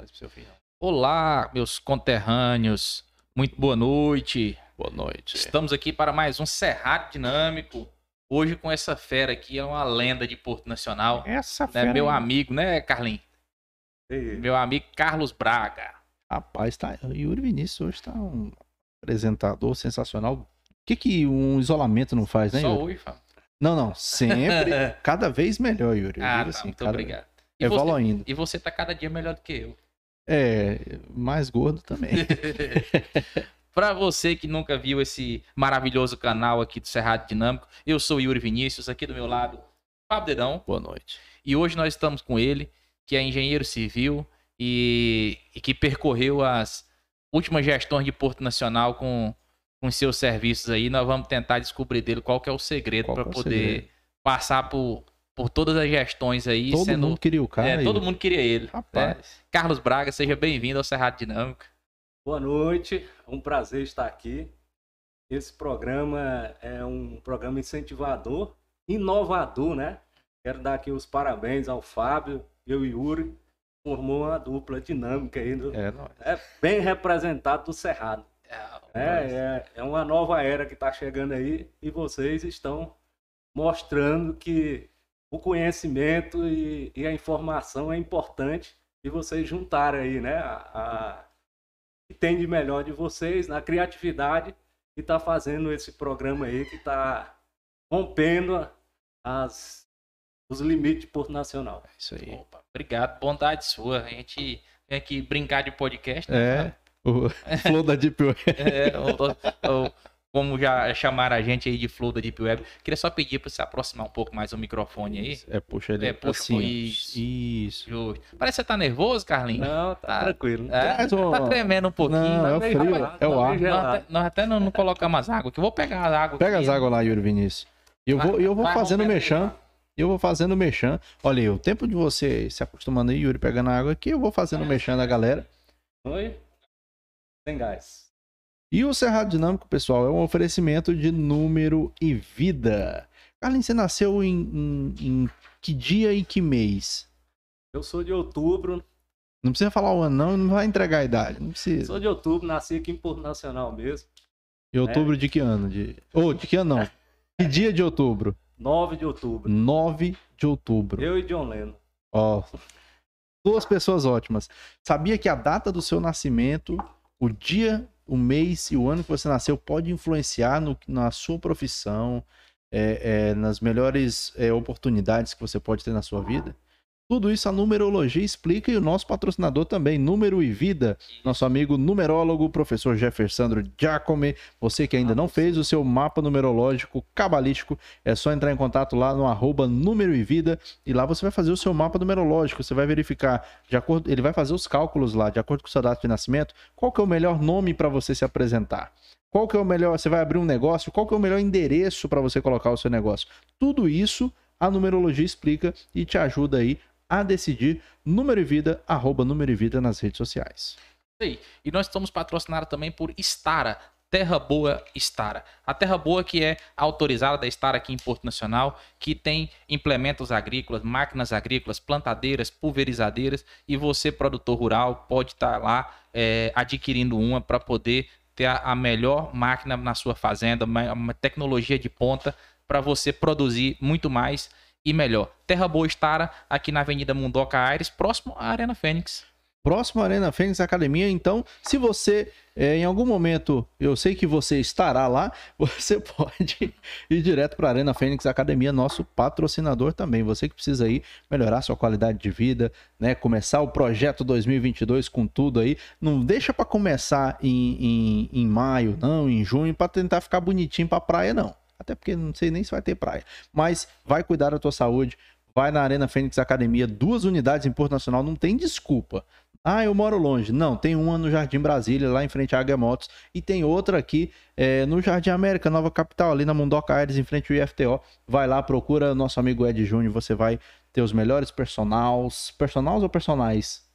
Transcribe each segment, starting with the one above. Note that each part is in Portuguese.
Mas pro seu filho. Olá, meus conterrâneos. Muito boa noite. Boa noite. Estamos aqui para mais um Cerrado Dinâmico. Hoje com essa fera aqui, é uma lenda de Porto Nacional. Essa Né? fera Meu aí. amigo, né, Carlinhos? Ei, Meu amigo Carlos Braga. Rapaz, tá. O Yuri Vinícius hoje tá um apresentador sensacional. O que, que um isolamento não faz, né, Só Yuri? hoje. Não, não. Sempre. cada vez melhor, Yuri. Eu Ah, tá, assim, muito cada- obrigado. E você, e você tá cada dia melhor do que eu. É, mais gordo também. Para você que nunca viu esse maravilhoso canal aqui do Cerrado Dinâmico, eu sou Yuri Vinícius, aqui do meu lado, Fábio Dedão. Boa noite. E hoje nós estamos com ele, que é engenheiro civil e, e que percorreu as últimas gestões de Porto Nacional com, com seus serviços aí. Nós vamos tentar descobrir dele qual que é o segredo para é o poder segredo? passar por, por todas as gestões aí. Todo sendo, mundo queria o cara. é, todo mundo queria ele. né? Rapaz. Carlos Braga, seja bem-vindo ao Cerrado Dinâmico. Boa noite, é um prazer estar aqui. Esse programa é um programa incentivador, inovador, né? Quero dar aqui os parabéns ao Fábio e ao Yuri. Formou uma dupla dinâmica aí. do- É, nóis. É bem representado do Cerrado. É, é, é uma nova era que está chegando aí e vocês estão mostrando que o conhecimento e, e a informação é importante e vocês juntaram aí, né? A, a- o que tem de melhor de vocês na criatividade e tá fazendo esse programa aí que tá rompendo as, os limites de Porto Nacional. É isso aí. Opa, obrigado, bondade sua. A gente vem aqui brincar de podcast, né? É. O Flow da Deep Web. É, o- o- como já chamaram a gente aí de Flow da Deep Web. Queria só pedir para você aproximar um pouco mais o microfone aí. É, puxa ele É, puxa, assim. isso. Isso. Justo. Parece que você tá nervoso, Carlinhos. Não, tá Tá. tranquilo. É, tá tremendo um pouquinho. Não, é o meio frio, é o tá ar. Nós até, nós até não, não colocamos as águas aqui. Eu vou pegar as águas Pega aqui. as águas lá, Yuri Vinícius. E eu Vai- vou, eu vou vai fazendo mexão. Eu vou fazendo mexão. Olha aí, o tempo de você se acostumando aí, Yuri, pegando a água aqui, eu vou fazendo mexão da galera. Oi? Sem gás. E o Cerrado Dinâmico, pessoal, é um oferecimento de número e vida. Carlinhos, você nasceu em, em- em que dia e que mês? Eu sou de outubro, Não precisa falar o ano, não, não vai entregar a idade. Não precisa. sou de outubro, nasci aqui em Porto Nacional mesmo. Em outubro de que ano? De... Ou de que ano não? Que dia de outubro? 9 de outubro. 9 de outubro. Eu e John Lennon. Ó, duas pessoas ótimas. Sabia que a data do seu nascimento, o dia, o mês e o ano que você nasceu pode influenciar no- na sua profissão, é, é, nas melhores é, oportunidades que você pode ter na sua vida? Tudo isso a numerologia explica e o nosso patrocinador também, Número e Vida, nosso amigo numerólogo, professor Jeffersandro Giacomi. Você que ainda não fez o seu mapa numerológico cabalístico, é só entrar em contato lá no arroba Número e Vida e lá você vai fazer o seu mapa numerológico. Você vai verificar, de acordo, ele vai fazer os cálculos lá, de acordo com sua data de nascimento, qual que é o melhor nome para você se apresentar. Qual que é o melhor, você vai abrir um negócio, qual que é o melhor endereço para você colocar o seu negócio. Tudo isso a numerologia explica e te ajuda aí a decidir número e vida, arroba número e vida nas redes sociais. E nós estamos patrocinados também por Stara, Terra Boa Stara. A Terra Boa que é autorizada da Stara aqui em Porto Nacional, que tem implementos agrícolas, máquinas agrícolas, plantadeiras, pulverizadeiras, e você, produtor rural, pode estar lá é, adquirindo uma para poder ter a, a melhor máquina na sua fazenda, uma tecnologia de ponta para você produzir muito mais e melhor. Terra Boa Stara, aqui na Avenida Mundoca Aires, próximo à Arena Fênix. Próximo Arena Fênix Academia, então, se você é, em algum momento, eu sei que você estará lá, você pode ir direto para a Arena Fênix Academia, nosso patrocinador também. Você que precisa aí melhorar sua qualidade de vida, né? Começar o projeto 2022 com tudo aí. Não deixa para começar em, em, em maio, não, em junho, para tentar ficar bonitinho para praia, não. Até porque não sei nem se vai ter praia. Mas vai cuidar da tua saúde. Vai na Arena Fênix Academia, duas unidades em Porto Nacional, não tem desculpa. Ah, eu moro longe. Não, tem uma no Jardim Brasília, lá em frente à Águia Motos, e tem outra aqui é, no Jardim América, Nova Capital, ali na Mundoca Aires, em frente ao IFTO. Vai lá, procura nosso amigo Ed Júnior, você vai ter os melhores personals. Personals ou personagens?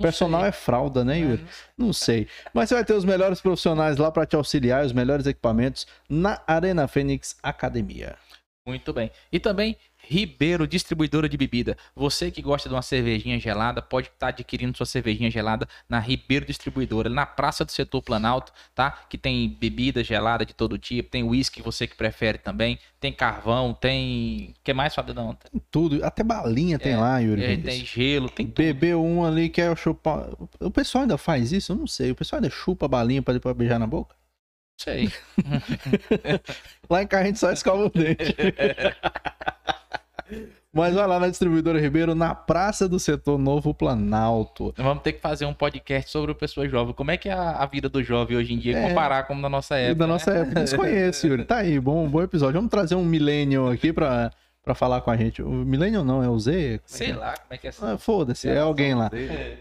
Não Personal sei. é fralda, né, Yuri? É, Não sei. Mas você vai ter os melhores profissionais lá para te auxiliar, os melhores equipamentos na Arena Fênix Academia. Muito bem. E também Ribeiro, distribuidora de bebida. Você que gosta de uma cervejinha gelada, pode estar adquirindo sua cervejinha gelada na Ribeiro Distribuidora, na Praça do Setor Planalto, tá? Que tem bebida gelada de todo tipo, tem uísque, você que prefere também, tem carvão, tem... O que mais, Fabidão? Tem tudo, até balinha tem É, lá, Yuri. É, tem gelo, tem tudo. Bebeu um ali, quer chupar. O pessoal ainda faz isso? Eu não sei. O pessoal ainda chupa a balinha pra depois beijar na boca? Sei. Lá em casa a gente só escova o dente. Mas vai lá na distribuidora Ribeiro, na Praça do Setor Novo Planalto. Vamos ter que fazer um podcast sobre o pessoa jovem. Como é que é a, vida do jovem hoje em dia, É. comparar com da nossa época. da né? nossa época. Desconheço, Yuri. Tá aí, bom, bom episódio. Vamos trazer um Millennium aqui pra, pra falar com a gente. O Millennium não, é o Z? É Sei é? lá como é que é. Ah, Foda-se, é alguém lá.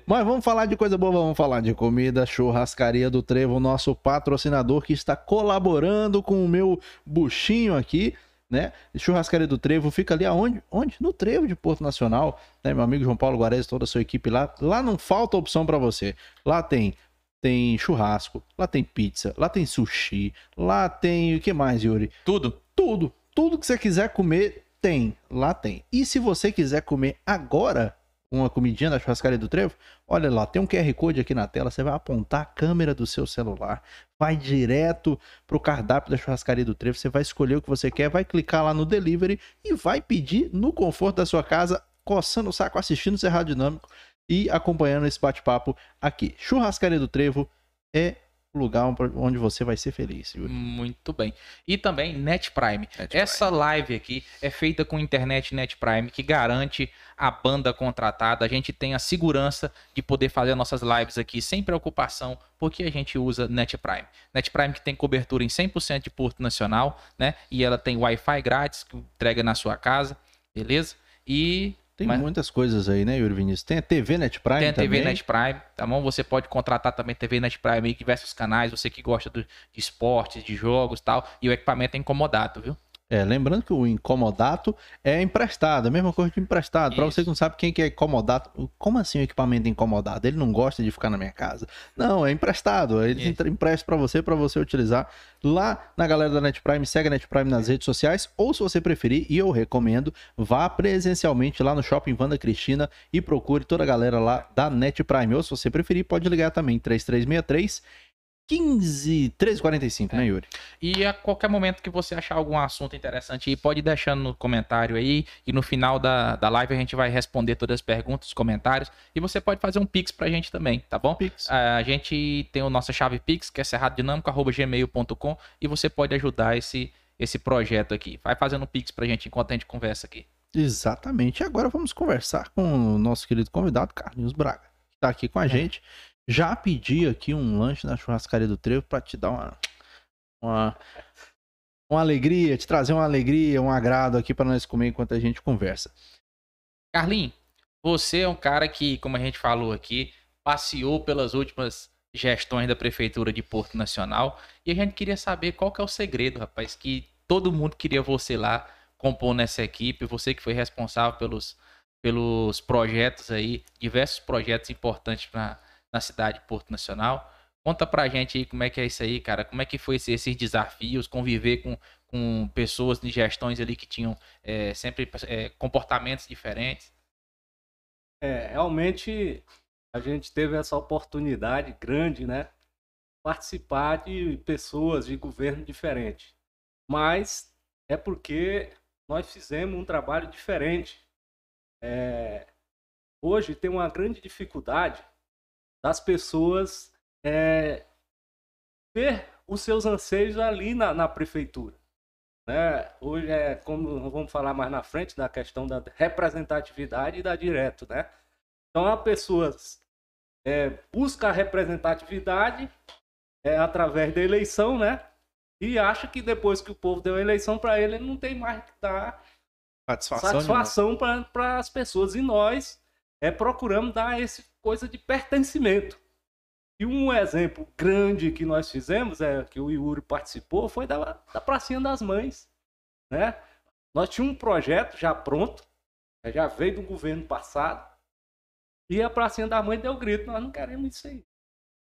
Mas vamos falar de coisa boa, vamos falar de comida, churrascaria do Trevo, nosso patrocinador que está colaborando com o meu buchinho aqui, né? Churrascaria do Trevo fica ali aonde? Onde? No Trevo de Porto Nacional, né? Meu amigo João Paulo Guarez, toda a sua equipe lá. Lá não falta opção para você. Lá tem tem churrasco, lá tem pizza, lá tem sushi, lá tem o que mais, Yuri? Tudo. Tudo, tudo que você quiser comer, tem. Lá tem. E se você quiser comer agora uma comidinha da churrascaria do Trevo, olha lá, tem um QR Code aqui na tela, você vai apontar a câmera do seu celular, vai direto pro cardápio da churrascaria do Trevo, você vai escolher o que você quer, vai clicar lá no delivery e vai pedir no conforto da sua casa, coçando o saco, assistindo o Cerrado Dinâmico e acompanhando esse bate-papo aqui. Churrascaria do Trevo é lugar onde você vai ser feliz, Yuri. Muito bem. E também Net Prime. Essa live aqui é feita com internet Net Prime, que garante a banda contratada. A gente tem a segurança de poder fazer nossas lives aqui sem preocupação, porque a gente usa Net Prime. Net Prime que tem cobertura em 100% de Porto Nacional, né? E ela tem Wi-Fi grátis que entrega na sua casa, beleza? E Tem Mas- muitas coisas aí, né, Yuri Vinícius? Tem a TV Net Prime tem a também. TV Net Prime, tá bom? Você pode contratar também TV Net Prime aí, diversos canais, você que gosta do- de esportes, de jogos e tal, e o equipamento é incomodado, viu? É, lembrando que o incomodato é emprestado, a mesma coisa de emprestado. Isso. você que não sabe quem que é incomodato, como assim o equipamento é incomodado? Ele não gosta de ficar na minha casa. Não, é emprestado. Eles entre- emprestam pra você, pra você utilizar lá na galera da Net Prime. Segue a Net Prime nas redes sociais, ou se você preferir, e eu recomendo, vá presencialmente lá no Shopping Vanda Cristina e procure toda a galera lá da Net Prime. Ou se você preferir, pode ligar também 3363 15 1345, né, Yuri? E a qualquer momento que você achar algum assunto interessante aí, pode ir deixando no comentário aí. E no final da, da live a gente vai responder todas as perguntas, os comentários. E você pode fazer um pix pra gente também, tá bom? Pix. A gente tem a nossa chave pix, que é cerradodinâmico.gmail.com e você pode ajudar esse, esse projeto aqui. Vai fazendo um pix pra gente enquanto a gente conversa aqui. Exatamente. E agora vamos conversar com o nosso querido convidado, Carlinhos Braga, que está aqui com a gente. Já pedi aqui um lanche na churrascaria do Trevo para te dar uma, uma, uma alegria, te trazer uma alegria, um agrado aqui para nós comer enquanto a gente conversa. Carlinhos, você é um cara que, como a gente falou aqui, passeou pelas últimas gestões da Prefeitura de Porto Nacional e a gente queria saber qual que é o segredo, rapaz, que todo mundo queria você lá compor nessa equipe, você que foi responsável pelos, pelos projetos aí, diversos projetos importantes pra, na cidade de Porto Nacional. Conta pra gente aí como é que é isso aí, cara, como é que foi esse- esses desafios, conviver com, com pessoas de gestões ali que tinham é, sempre é, comportamentos diferentes. É, realmente a gente teve essa oportunidade grande, né? Participar de pessoas de governo diferente. Mas é porque nós fizemos um trabalho diferente. É, hoje tem uma grande dificuldade das pessoas é, ver os seus anseios ali na, na prefeitura. Né? Hoje é como vamos falar mais na frente da questão da representatividade e da direto, né? Então a pessoa é, busca a representatividade é, através da eleição, né? E acha que depois que o povo deu a eleição para ele, ele não tem mais que dar Satisfação. satisfação para as pessoas. E nós é, procuramos dar essa coisa de pertencimento. E um exemplo grande que nós fizemos, é que o Yuri participou, foi da, da Pracinha das Mães. Né? Nós tínhamos um projeto já pronto, já veio do governo passado, e a Pracinha das Mães deu grito, nós não queremos isso aí.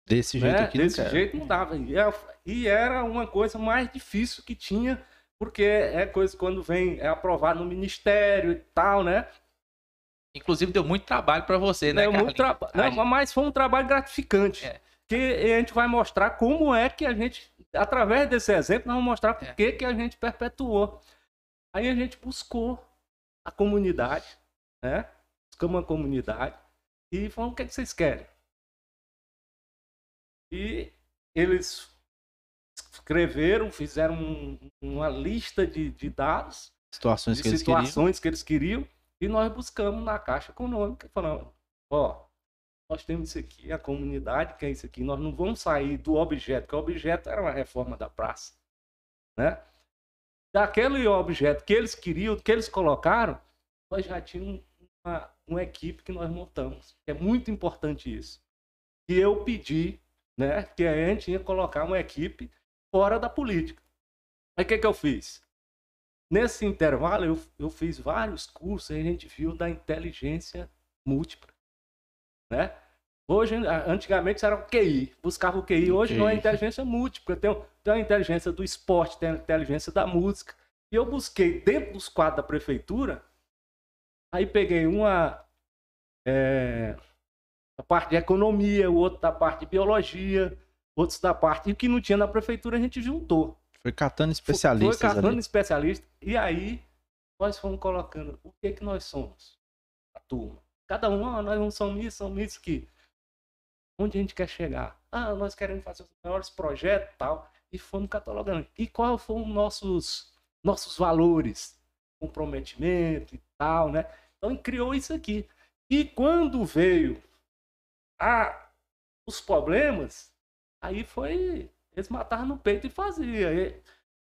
Desse jeito né? aqui não Desse quero. jeito não dava. E era- E era uma coisa mais difícil que tinha, porque é coisa quando vem é aprovado no ministério e tal, né? Inclusive deu muito trabalho para você, né, deu muito traba... Não, mas foi um trabalho gratificante. É. Que a gente vai mostrar como é que a gente, através desse exemplo, nós vamos mostrar por é. que, que a gente perpetuou. Aí a gente buscou a comunidade, né? Buscamos uma comunidade e falamos, o que, é que vocês querem? E eles escreveram, fizeram um, uma lista de, de dados, situações, de que, situações eles que eles queriam, e nós buscamos na Caixa Econômica, falando, ó, nós temos isso aqui, a comunidade quer isso aqui, nós não vamos sair do objeto, que o objeto era uma reforma da praça, né? Daquele objeto que eles queriam, que eles colocaram, nós já tínhamos uma, uma equipe que nós montamos. É muito importante isso. E eu pedi né, que a gente ia colocar uma equipe fora da política. Aí o que, que eu fiz? Nesse intervalo, eu, eu fiz vários cursos e a gente viu da inteligência múltipla. Né? Hoje, antigamente era o QI, buscava o QI. Hoje não é inteligência múltipla. Tem, tem a inteligência do esporte, tem a inteligência da música. E eu busquei dentro dos quadros da prefeitura, aí peguei uma é, a parte de economia, o outro da parte de biologia, outros da parte. E o que não tinha na prefeitura a gente juntou. Foi catando especialistas. Foi catando ali. especialistas. E aí nós fomos colocando o que que nós somos, a turma. Cada um, ah, nós não somos isso, somos isso que. Onde a gente quer chegar? Ah, nós queremos fazer os melhores projetos e tal. E fomos catalogando. E quais foram nossos, nossos valores? Comprometimento e tal, né? Então criou isso aqui. E quando veio a, os problemas, aí foi. Eles matavam no peito e faziam.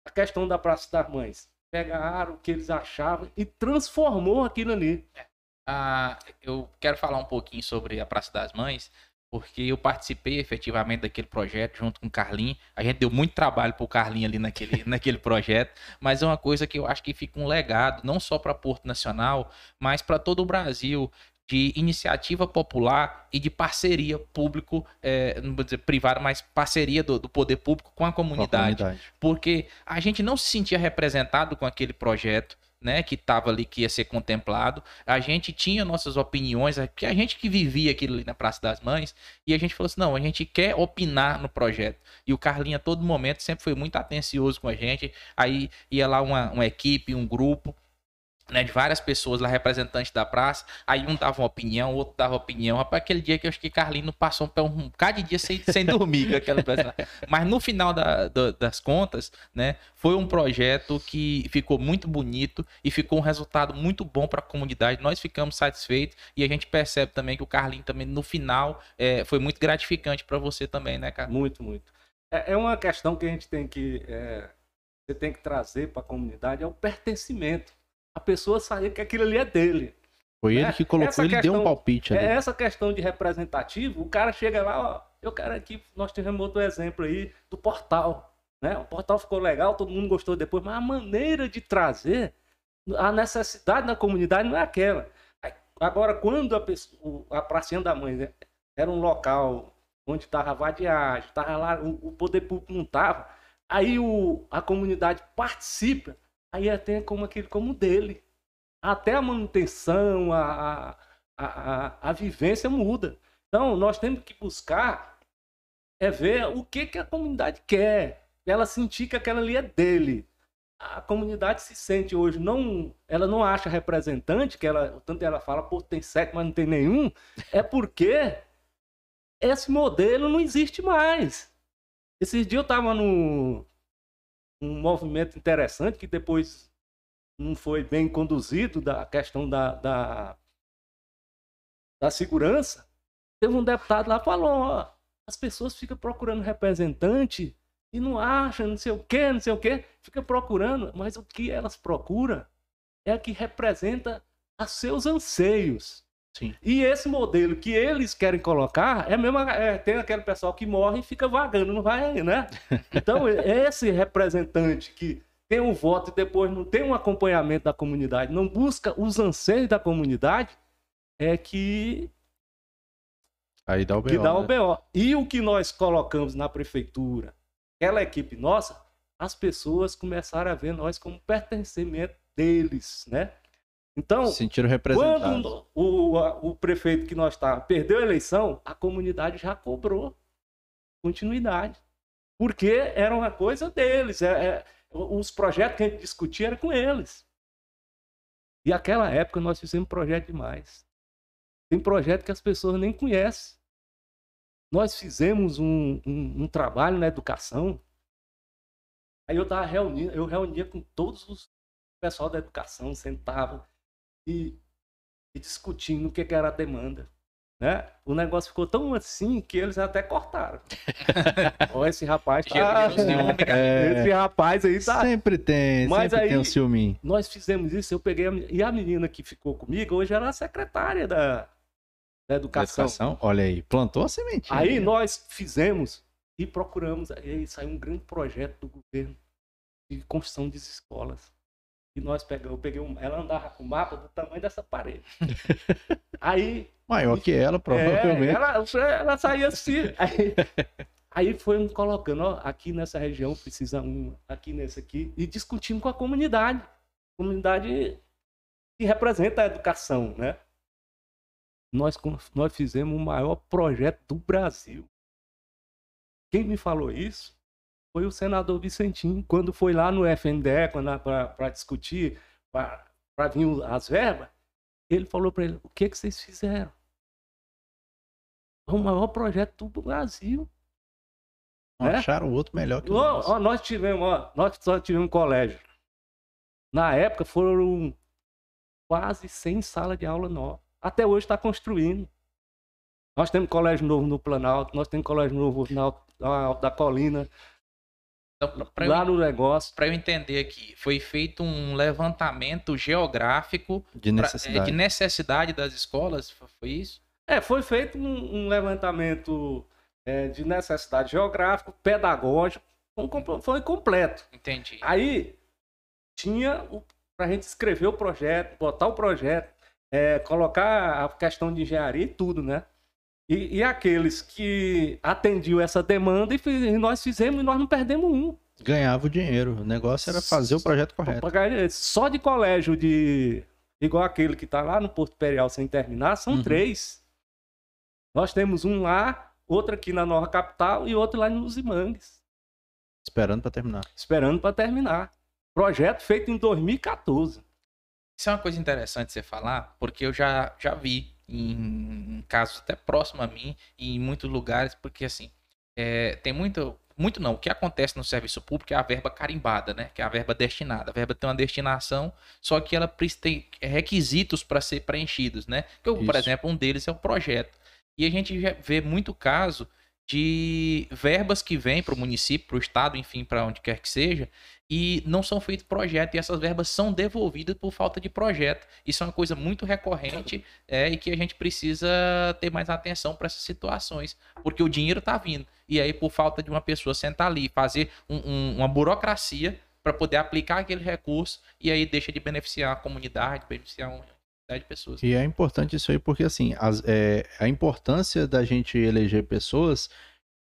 a questão da Praça das Mães. Pegaram o que eles achavam e transformou aquilo ali. Ah, eu quero falar um pouquinho sobre a Praça das Mães, porque eu participei efetivamente daquele projeto junto com o Carlinho. A gente deu muito trabalho pro Carlinho ali naquele, naquele projeto, mas é uma coisa que eu acho que fica um legado, não só para Porto Nacional, mas para todo o Brasil de iniciativa popular e de parceria público, é, não vou dizer privada, mas parceria do, do poder público com a comunidade. com a comunidade. Porque a gente não se sentia representado com aquele projeto. Né, que estava ali, que ia ser contemplado. A gente tinha nossas opiniões, que a gente que vivia aquilo ali na Praça das Mães, e a gente falou assim: não, a gente quer opinar no projeto. E o Carlinho, a todo momento, sempre foi muito atencioso com a gente. Aí ia lá uma, uma equipe, um grupo, né, de várias pessoas lá, representantes da praça, aí um dava uma opinião, outro dava opinião. Rapaz, aquele dia que eu acho que Carlinho passou um, um bocado de dia sem, sem dormir aquela Mas no final da, da, das contas, né, foi um projeto que ficou muito bonito e ficou um resultado muito bom para a comunidade. Nós ficamos satisfeitos e a gente percebe também que o Carlinho também, no final, é, foi muito gratificante para você também, né, cara? Muito, muito. É, é, uma questão que a gente tem que, é, você tem que trazer para a comunidade, é o pertencimento a pessoa saber que aquilo ali é dele. Foi ele né? que colocou, essa ele questão, deu um palpite ali. É essa questão de representativo, o cara chega lá, ó, eu quero aqui, nós tivemos outro exemplo aí do portal. Né? O portal ficou legal, todo mundo gostou depois, mas a maneira de trazer, a necessidade da comunidade não é aquela. Agora, quando a, pessoa, a Pracinha da Mãe né, era um local onde estava vadiagem, estava lá, o, o poder público não estava, aí o, a comunidade participa aí é tem como aquele como dele. Até a manutenção, a, a, a, a vivência muda. Então, nós temos que buscar é ver o que, que a comunidade quer. Ela sentir que aquela ali é dele. A comunidade se sente hoje, não, ela não acha representante, que ela, tanto ela fala, pô, tem sete, mas não tem nenhum, é porque esse modelo não existe mais. Esses dias eu estava no, um movimento interessante que depois não foi bem conduzido da questão da, da, da segurança. Teve um deputado lá falou, ó, as pessoas ficam procurando representante e não acham, não sei o que, não sei o que, fica procurando, mas o que elas procuram é a que representa os seus anseios. Sim. E esse modelo que eles querem colocar é mesmo é, tem aquele pessoal que morre e fica vagando, não vai, né? Então, esse representante que tem um voto e depois não tem um acompanhamento da comunidade, não busca os anseios da comunidade, é que aí dá o BO. Que dá né? o BO. E o que nós colocamos na prefeitura, aquela equipe nossa, as pessoas começaram a ver nós como pertencimento deles, né? Então, Sentiram quando o, a- o prefeito que nós estávamos perdeu a eleição, a comunidade já cobrou continuidade. Porque era uma coisa deles. é- é- os projetos que a gente discutia eram com eles. E aquela época nós fizemos projeto demais. Tem projeto que as pessoas nem conhecem. Nós fizemos um, um- um trabalho na educação. Aí eu tava reunindo, eu reunia com todos os pessoal da educação, sentava e, e discutindo o que, que era a demanda. Né? O negócio ficou tão assim que eles até cortaram. Ó, esse rapaz tá. É, esse rapaz aí tá. sempre tem, Mas sempre tem aí- um ciúminho. Nós fizemos isso, eu peguei a, e a menina que ficou comigo hoje era a secretária da, da educação. Educação, olha aí, plantou a sementinha. Aí nós fizemos e procuramos, e aí saiu um grande projeto do governo de construção de escolas. E nós pegamos, eu peguei um, ela andava com o mapa do tamanho dessa parede. aí Maior que ela, é, provavelmente. ela, ela saía assim. Aí, aí foi colocando, ó, aqui nessa região precisa um, aqui nesse aqui, e discutindo com a comunidade. Comunidade que representa a educação, né? Nós, nós fizemos o maior projeto do Brasil. Quem me falou isso foi o senador Vicentinho, quando foi lá no FNDE para discutir, para vir as verbas, ele falou para ele, o que, que vocês fizeram? É o maior projeto do Brasil. Não É? acharam o outro melhor que o nosso. ó, nós tivemos, ó, nós só tivemos colégio. Na época foram quase 100 salas de aula novas. Até hoje está construindo. Nós temos colégio novo no Planalto, nós temos colégio novo na na da Colina, Então, pra eu lá no negócio. Para eu entender aqui, foi feito um levantamento geográfico De pra- é, necessidade. de necessidade das escolas, fo- foi isso? É, foi feito um, um levantamento é, de necessidade geográfico, pedagógico, foi completo. Entendi. Aí tinha para a gente escrever o projeto, botar o projeto, é, colocar a questão de engenharia e tudo, né? E, e aqueles que atendiam essa demanda e, fiz- e nós fizemos e nós não perdemos um. Ganhava o dinheiro. O negócio era fazer o projeto correto. Só de colégio de. Igual aquele que está lá no Porto Imperial sem terminar, são Uhum. três. Nós temos um lá, outro aqui na Nova Capital e outro lá em Luzimangues, Esperando pra terminar. esperando para terminar. Projeto feito em 2014. Isso é uma coisa interessante você falar, porque eu já, já vi em, casos até próximo a mim e em muitos lugares, porque assim, é, tem muito, muito não, o que acontece no serviço público é a verba carimbada, né? Que é a verba destinada. A verba tem uma destinação, só que ela tem requisitos para ser preenchidos, né? Que, por exemplo, um deles é o projeto. E a gente vê muito caso de verbas que vêm para o município, para o estado, enfim, para onde quer que seja, e não são feitos projetos, e essas verbas são devolvidas por falta de projeto. Isso é uma coisa muito recorrente é, e que a gente precisa ter mais atenção para essas situações, porque o dinheiro está vindo, e aí por falta de uma pessoa sentar ali fazer um- um- uma burocracia para poder aplicar aquele recurso, e aí deixa de beneficiar a comunidade, beneficiar quantidade de pessoas. E é importante isso aí porque, assim, as- é, a importância da gente eleger pessoas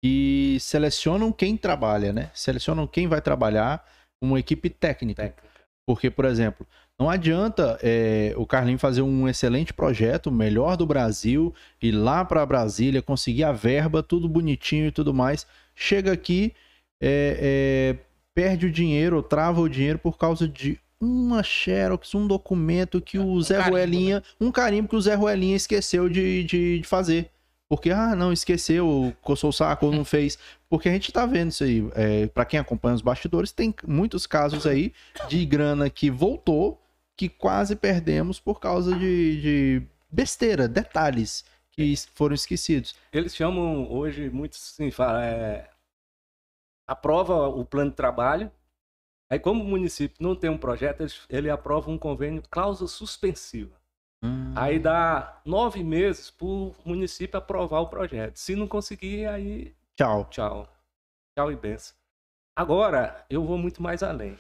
que selecionam quem trabalha, né? Selecionam quem vai trabalhar uma equipe técnica. Técnica. Porque, por exemplo, não adianta é, o Carlinho fazer um excelente projeto, o melhor do Brasil, ir lá para Brasília, conseguir a verba, tudo bonitinho e tudo mais. Chega aqui, é, é, perde o dinheiro, ou trava o dinheiro por causa de uma xerox, um documento que o Um Zé carimbo, Ruelinha, um carimbo que o Zé Ruelinha esqueceu de, de, de fazer. Porque, ah, não, esqueceu, coçou o saco não fez. Porque a gente tá vendo isso aí. É, para quem acompanha os bastidores, tem muitos casos aí de grana que voltou, que quase perdemos por causa de, de besteira, detalhes que es- foram esquecidos. Eles chamam hoje, muitos assim, fala, é, aprova o plano de trabalho. Aí, como o município não tem um projeto, eles- ele aprova um convênio cláusula suspensiva. Aí dá nove meses para o município aprovar o projeto. Se não conseguir, aí Tchau. tchau. Tchau e benção. Agora, eu vou muito mais além.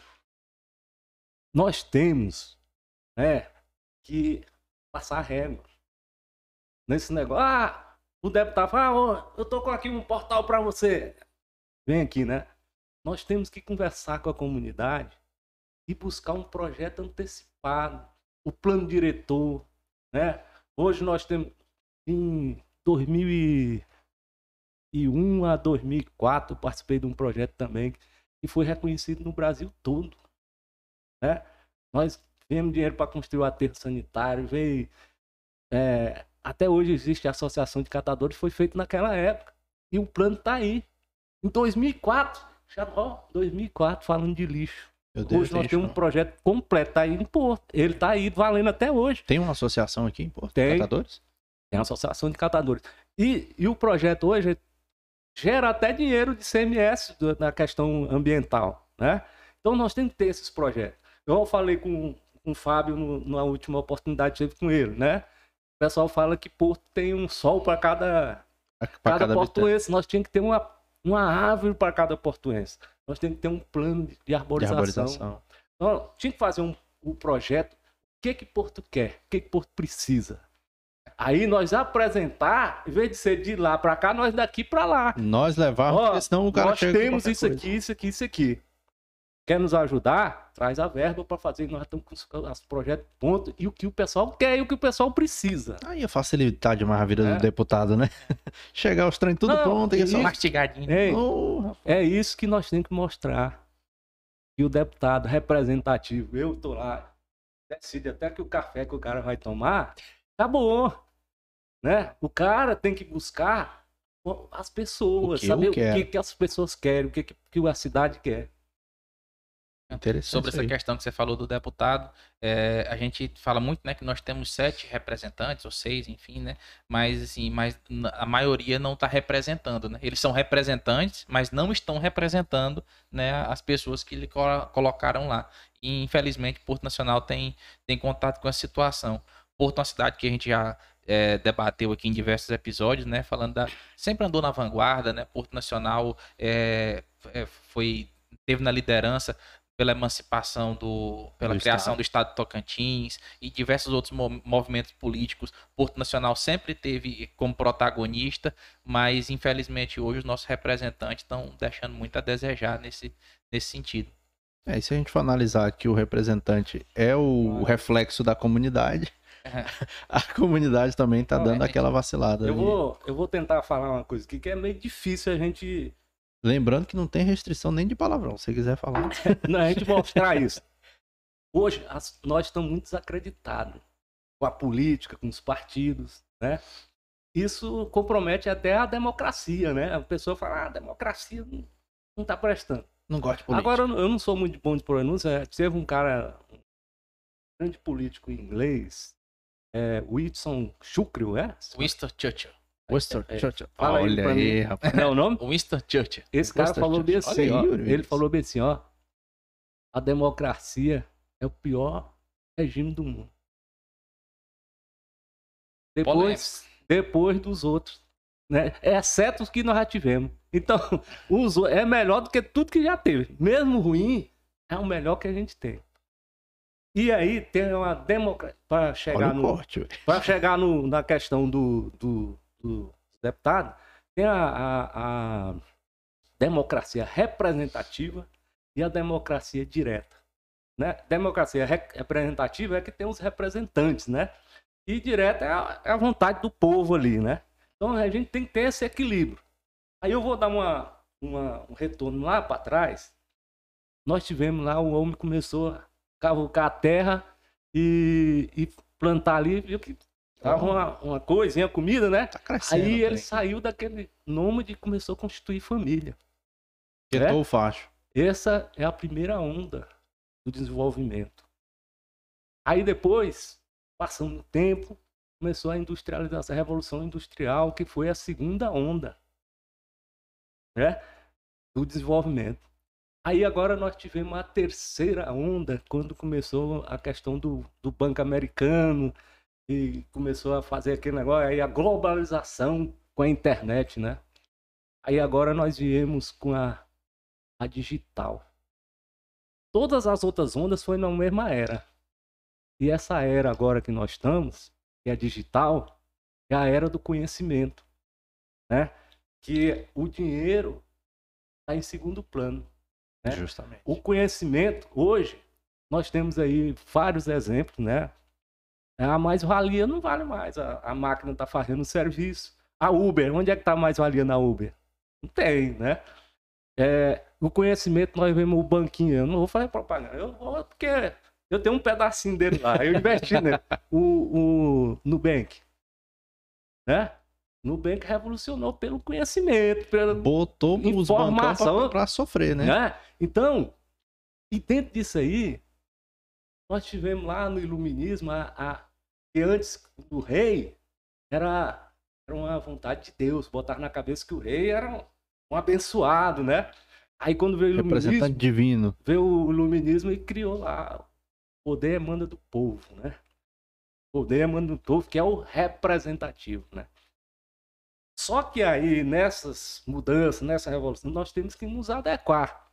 Nós temos né, que passar régua. Nesse negócio. Ah, o deputado fala, ah, eu tô com aqui um portal para você. Vem aqui, né? Nós temos que conversar com a comunidade e buscar um projeto antecipado, o plano diretor, né? Hoje nós temos em 2001 a 2004 participei de um projeto também que foi reconhecido no Brasil todo, né? Nós temos dinheiro para construir o aterro sanitário, veio é, até hoje existe a associação de catadores, foi feito naquela época. E o plano está aí. Em 2004, já ó, 2004 falando de lixo. hoje nós temos um projeto completo aí em Porto. Ele está aí valendo até hoje. Tem uma associação aqui em Porto? Tem. Catadores? Tem uma associação de catadores. E, e o projeto hoje gera até dinheiro de CMS na questão ambiental, né? Então nós temos que ter esses projetos. Eu falei com, com o Fábio no, na última oportunidade que tive com ele, né? O pessoal fala que Porto tem um sol para cada, cada, cada portuense. Nós tínhamos que ter uma, uma árvore para cada portuense. Nós temos que ter um plano de arborização. De arborização. Então, tinha que fazer um, um projeto. O que que Porto quer? O que que Porto precisa? Aí nós apresentar, em vez de ser de lá para cá, nós daqui para lá. Nós levar, porque senão o cara Nós temos isso coisa. aqui, isso aqui, isso aqui quer nos ajudar, traz a verba para fazer. Nós estamos com os projetos ponto e o que o pessoal quer e o que o pessoal precisa. Aí a facilidade mais a vida é. do deputado, né? Chegar os trem tudo Não, pronto e é só mastigadinho. É, oh, é isso que nós temos que mostrar. Que o deputado representativo, eu tô lá, decide até que o café que o cara vai tomar, tá bom. Né? O cara tem que buscar as pessoas, saber o que, que, as pessoas querem, o que, que a cidade quer. Sobre essa questão que você falou do deputado, é, a gente fala muito, né, que nós temos sete representantes ou seis, enfim, né, mas assim, mas a maioria não está representando, né? Eles são representantes, mas não estão representando, né, as pessoas que lhe colocaram lá. E infelizmente Porto Nacional tem tem contato com essa situação. Porto é uma cidade que a gente já é, debateu aqui em diversos episódios, né, falando da sempre andou na vanguarda, né? Porto Nacional é foi teve na liderança pela emancipação do, pela do criação Estado. do Estado de Tocantins e diversos outros movimentos políticos. Porto Nacional sempre teve como protagonista, mas infelizmente hoje os nossos representantes estão deixando muito a desejar nesse, nesse sentido. É, e se a gente for analisar que o representante é o reflexo da comunidade, é. a comunidade também está dando é, aquela vacilada. Eu vou, eu vou tentar falar uma coisa aqui que é meio difícil a gente Lembrando que não tem restrição nem de palavrão, se quiser falar. não, a gente mostrar isso. Hoje, as, nós estamos muito desacreditados com a política, com os partidos, né? Isso compromete até a democracia, né? A pessoa fala, ah, a democracia não está prestando. Não gosta de política. Agora, eu não sou muito bom de pronúncia. Teve um cara, um grande político inglês, é, Winston Churchill, é? Winston Churchill. Winston é, Churchill. Fala Olha aí, aí rapaz. Não é o nome? Winston Churchill. Esse cara Winston falou bem assim, ó, ele falou bem assim, ó. A democracia é o pior regime do mundo. Depois, depois dos outros. Né? Exceto os que nós já tivemos. Então, os, é melhor do que tudo que já teve. Mesmo ruim, é o melhor que a gente tem. E aí tem uma democracia. Para chegar, no, para chegar no, na questão do, do, dos deputados, tem a, a, a democracia representativa e a democracia direta. Né? Democracia representativa é que tem os representantes, né? E direta é a, é a, vontade do povo ali, né? Então a gente tem que ter esse equilíbrio. Aí eu vou dar uma, uma um retorno lá para trás. Nós tivemos lá, o homem começou a cavucar a terra e, e plantar ali, viu que Tava uma, uma coisinha, comida, né? Tá crescendo. Aí ele saiu daquele nômade e começou a constituir família. Quietou é? o facho. Essa é a primeira onda do desenvolvimento. Aí depois, passando o tempo, começou a industrialização, a revolução industrial, que foi a segunda onda né, do desenvolvimento. Aí agora nós tivemos a terceira onda, quando começou a questão do, do banco americano, e começou a fazer aquele negócio, aí a globalização com a internet, né? Aí agora nós viemos com a, a digital. Todas as outras ondas foi na mesma era. E essa era agora que nós estamos, que é a digital, é a era do conhecimento, né? Que o dinheiro está em segundo plano. Né? Justamente. O conhecimento, hoje, nós temos aí vários exemplos, né? A mais-valia não vale mais. A, a máquina está fazendo o serviço. A Uber, onde é que está a mais-valia na Uber? Não tem, né? É, o conhecimento, nós vemos o banquinho. Eu não vou fazer propaganda. Eu vou porque eu tenho um pedacinho dele lá. Eu investi nele. O, o Nubank. Né? Nubank revolucionou pelo conhecimento, pela Botou os Informação. bancos para sofrer, né? né? Então, e dentro disso aí, nós tivemos lá no iluminismo, a, a, que antes do rei era, era uma vontade de Deus, botar na cabeça que o rei era um, um abençoado, né? Aí quando veio o iluminismo, Representante divino. veio o iluminismo e criou lá o poder emana do povo, né? O poder emana do povo, que é o representativo, né? Só que aí, nessas mudanças, nessa revolução, nós temos que nos adequar.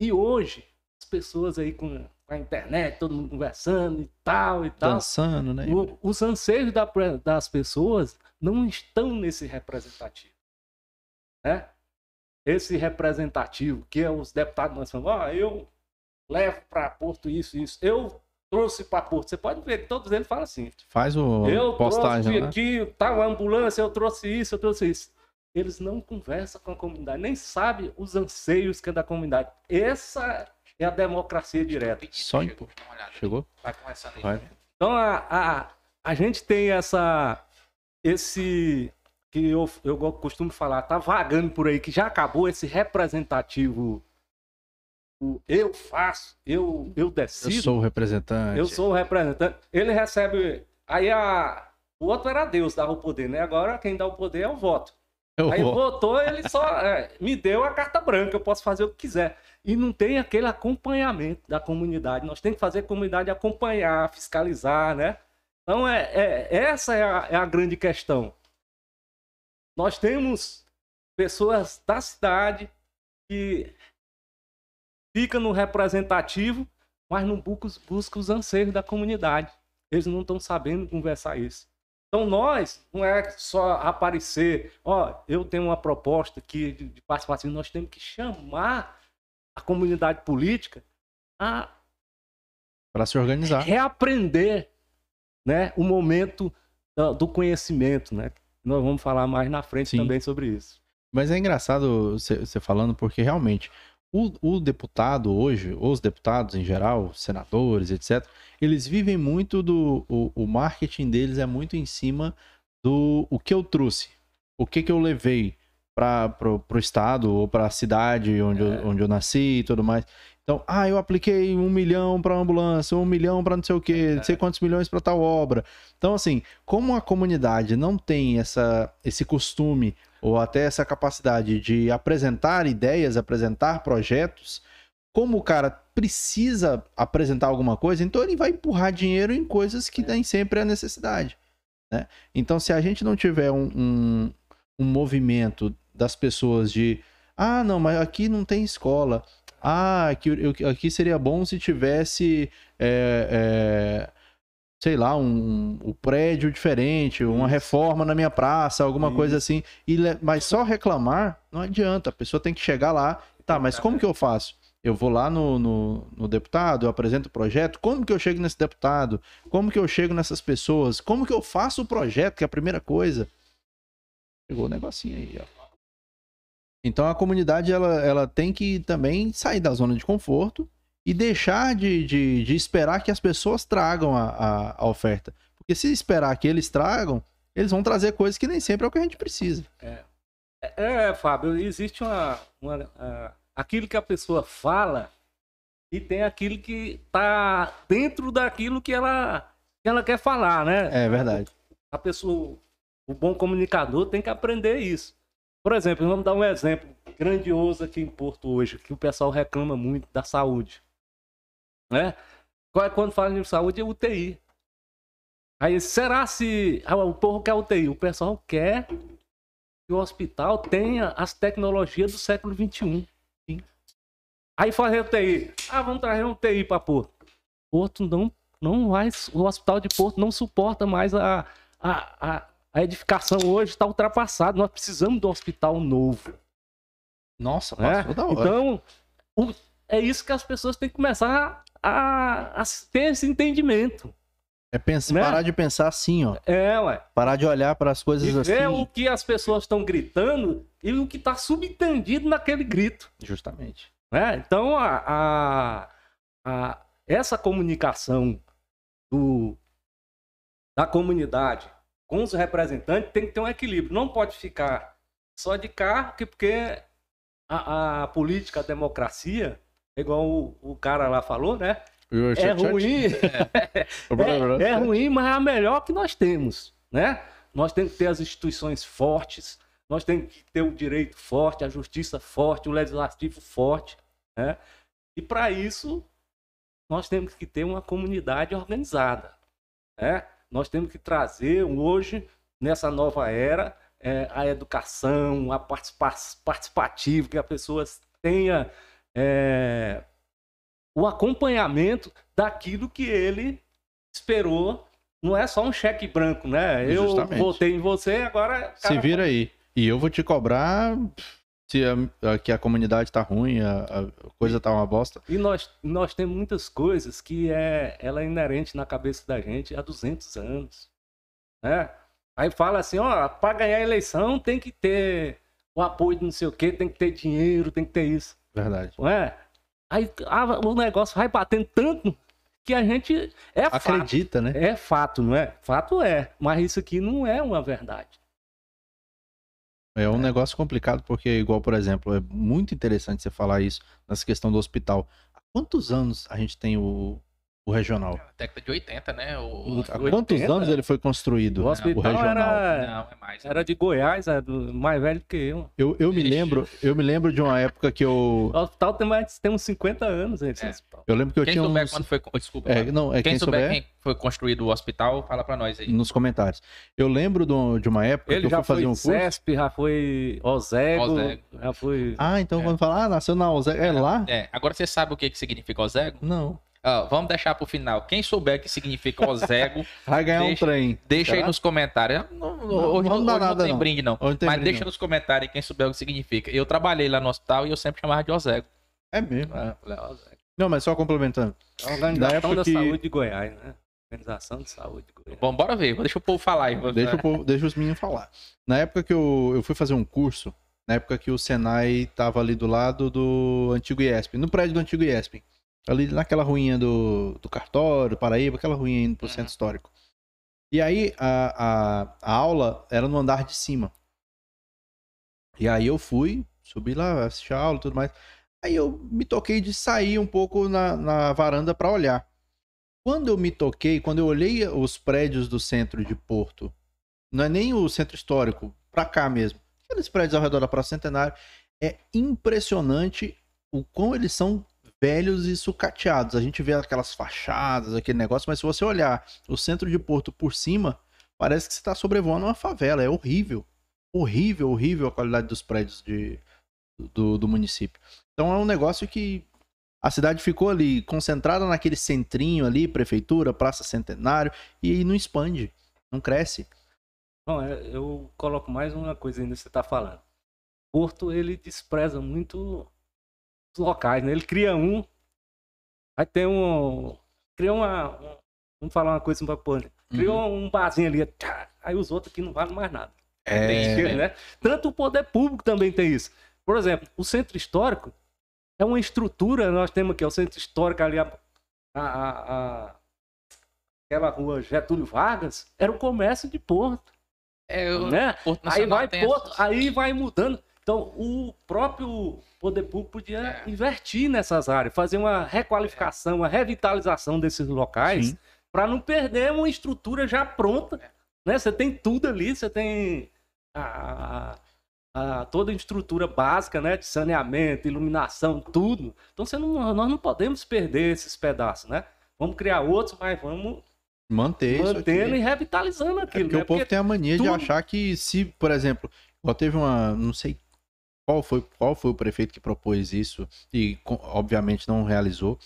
E hoje, as pessoas aí com a internet, todo mundo conversando e tal e tal, Dançando, né? o- os anseios da das pessoas não estão nesse representativo. Né? Esse representativo, que é os deputados nós falamos, ó, eu levo para Porto isso, isso. Eu trouxe para Porto. Você pode ver que todos eles falam assim. Faz o Eu postagem, trouxe né? aqui, tal ambulância, eu trouxe isso, eu trouxe isso. Eles não conversam com a comunidade, nem sabem os anseios que é da comunidade. Essa é a democracia direta. Só em- Chegou. Chegou? Vai começando aí. Vai. Então a, a, a gente tem essa esse que eu, eu costumo falar, tá vagando por aí, que já acabou esse representativo. O eu faço, eu, eu Eu decido, sou o representante. eu sou o representante. Ele recebe. Aí a, o outro era Deus, dava o poder, né? Agora quem dá o poder é o voto. Eu Aí vou. votou, ele só é, me deu a carta branca, eu posso fazer o que quiser. E não tem aquele acompanhamento da comunidade. Nós temos que fazer a comunidade acompanhar, fiscalizar, né? Então, é, é- essa é a, é a grande questão. Nós temos pessoas da cidade que ficam no representativo, mas não buscam, os- anseios da comunidade. Eles não estão sabendo conversar isso. Então nós, não é só aparecer, ó, eu tenho uma proposta aqui de, de participação, nós temos que chamar a comunidade política a Pra se organizar. reaprender né, o momento do conhecimento, né? Nós vamos falar mais na frente Sim. também sobre isso. Mas é engraçado você falando, porque realmente o, o deputado hoje, os deputados em geral, senadores, etc., eles vivem muito do. O, o marketing deles é muito em cima do o que eu trouxe, o que, que eu levei para pro, pro estado ou para a cidade onde, É. eu, onde eu nasci e tudo mais. Então, ah, eu apliquei um milhão para ambulância, um milhão para não sei o quê, não sei quantos milhões para tal obra. Então, assim, como a comunidade não tem essa, esse costume ou até essa capacidade de apresentar ideias, apresentar projetos, como o cara precisa apresentar alguma coisa, então ele vai empurrar dinheiro em coisas que nem sempre é necessidade. Né? Então, se a gente não tiver um, um, um movimento das pessoas de ah, não, mas aqui não tem escola. Ah, aqui, eu- aqui seria bom se tivesse é, é, sei lá, um, um prédio diferente, uma reforma na minha praça, alguma Isso. coisa assim. E, mas só reclamar não adianta. A pessoa tem que chegar lá. Tá, mas como que eu faço? Eu vou lá no, no, no deputado, eu apresento o projeto. Como que eu chego nesse deputado? Como que eu chego nessas pessoas? Como que eu faço o projeto? Que é a primeira coisa. Chegou o negocinho aí, ó. Então a comunidade ela, ela tem que também sair da zona de conforto e deixar de, de, de esperar que as pessoas tragam a, a, a oferta. Porque se esperar que eles tragam, eles vão trazer coisas que nem sempre é o que a gente precisa. É, é, Fábio, existe uma, uma ah, aquilo que a pessoa fala e tem aquilo que tá dentro daquilo que ela que ela quer falar, né? É verdade. A pessoa, o bom comunicador tem que aprender isso. Por exemplo, vamos dar um exemplo grandioso aqui em Porto hoje, que o pessoal reclama muito da saúde. Né? É Quando fala de saúde é UTI. Aí, será se ah, o povo quer UTI? O pessoal quer que o hospital tenha as tecnologias do século XXI. Sim. Aí fazer UTI. Ah, vamos trazer um UTI para Porto. Porto não, não vai. O hospital de Porto não suporta mais a, a, a, a edificação hoje, está ultrapassado. Nós precisamos de um hospital novo. Nossa, né? passou da hora. Então, o, é isso que as pessoas têm que começar a, a ter esse entendimento. É pensar, né? parar de pensar assim, ó. É, ué. Parar de olhar para as coisas e assim. Ver o que as pessoas estão gritando e o que está subentendido naquele grito. Justamente. É, então, a, a, a, essa comunicação do, da comunidade com os representantes tem que ter um equilíbrio. Não pode ficar só de cá, porque a, a política, a democracia, igual o, o cara lá falou, né? É ruim, é, é ruim, mas é a melhor que nós temos, né? Nós temos que ter as instituições fortes, nós temos que ter o direito forte, a justiça forte, o legislativo forte, né? E para isso nós temos que ter uma comunidade organizada, né? Nós temos que trazer hoje nessa nova era é, a educação, a participativa, que a pessoa tenha é, o acompanhamento daquilo que ele esperou. Não é só um cheque branco, né? Eu Justamente. votei em você, agora. Se vira aí. E eu vou te cobrar se a, a, que a comunidade tá ruim, a, a, coisa tá uma bosta. E nós, nós temos muitas coisas que é, ela é inerente na cabeça da gente há 200 anos. Né? Aí fala assim, ó, para ganhar a eleição tem que ter o apoio de não sei o quê, tem que ter dinheiro, tem que ter isso. Verdade. Não é? Aí ah, o negócio vai batendo tanto que a gente é acredita, fato. né? É fato, não é? Fato é, mas isso aqui não é uma verdade. É um é. negócio complicado porque igual, por exemplo, é muito interessante você falar isso nessa questão do hospital. Há quantos anos a gente tem o o regional. década de 80, né? O... Há quantos 80? anos ele foi construído? O hospital o regional? Era... Não, é mais. Era de Goiás, é do... mais velho que eu. Eu, eu me lembro, eu me lembro de uma época que eu. O hospital tem mais tem uns 50 anos esse é. hospital. Eu lembro que eu quem tinha souber uns... quando foi, desculpa. É, não, é quem, quem souber, souber quem foi construído o hospital, fala para nós aí. Nos comentários. Eu lembro de uma época ele que eu fui fazer um curso. CESP, já foi Ozego, Ozego. já foi. Ah, então é. quando fala, ah, nasceu na Ozego, é, é lá? É. Agora você sabe o que que significa Ozego? Não. Uh, vamos deixar pro final. Quem souber que significa Ozego, vai ganhar deixa, um trem. Deixa Será? aí nos comentários. Não, não, hoje não, não, nada, não tem brinde, não. Tem Mas brinde, deixa nos comentários quem souber o que significa. Eu trabalhei lá no hospital e eu sempre chamava de Ozego. É mesmo? É, não, mas só complementando. Organização da que... Saúde de Goiás, né? Organização de Saúde de Goiás. Bom, bora ver. Deixa o povo falar aí. Deixa, o povo, deixa os meninos falar. Na época que eu, eu fui fazer um curso, na época que o Senai tava ali do lado do antigo IESP, no prédio do antigo IESP. Ali naquela ruinha do, do cartório, Paraíba, aquela ruinha indo pro uhum. centro histórico. E aí a, a, a, aula era no andar de cima. E aí eu fui, subi lá, assisti a aula e tudo mais. Aí eu me toquei de sair um pouco na, na varanda para olhar. Quando eu me toquei, quando eu olhei os prédios do centro de Porto, não é nem o centro histórico, para cá mesmo, aqueles prédios ao redor da Praça Centenário, é impressionante o quão eles são velhos e sucateados. A gente vê aquelas fachadas, aquele negócio, mas se você olhar o centro de Porto por cima, parece que você está sobrevoando uma favela. É horrível. Horrível, horrível a qualidade dos prédios de, do, do município. Então é um negócio que a cidade ficou ali concentrada naquele centrinho ali, prefeitura, Praça Centenário, e não expande, não cresce. Bom, é, eu coloco mais uma coisa ainda que você está falando. Porto, ele despreza muito locais, né? Ele cria um, aí tem um, cria uma, vamos falar uma coisa para pôr, né? criou uhum. um barzinho ali, aí os outros aqui não valem mais nada. É, né? Tanto o poder público também tem isso. Por exemplo, o centro histórico é uma estrutura, nós temos aqui o centro histórico ali, a, a, a, aquela rua Getúlio Vargas, era o comércio de Porto. É, né? Porto aí vai Porto, aí vai mudando. Então, o próprio poder público podia é. invertir nessas áreas, fazer uma requalificação, uma revitalização desses locais, para não perder uma estrutura já pronta. É. Né? Você tem tudo ali, você tem a, a, a, toda a estrutura básica né? de saneamento, iluminação, tudo. Então você não, nós não podemos perder esses pedaços, né? Vamos criar outros, mas vamos manter mantendo e revitalizando aquilo. É porque né? o povo porque tem a mania tudo... de achar que se, por exemplo, igual teve uma, não sei qual foi, qual foi o prefeito que propôs isso e, obviamente, não realizou.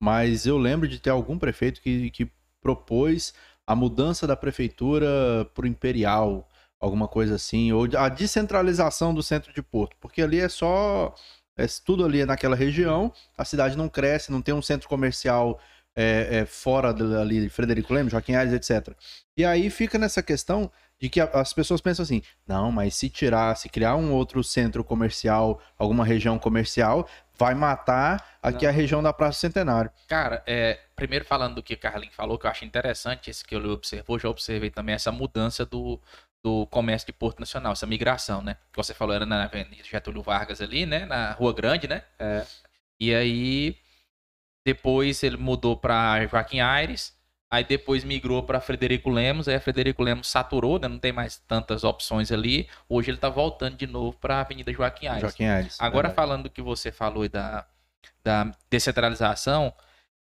Mas eu lembro de ter algum prefeito que, que propôs a mudança da prefeitura para o imperial, alguma coisa assim, ou a descentralização do centro de Porto, porque ali é só é tudo ali naquela região, a cidade não cresce, não tem um centro comercial é, é, fora ali de Frederico Lemos, Joaquim Aires, etc. E aí fica nessa questão de que as pessoas pensam assim, não, mas se tirar, se criar um outro centro comercial, alguma região comercial, vai matar aqui não. a região da Praça Centenário. Cara, é, primeiro falando do que o Carlinhos falou, que eu acho interessante, esse que eu observou, já observei também essa mudança do, do comércio de Porto Nacional, essa migração, né? Que você falou, era na Avenida Getúlio Vargas ali, né? Na Rua Grande, né? É. E aí, depois ele mudou para Joaquim Aires, Aí depois migrou para Frederico Lemos, aí Frederico Lemos saturou, né? não tem mais tantas opções ali. Hoje ele está voltando de novo para a Avenida Joaquim Aires. Joaquim Aires. Agora, verdade. falando do que você falou da, da descentralização,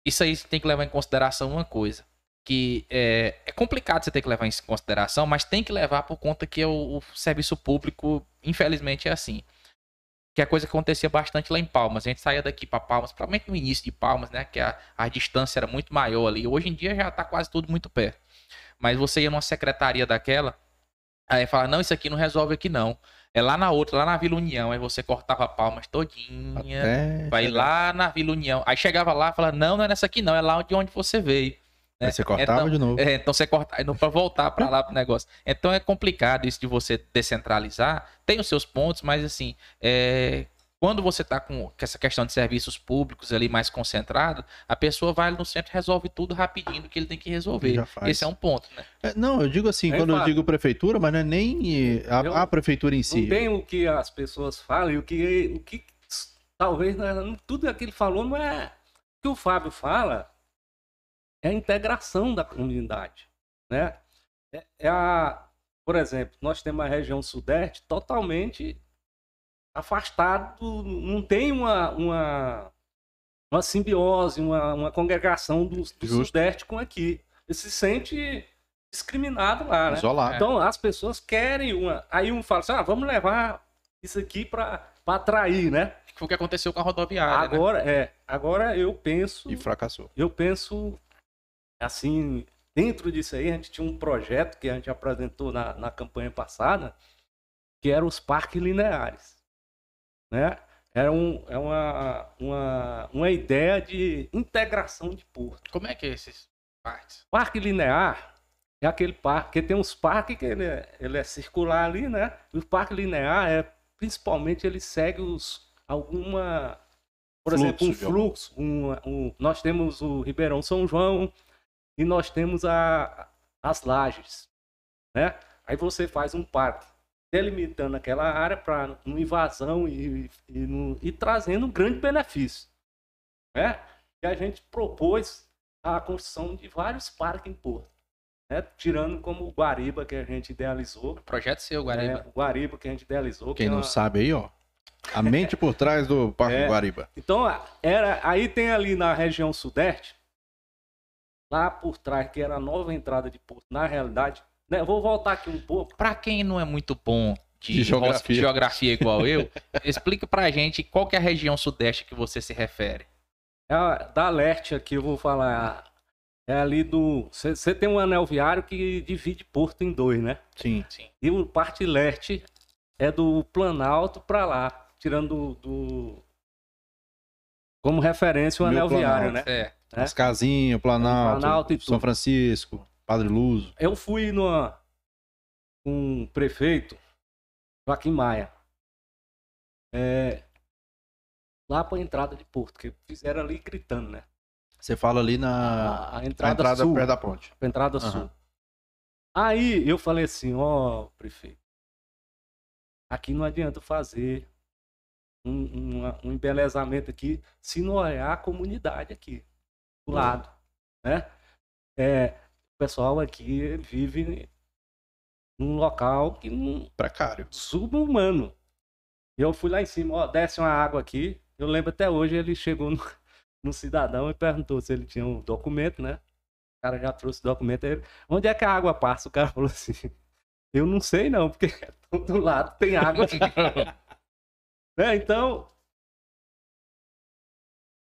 isso aí tem que levar em consideração uma coisa. Que é, é complicado você ter que levar em consideração, mas tem que levar por conta que o, o serviço público, infelizmente, é assim que é coisa que acontecia bastante lá em Palmas. A gente saía daqui para Palmas, provavelmente no início de Palmas, né? Que a, a distância era muito maior ali. Hoje em dia já tá quase tudo muito perto. Mas você ia numa secretaria daquela, aí fala, não, isso aqui não resolve aqui não. É lá na outra, lá na Vila União. Aí você cortava Palmas todinha, Até vai chegar. lá na Vila União. Aí chegava lá e fala, não, não é nessa aqui não, é lá de onde você veio. Né? Aí você cortava então, de novo. É, então você corta, não para voltar para lá pro negócio. Então é complicado isso de você descentralizar. Tem os seus pontos, mas assim, é, quando você está com essa questão de serviços públicos ali mais concentrado, a pessoa vai no centro e resolve tudo rapidinho do que ele tem que resolver. Esse é um ponto, né? É, não, eu digo assim, é quando eu digo prefeitura, mas não é nem a, a, prefeitura em si. Não tem o que as pessoas falam e o que, o que talvez tudo aquilo que ele falou não é o que o Fábio fala é a integração da comunidade, né? É, é a, por exemplo, nós temos a região sudeste totalmente afastado, não tem uma, uma, uma simbiose, uma, uma congregação do, do sudeste com aqui. Ele se sente discriminado lá, né? Isolado. Então as pessoas querem uma. Aí um fala assim: ah, vamos levar isso aqui para atrair, né? Foi o que aconteceu com a rodoviária. Né? Agora, né? é. Agora eu penso. E fracassou. Eu penso assim, dentro disso aí, a gente tinha um projeto que a gente apresentou na, na campanha passada, que era os parques lineares. Né? Era um, é uma, uma, uma ideia de integração de porto. Como é que é esses parques? Parque linear é aquele parque, que tem uns parques que ele é, ele é circular ali, né? E o parque linear é, principalmente, ele segue os, alguma, por fluxo, exemplo, um fluxo. Um, um, nós temos o Ribeirão São João, e nós temos a, as lajes, né? Aí você faz um parque delimitando aquela área para uma invasão e, e, no, e, trazendo um grande benefício, né? E a gente propôs a construção de vários parques em Porto, né? Tirando como o Guariba que a gente idealizou. O projeto seu, Guariba. É, o Guariba que a gente idealizou. Quem que é não é uma... sabe aí, ó. A mente por trás do Parque é, Guariba. Então, era, aí tem ali na região sudeste, lá por trás, que era a nova entrada de Porto, na realidade, né, vou voltar aqui um pouco. Para quem não é muito bom de, de geografia. geografia. igual eu, explica pra gente qual que é a região sudeste que você se refere. É da leste aqui, eu vou falar. É ali do. Você tem um anel viário que divide Porto em dois, né? Sim. Sim. E o parte leste é do Planalto para lá, tirando do, do, como referência o Meu anel Planalto. viário, né? É. Né? As casinhas, Planalto, Planalto São Francisco, Padre Luso. Eu fui numa, com um prefeito, Joaquim Maia, é, lá para a entrada de Porto, que fizeram ali gritando, né? Você fala ali na a, a entrada, a entrada sul, perto da ponte. A entrada uhum. sul. Aí eu falei assim, ó, oh, prefeito, aqui não adianta fazer um, um, um embelezamento aqui se não olhar a comunidade aqui do lado, né? É, o pessoal aqui vive num local que não precário, subhumano. Eu fui lá em cima, ó, desce uma água aqui. Eu lembro até hoje ele chegou no, no cidadão e perguntou se ele tinha um documento, né? O cara já trouxe o documento. Ele, Onde é que a água passa? O cara falou assim: Eu não sei não, porque do lado tem água. né? Então,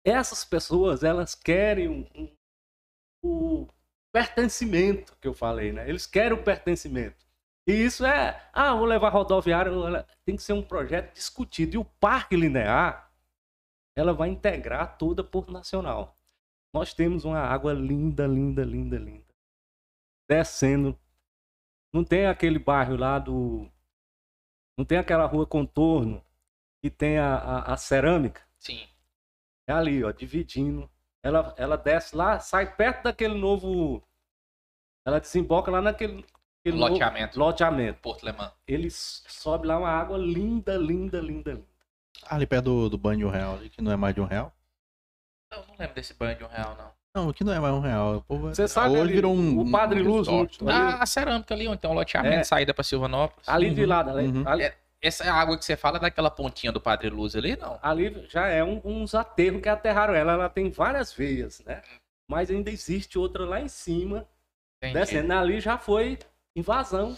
essas pessoas, elas querem um, um, o pertencimento que eu falei, né? Eles querem o pertencimento. E isso é, ah, vou levar rodoviária, tem que ser um projeto discutido. E o Parque Linear, ela vai integrar toda a Porto Nacional. Nós temos uma água linda, linda, linda, linda. Descendo. Não tem aquele bairro lá do. Não tem aquela rua contorno que tem a, a, a cerâmica? Sim. É ali, ó, dividindo. Ela, ela desce lá, sai perto daquele novo. Ela desemboca lá naquele. loteamento. Novo, loteamento. Porto Lemã. Ele sobe lá uma água linda, linda, linda, linda. Ali perto do, do banho de um real, que não é mais de um real. Eu não lembro desse banho de um real, não. Não, aqui não é mais um real. Você sabe Hoje ali, virou um. O Padre um Luz. Um, ah, a cerâmica ali, onde tem um loteamento, é. saída pra Silvanópolis. Ali uhum. de lado, ali. Uhum. ali. É, essa água que você fala é daquela pontinha do Padre Luz ali, não? Ali já é um, uns aterros que aterraram ela. Ela tem várias veias, né? Mas ainda existe outra lá em cima. Entendi. Descendo ali já foi invasão,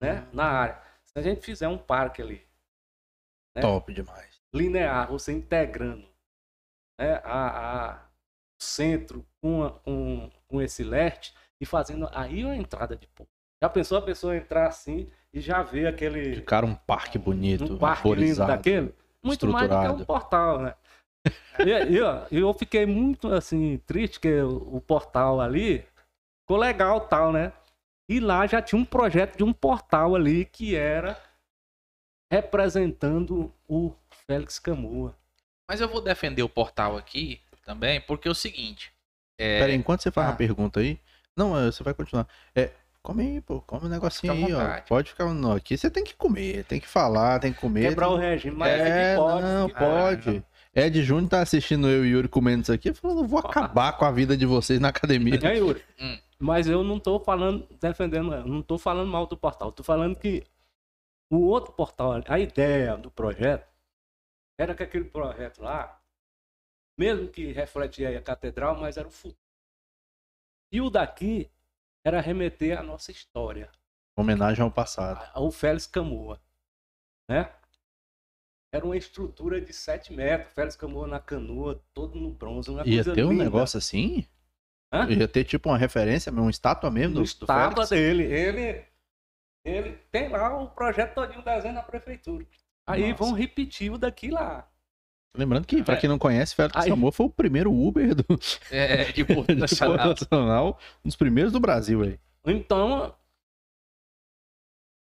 né? Uhum. Na área. Se a gente fizer um parque ali. Né? Top demais. Linear, você integrando né? a, a centro com, a, com, com esse leste e fazendo aí uma entrada de pouco. Já pensou a pessoa entrar assim e já ver aquele. De cara, um parque bonito, um parque lindo daquele? Muito mais do que um portal, né? e, e ó, eu fiquei muito assim, triste que o, o portal ali ficou legal tal, né? E lá já tinha um projeto de um portal ali que era representando o Félix Camua. Mas eu vou defender o portal aqui também, porque é o seguinte. É... Pera aí, enquanto você faz ah. a pergunta aí. Não, é, você vai continuar. É, come aí, pô, come um negocinho aí, ó. Pode ficar. Não, aqui você tem que comer, tem que falar, tem que comer. Quebrar tem... o regime, mas é, pode. Não, pode. Ah, Ed Júnior tá assistindo eu e Yuri comendo isso aqui, falando, vou acabar com a vida de vocês na academia. É, Yuri. Hum. Mas eu não tô falando, defendendo, não tô falando mal do portal, tô falando que o outro portal, a ideia do projeto, era que aquele projeto lá mesmo que refletia a catedral, mas era o futuro. E o daqui era remeter à nossa história. Homenagem ao passado. Ao Félix Camoa. Né? Era uma estrutura de 7 metros, Félix Camoa na canoa, todo no bronze. Uma Ia ter um negócio assim? Hã? Ia ter tipo uma referência, uma estátua mesmo do, estátua do dele. Ele, ele tem lá o projeto todinho desenho na prefeitura. Aí Nossa. vão repetir o daqui lá. Lembrando que, para é. quem não conhece, Félix Aí... Samor foi o primeiro Uber do... é, de Porto Nacional. Nacional, um dos primeiros do Brasil aí. Então,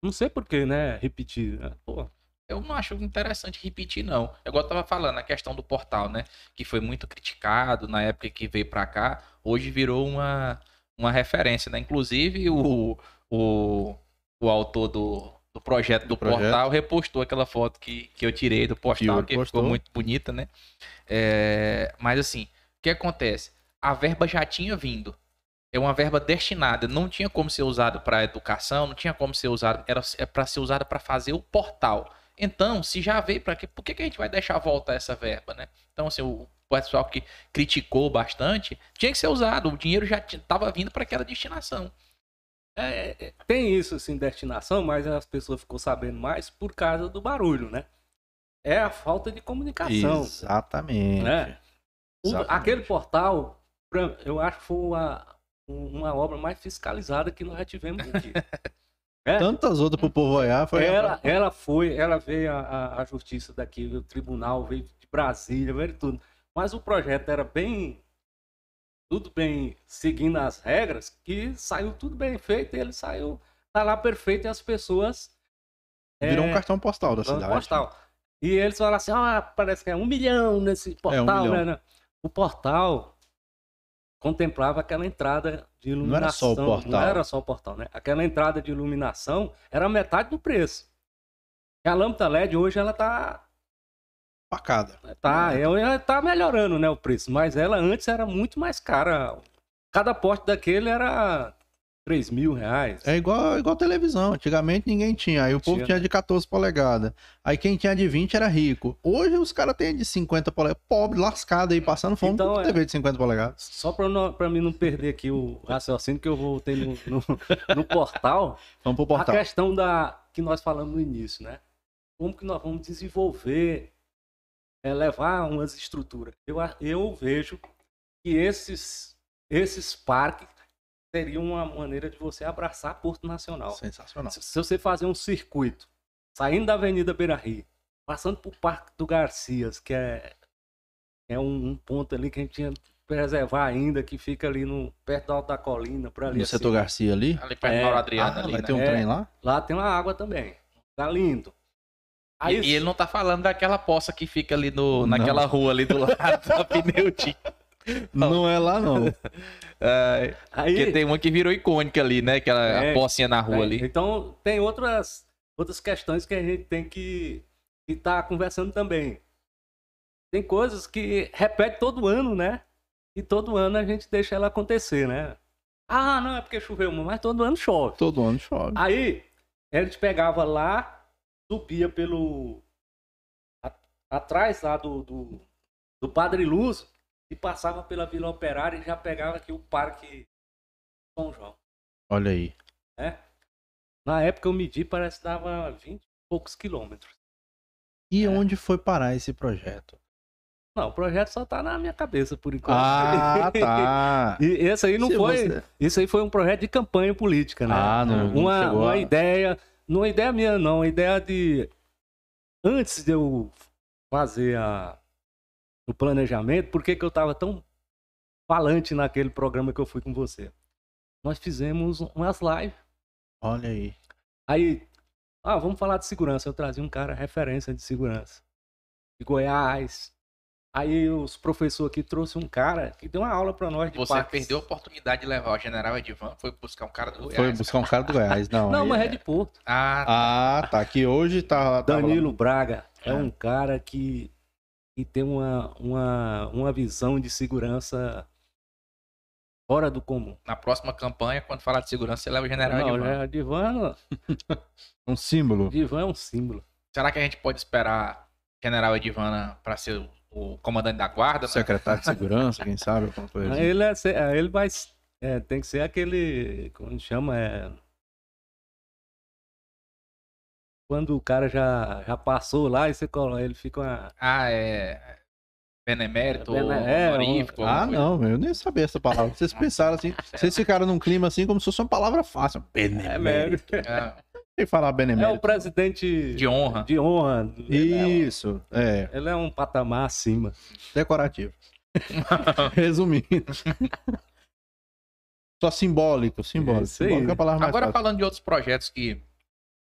não sei porquê, né, repetir. Né? Pô. Eu não acho interessante repetir, não. É igual eu tava falando, a questão do portal, né? Que foi muito criticado na época que veio para cá. Hoje virou uma, uma referência, né? Inclusive, o, o, o autor do, do projeto do, do projeto. portal, repostou aquela foto que, que eu tirei do portal, que, que ficou muito bonita, né? É, mas assim, o que acontece? A verba já tinha vindo. É uma verba destinada, não tinha como ser usado para educação, não tinha como ser usado, era é para ser usada para fazer o portal. Então, se já veio para quê? Por que, que a gente vai deixar voltar essa verba, né? Então, assim, o pessoal que criticou bastante, tinha que ser usado, o dinheiro já estava vindo para aquela destinação. É, é, tem isso assim, destinação, mas as pessoas ficou sabendo mais por causa do barulho, né? É a falta de comunicação. Exatamente. Né? O, Exatamente. Aquele portal, eu acho que foi uma, uma obra mais fiscalizada que nós já tivemos aqui. É. Tantas outras para o povo olhar. Foi ela, ela foi, ela veio a, a, justiça daqui, o tribunal veio de Brasília, veio tudo. Mas o projeto era bem tudo bem seguindo as regras, que saiu tudo bem feito, ele saiu, tá lá perfeito e as pessoas. Virou é, um cartão postal da cidade. Postal. E eles falam assim: ah, parece que é um milhão nesse portal, é, um milhão. né? O portal contemplava aquela entrada de iluminação. Não era só o portal. Não era só o portal, né? Aquela entrada de iluminação era metade do preço. E a lâmpada LED hoje ela tá facada. Tá, é. ela tá melhorando, né, o preço, mas ela antes era muito mais cara. Cada poste daquele era 3 mil reais. É igual, igual televisão. Antigamente ninguém tinha. Aí o povo tinha, tinha de 14 polegadas. Aí quem tinha de 20 era rico. Hoje os caras têm de 50 polegadas. Pobre, lascado aí, passando fome então, com é... TV de 50 polegadas. Só pra, não, pra mim não perder aqui o raciocínio que eu voltei no, no, no portal. Vamos pro portal. A questão da que nós falamos no início, né? Como que nós vamos desenvolver é, levar umas estruturas. Eu, eu vejo que esses, esses parques seria uma maneira de você abraçar Porto Nacional. Sensacional. Se, se você fazer um circuito, saindo da Avenida Beira Rio, passando por Parque do Garcias, que é, é um, um ponto ali que a gente tinha que preservar ainda, que fica ali no, perto da Alta Colina, por ali. No assim. setor Garcia ali? Ali perto É. da Mauro Adriano Ah, ali, vai né? ter um É. trem lá? Lá tem uma água também. Tá lindo. Aí, E, e ele não tá falando daquela poça que fica ali no, naquela rua ali do lado da Pneuti. Não é lá, não. É, aí, porque tem uma que virou icônica ali, né? Aquela É, a pocinha na rua Tem. ali. Então, tem outras, outras questões que a gente tem que estar conversando também. Tem coisas que repete todo ano, né? E todo ano a gente deixa ela acontecer, né? Ah, não, é porque choveu, mas todo ano chove. Todo ano chove. Aí, a gente pegava lá, subia pelo. a- atrás lá do, do, do Padre Luz e passava pela Vila Operária e já pegava aqui o Parque São João. Olha aí. Na época eu medi, parece que dava 20 e poucos quilômetros. E É. onde foi parar esse projeto? Não, o projeto só tá na minha cabeça por enquanto. Ah, tá. E esse aí não Se foi. você- Isso aí foi um projeto de campanha política, né? Ah, não, não uma, chegou uma ideia. Não uma ideia minha, não. Uma ideia de. Antes de eu fazer a, o planejamento, por que, que eu tava tão falante naquele programa que eu fui com você? Nós fizemos umas lives. Olha aí. Aí, ah, vamos falar de segurança. Eu trazia um cara referência de segurança. De Goiás. Aí os professores aqui trouxe um cara que deu uma aula pra nós de Você perdeu a oportunidade de levar o general Edivan, foi buscar um cara do Goiás. Foi buscar um cara do Goiás. Não, Não, mas é de Porto. Ah, Ah, tá. Que hoje tá. lá- Danilo Braga é É. um cara que, que tem uma, uma, uma visão de segurança fora do comum. na próxima campanha, quando falar de segurança, você leva o general Não, Edivan. já, Divan, Um símbolo. Divan é um símbolo. Será que a gente pode esperar general Edivana para ser o, o comandante da guarda? né? Secretário de segurança, quem sabe? Alguma coisa assim. Ele, é, é, ele vai. é, tem que ser aquele. Como chama? É, quando o cara já, já passou lá e você coloca, ele fica uma. Ah, é. Benemérito, Bene- ou é, honorífico. Ah, não, eu nem sabia essa palavra. Vocês pensaram assim, vocês ficaram num clima assim como se fosse uma palavra fácil. Benemérito. É, Tem que falar É o benemérito. presidente de honra. de honra. Isso, é, Ele é um patamar acima. decorativo. Resumindo. Só simbólico, simbólico. Isso aí. Simbólico é a palavra mais Agora fácil. falando de outros projetos que,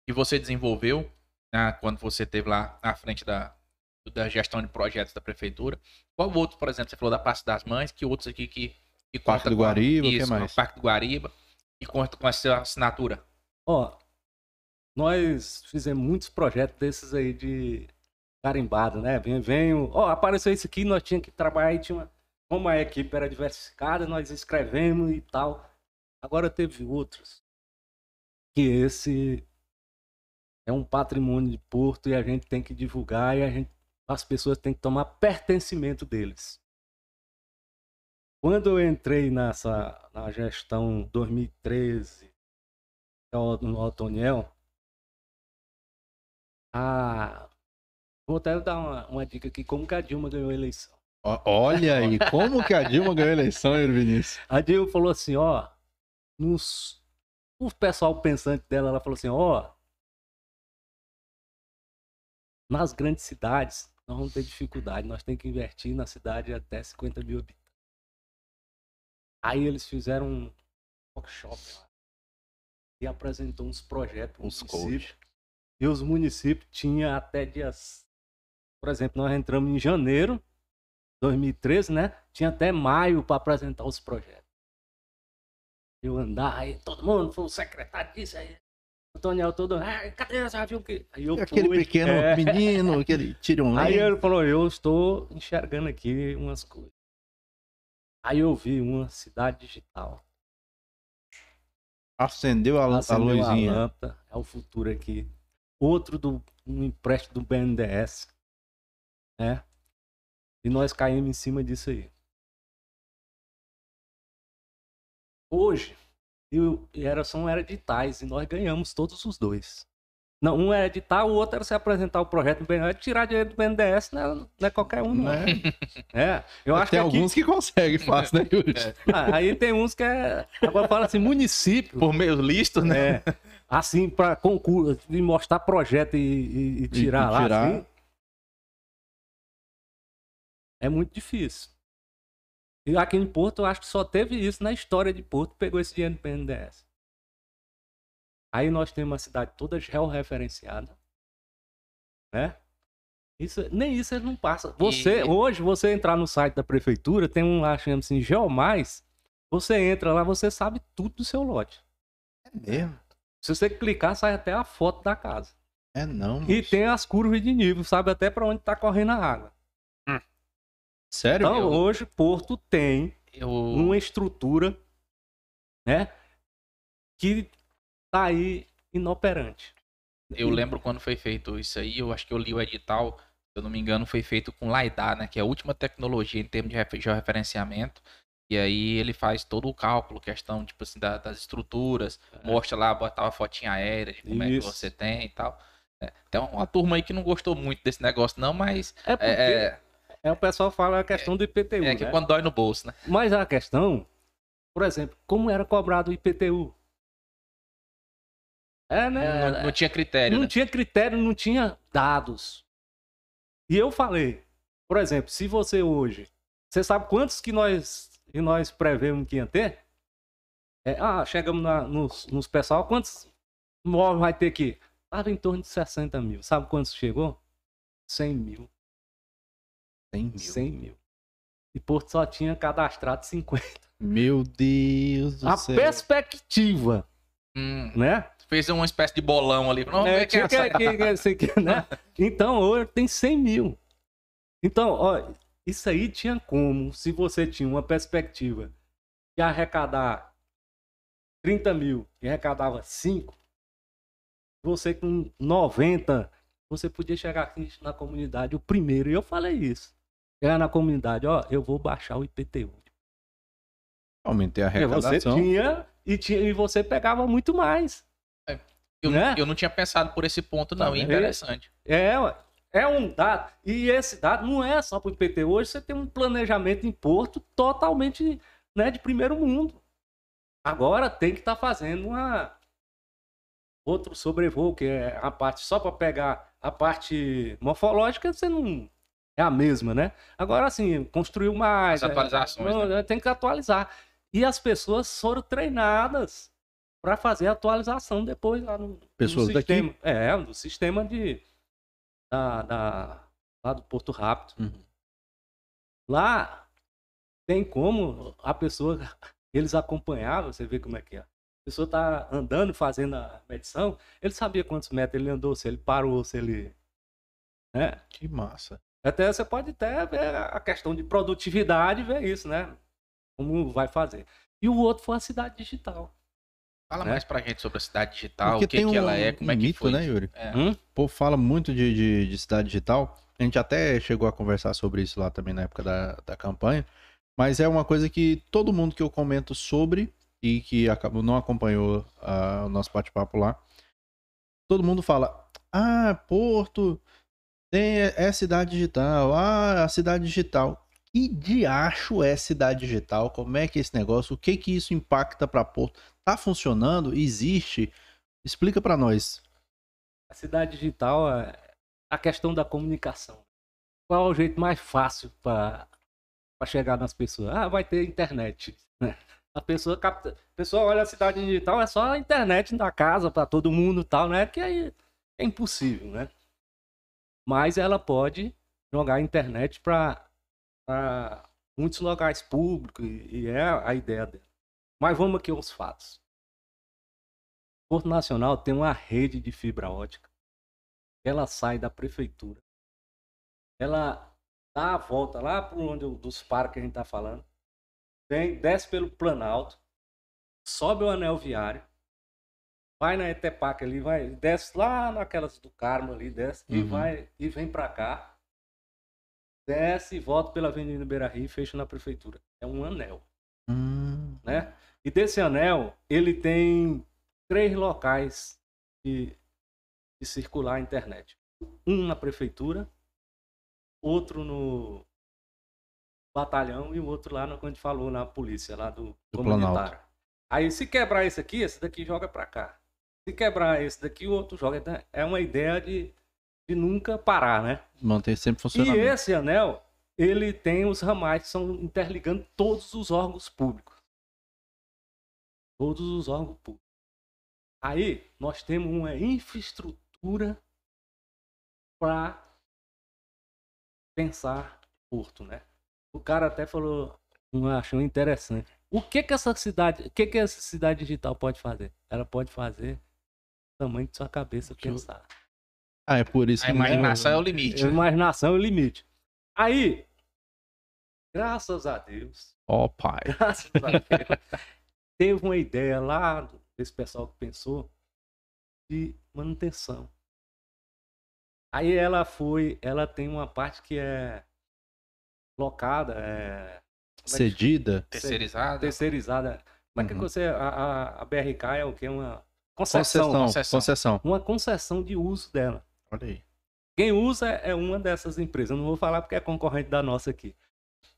que você desenvolveu, né, quando você esteve lá à frente da, da gestão de projetos da prefeitura, qual outro, por exemplo, você falou da Praça das Mães, que outros aqui que, que Parque conta do Guariba, o que mais? Parque do Guariba, e conta com essa assinatura? Ó, nós fizemos muitos projetos desses aí de carimbado, né? Vem, vem, ó, apareceu isso aqui, nós tínhamos que trabalhar e tinha uma, como a equipe era diversificada, nós escrevemos e tal. Agora teve outros que esse é um patrimônio de Porto e a gente tem que divulgar e a gente, as pessoas têm que tomar pertencimento deles. Quando eu entrei nessa na gestão 2013 no Otoniel, a vou até dar uma, uma dica aqui como que a Dilma ganhou a eleição. Olha aí, como que a Dilma ganhou a eleição, Euro Vinícius? A Dilma falou assim, ó, nos o pessoal pensante dela, ela falou assim, ó, nas grandes cidades nós vamos ter dificuldade, nós temos que investir na cidade até 50 mil habitantes. Aí eles fizeram um workshop lá e apresentou uns projetos Uns os coach. municípios. E os municípios tinham até dias, por exemplo, nós entramos em janeiro de 2013, né? Tinha até maio para apresentar os projetos. Eu andar aí, todo mundo, foi o secretário disso aí. O Toniel todo, ah, cadê já viu o que? Aí eu Aquele fui, pequeno é. menino, aquele tirão Aí ele falou, eu estou enxergando aqui umas coisas. Aí eu vi uma cidade digital. acendeu a, a Acendeu luzinha. lâmpada, é o futuro aqui. Outro do um empréstimo do BNDES. Né? E nós caímos em cima disso aí. Hoje, eu, era, são editais e nós ganhamos todos os dois. Não, um é editar, o outro era se apresentar o projeto no BNDES. Tirar dinheiro do BNDES não é, não é qualquer um, não. Né? É, eu acho Tem que aqui- alguns que conseguem fácil, né, Yuri? Ah, aí tem uns que é. Agora fala assim, município. Por meio listo, né? É, assim, para concurso, de mostrar projeto e, e- e tirar E lá. tirar. assim, é muito difícil. E aqui em Porto, eu acho que só teve isso na história de Porto, pegou esse dinheiro do PNDES. Aí nós temos uma cidade toda georreferenciada. Né? Isso, nem isso ele não passa. Você, E- hoje, você entrar no site da prefeitura, tem um lá chama assim, Geomais. Você entra lá, você sabe tudo do seu lote. É mesmo? Se você clicar, sai até a foto da casa. É não, E tem as curvas de nível, sabe até para onde tá correndo a água. Sério? Então, hoje, Porto tem Eu, uma estrutura, né, que tá aí inoperante. eu lembro quando foi feito isso aí, eu acho que eu li o edital, se eu não me engano, foi feito com LiDAR, né? Que é a última tecnologia em termos de refe- georreferenciamento. E aí ele faz todo o cálculo, questão, tipo assim, da- das estruturas, mostra lá, botava a fotinha aérea de como é que Isso. você tem e tal. É, tem uma turma aí que não gostou muito desse negócio, não, mas É porque é, é, o pessoal fala a questão do IPTU, é, é que né? quando dói no bolso, né? Mas a questão, por exemplo, como era cobrado o IPTU? É, né? Não, não tinha critério, não né? tinha critério, não tinha dados. E eu falei, por exemplo, se você hoje, você sabe quantos que nós que nós prevemos que ia ter? É, ah, chegamos na- nos, nos pessoal, quantos móveis vai ter aqui? Tava em torno de 60 mil. Sabe quantos chegou? 100 mil. 100 mil. 100 mil. E Porto só tinha cadastrado 50. Meu Deus do A céu. perspectiva, Hum, né? fez uma espécie de bolão ali. Vamos É, ver quem que- é que- que- que- né? Então, hoje tem 100 mil. Então, ó, isso aí tinha como, se você tinha uma perspectiva de arrecadar 30 mil e arrecadava 5, você com 90, você podia chegar aqui na comunidade o primeiro. E eu falei isso. Chegar na comunidade, ó, eu vou baixar o IPTU. Aumentei a Porque você arrecadação. tinha e, tinha e você pegava muito mais. Eu, né? eu não tinha pensado por esse ponto, não. Tá e vendo? interessante. É, ué. É um dado. E esse dado não é só para o IPT. Hoje você tem um planejamento em Porto totalmente né, de primeiro mundo. Agora tem que estar fazendo uma outro sobrevoo, que é a parte só para pegar a parte morfológica, você não é a mesma, né? Agora assim, construiu mais. As atualizações, é, não, Tem que atualizar. E as pessoas foram treinadas para fazer a atualização depois lá no, Pessoas daqui? sistema. É, do sistema de da, da- lá do Porto Rápido. Uhum. Lá tem como a pessoa eles acompanhavam, você vê como é que é. A pessoa tá andando, fazendo a medição, ele sabia quantos metros ele andou, se ele parou, se ele né? Que massa. Até você pode até ver a questão de produtividade, ver isso, né? Como vai fazer. E o outro foi a cidade digital. Fala Né? mais pra gente sobre a cidade digital, Porque o que, tem que um, ela é, como um é que mito, foi. né, Yuri? É. Hum? O povo fala muito de, de, de cidade digital. A gente até chegou a conversar sobre isso lá também na época da, da campanha. Mas é uma coisa que todo mundo que eu comento sobre e que acabou, não acompanhou ah, o nosso bate-papo lá, todo mundo fala: Ah, Porto tem, é cidade digital. Ah, a cidade digital. Que diacho é cidade digital? Como é que é esse negócio? O que que isso impacta para Porto? Tá funcionando? Existe? Explica para nós. A cidade digital é a questão da comunicação. Qual é o jeito mais fácil para chegar nas pessoas? Ah, vai ter internet. né? A pessoa capta, a pessoa olha a cidade digital, é só a internet da casa para todo mundo tal, né? Que aí é impossível, né? Mas ela pode jogar a internet para muitos locais públicos e, e é a ideia dela. Mas vamos aqui aos fatos. Porto Nacional tem uma rede de fibra ótica. Ela sai da prefeitura. Ela dá a volta lá para onde dos parques que a gente está falando. Vem, desce pelo Planalto, sobe o anel viário, vai na Etepac ali, vai, desce lá naquelas do Carmo ali, desce e Uhum. vai e vem para cá. Desce e volta pela Avenida Beira Rio e fecha na prefeitura. É um anel Hum, né? E desse anel, ele tem três locais de de circular a internet. Um na prefeitura, outro no batalhão e o outro lá no que a gente falou na polícia, lá do, Do comunitário. Aí se quebrar esse aqui, esse daqui joga pra cá. Se quebrar esse daqui, o outro joga. Então, É uma ideia de, de nunca parar, né? Manter sempre E funcionando. esse anel, ele tem os ramais que são interligando todos os órgãos públicos. Todos os órgãos públicos. Aí, nós temos uma infraestrutura para pensar porto, né? O cara até falou, achou interessante. O que que essa cidade, o que que essa cidade digital pode fazer? Ela pode fazer o tamanho de sua cabeça pensar. Ah, é por isso A que imaginação é o limite. A né? imaginação é o limite. Aí, graças a Deus, Ó, pai. graças a Deus, teve uma ideia lá desse pessoal que pensou de manutenção. Aí ela foi, ela tem uma parte que é locada, é é que Cedida. Terceirizada. terceirizada. Mas que Uhum. você, a, a, a BRK é o que? Uma concessão. Concessão. concessão. Concessão. Uma concessão de uso dela. Olha aí. Quem usa é uma dessas empresas. Eu não vou falar porque é concorrente da nossa aqui.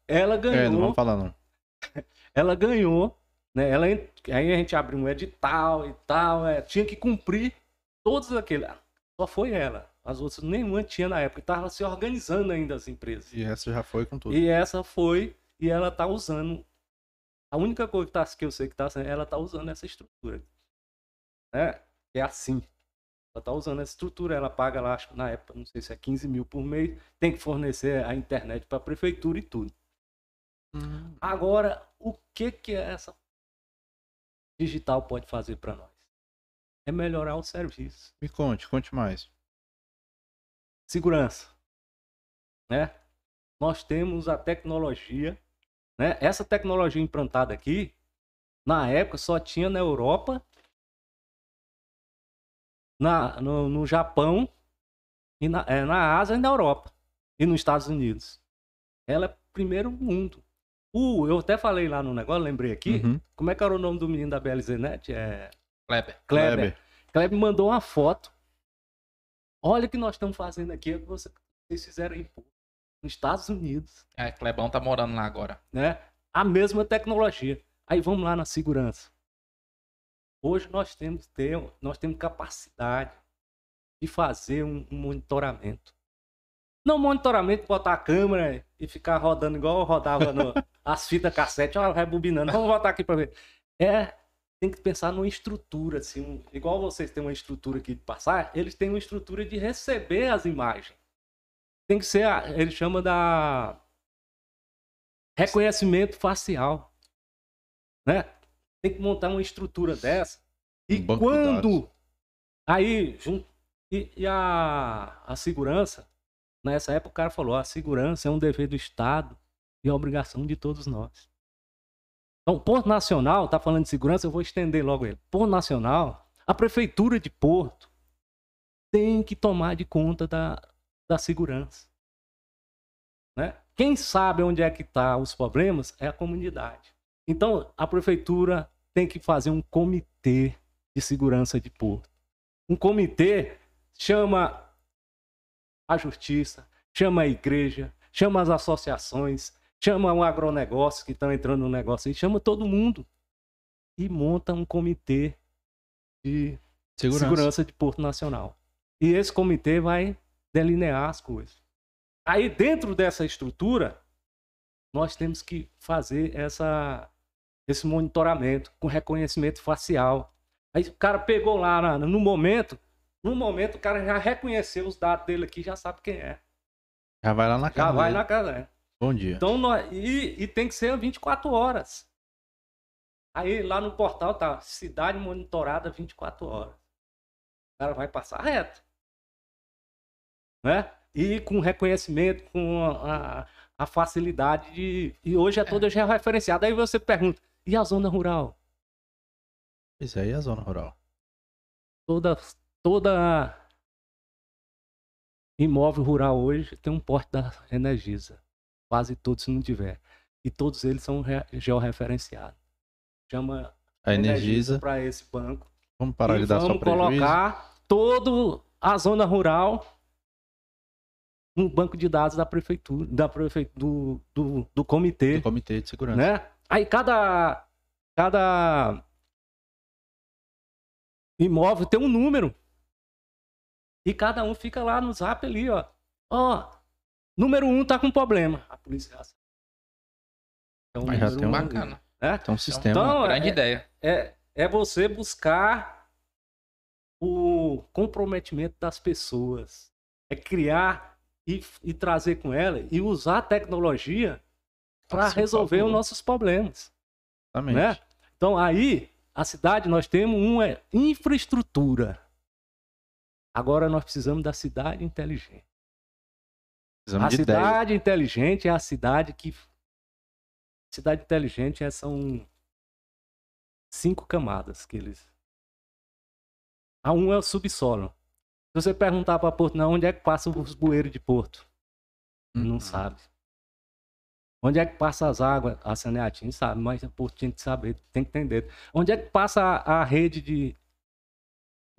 Ela ganhou. É, não vamos falar não. ela ganhou, né? Ela, aí a gente abriu um edital e tal, é, tinha que cumprir todos aqueles. Só foi ela. As outras nenhuma tinha na época. Estava se organizando ainda as empresas. E essa já foi com tudo. E essa foi, e ela tá usando. A única coisa que, tá, que eu sei que tá sendo, ela tá usando essa estrutura. Né? É assim. Ela tá usando essa estrutura, ela paga lá, acho na época, não sei se é 15 mil por mês, tem que fornecer a internet para a prefeitura e tudo. Hum. Agora, o que que essa digital pode fazer para nós? É melhorar o serviço. Me conte, conte mais. Segurança. Né? Nós temos a tecnologia, né? Essa tecnologia implantada aqui, na época só tinha na Europa, na, no, no Japão, e na, é, na Ásia e na Europa. E nos Estados Unidos. Ela é primeiro mundo. O, eu até falei lá no negócio, lembrei aqui. Uhum. Como é que era o nome do menino da BLZNet? É Kleber. Kleber. Kleber. Kleber mandou uma foto. Olha o que nós estamos fazendo aqui, é vocês fizeram aí, pô, nos Estados Unidos, É, Clebão tá morando lá agora. né? A mesma tecnologia. Aí vamos lá na segurança. Hoje nós temos ter, nós temos capacidade de fazer um, um monitoramento. Não monitoramento, botar a câmera e ficar rodando igual eu rodava no, as fitas cassete, ó, rebobinando. Vamos voltar aqui para ver. É, tem que pensar numa estrutura, assim, um- igual vocês têm uma estrutura aqui de passar, eles têm uma estrutura de receber as imagens. Tem que ser, a- ele chama da reconhecimento facial, né? Tem que montar uma estrutura dessa. E Um quando aí jun- e, e a, a segurança nessa época o cara falou: a segurança é um dever do Estado e é obrigação de todos nós. Então, Porto Nacional, tá falando de segurança, eu vou estender logo ele. Porto Nacional, a prefeitura de Porto tem que tomar de conta da, da segurança. Né? Quem sabe onde é que tá os problemas é a comunidade. Então, a prefeitura tem que fazer um comitê de segurança de Porto. Um comitê chama a justiça, chama a igreja, chama as associações, chama o agronegócio que estão entrando no negócio aí, chama todo mundo e monta um comitê de Segurança. segurança de Porto Nacional. E esse comitê vai delinear as coisas. Aí, dentro dessa estrutura, nós temos que fazer essa, esse monitoramento com reconhecimento facial. Aí o cara pegou lá no momento, no momento o cara já reconheceu os dados dele aqui, já sabe quem é. Já vai lá na Já casa. vai dele. na casa. né? Bom dia. Então, nós, e, e tem que ser 24 horas. Aí lá no portal tá cidade monitorada 24 horas. O cara vai passar reto. Né? E com reconhecimento, com a, a- a facilidade de. E hoje é toda já referenciada. Aí você pergunta: e a zona rural? Isso aí é a zona rural. Toda, toda imóvel rural hoje tem um porte da Energisa. Quase todos, se não tiver. E todos eles são re- georreferenciados. Chama A Energisa. para esse banco. Vamos parar de dar só vamos prejuízo. colocar todo a zona rural no banco de dados da prefeitura, da prefeitura do, do, do comitê. Do comitê de segurança. Né? Aí cada, cada imóvel tem um número. E cada um fica lá no zap ali, ó. Ó, número um tá com problema. A polícia já sabe. Então, Mas já tem um, bacana. Né? Tem um sistema. Então, grande é, ideia. É, é você buscar o comprometimento das pessoas. É criar e, e trazer com ela e usar a tecnologia para resolver os nossos problemas. Exatamente. Né? Então, aí, a cidade, nós temos uma infraestrutura. Agora nós precisamos da cidade inteligente. Precisamos a cidade ideia. inteligente é a cidade que. Cidade inteligente é, são cinco camadas que eles. A um é o subsolo. Se você perguntar para Porto, não, onde é que passa os bueiros de Porto? Uhum. Não sabe. Onde é que passa as águas? A Saneatim sabe, mas Porto tinha que saber, tem que entender. Onde é que passa a, a rede de,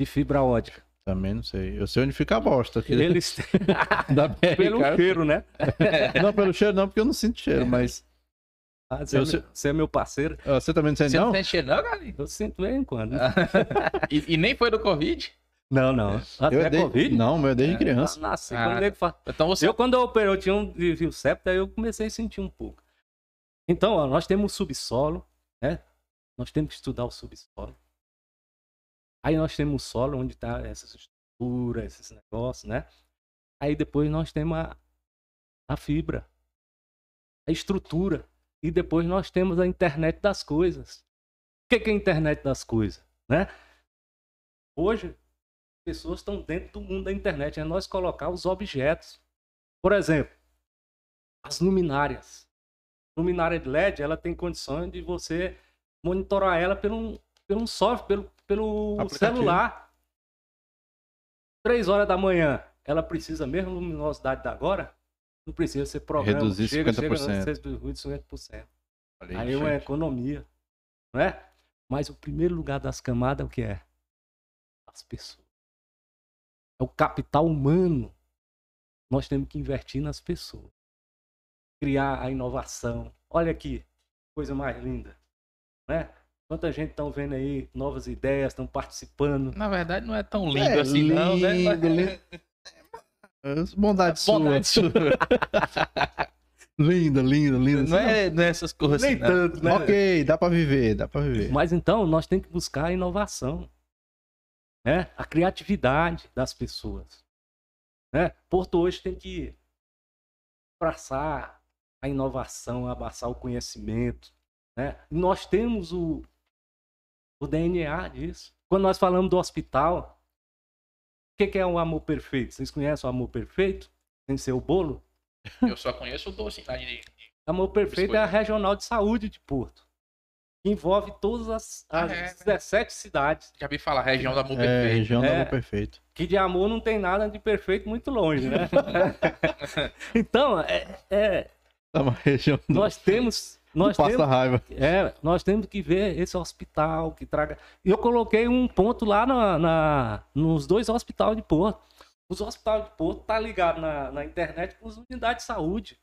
de fibra ótica? Também não sei. Eu sei onde fica a bosta. Aqui. Eles... da pelo cheiro, né? não, pelo cheiro não, porque eu não sinto cheiro, mas... Ah, você, eu, é meu, você é meu parceiro. Ah, você também não sente, você não? Você não sente cheiro, não, Galinho? Eu sinto de vez em quando. e, e, nem foi do Covid? Não, não. Até eu é Covid? Não, meu desde é, criança. Nasci, ah, quando fala... então você... Eu, quando eu operei, eu tinha um desvio septo, aí eu comecei a sentir um pouco. Então, ó, nós temos o subsolo, né? Nós temos que estudar o subsolo. Aí nós temos o solo, onde está essas estruturas, esses negócios, né? Aí depois nós temos a, a fibra, a estrutura. E depois nós temos a internet das coisas. O que é a internet das coisas? Né? Hoje, pessoas estão dentro do mundo da internet. É nós colocar os objetos. Por exemplo, as luminárias. Luminária de LED, ela tem condições de você monitorar ela pelo, pelo software, pelo, pelo celular. Três horas da manhã, ela precisa mesmo luminosidade da agora? Não precisa ser programa. Reduzir chega, 50%. Chega a 50%. Aí é uma economia. Não é? Mas o primeiro lugar das camadas, o que é? As pessoas. É o capital humano. Nós temos que investir nas pessoas. Criar a inovação. Olha aqui, coisa mais linda. Né? Quanta gente estão vendo aí novas ideias, estão participando. Na verdade, não é tão lindo é, assim, lindo, não, né? Lindo. Bondade, Bondade sua. linda, linda, linda. Não é, não é essas coisas Nem assim, tanto, né? Ok, dá para viver, dá para viver. Mas então, nós temos que buscar a inovação. Né? A criatividade das pessoas. Né? Porto hoje tem que abraçar a inovação, abraçar o conhecimento. Né? Nós temos o, o DNA disso. Quando nós falamos do hospital, o que, que é um amor perfeito? Vocês conhecem o amor perfeito? Sem ser o bolo? Eu só conheço o doce lá de, Amor Perfeito é a regional de saúde de Porto. Que envolve todas as, as ah, é, 17 cidades. Já vi falar, região do amor é, perfeito. região do é, amor perfeito. Que de amor não tem nada de perfeito muito longe, né? então, é, é tá uma região do... nós temos nós passa temos, raiva. É, nós temos que ver esse hospital que traga. Eu coloquei um ponto lá na, na nos dois hospitais de Porto. Os hospitais de Porto tá ligado na, na internet com as unidades de saúde.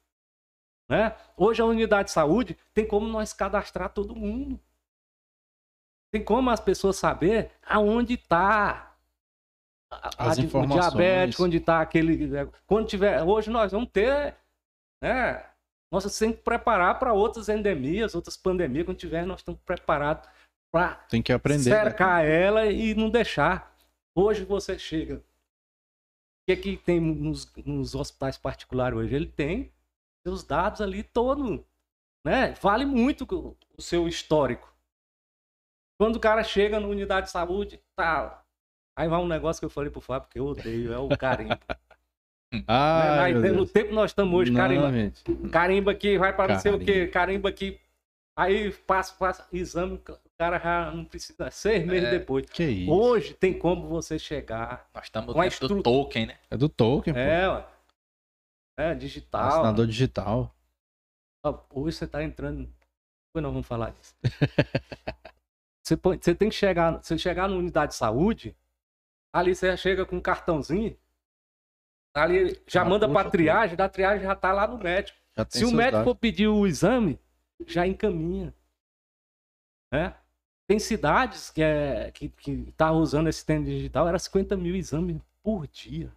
Né? Hoje a unidade de saúde tem como nós cadastrar todo mundo. Tem como as pessoas saber aonde está o diabético, onde está aquele. Quando tiver. Hoje nós vamos ter né, nós temos que preparar para outras endemias, outras pandemias. Quando tiver, nós estamos preparados para Tem que aprender, né? cercar né? ela e não deixar. Hoje você chega. O que, é que tem nos, nos hospitais particulares hoje? Ele tem seus dados ali todo. Né? Vale muito o seu histórico. Quando o cara chega na unidade de saúde, tá. Aí vai um negócio que eu falei pro Fábio que eu odeio, é o carimbo. Ah, né? No tempo nós estamos hoje, carimba. Gente. Carimba aqui, vai para não sei o quê, carimba aqui. Aí passa, passa, exame, o cara já não precisa, seis meses é, depois. Que isso? Hoje tem como você chegar. Nós estamos com estru... do token, né? É do token, é, pô. É, digital. Assinador digital. Hoje você está entrando. Depois nós vamos falar disso. você, você tem que chegar. Você chegar na unidade de saúde, Ali você chega com um cartãozinho, ali já Ah, manda puxa pra triagem, da triagem já tá lá no médico. Se o médico dados. for pedir o exame, já encaminha. Né? Tem cidades que é, que, que tá usando esse sistema digital, era 50 mil exames por dia.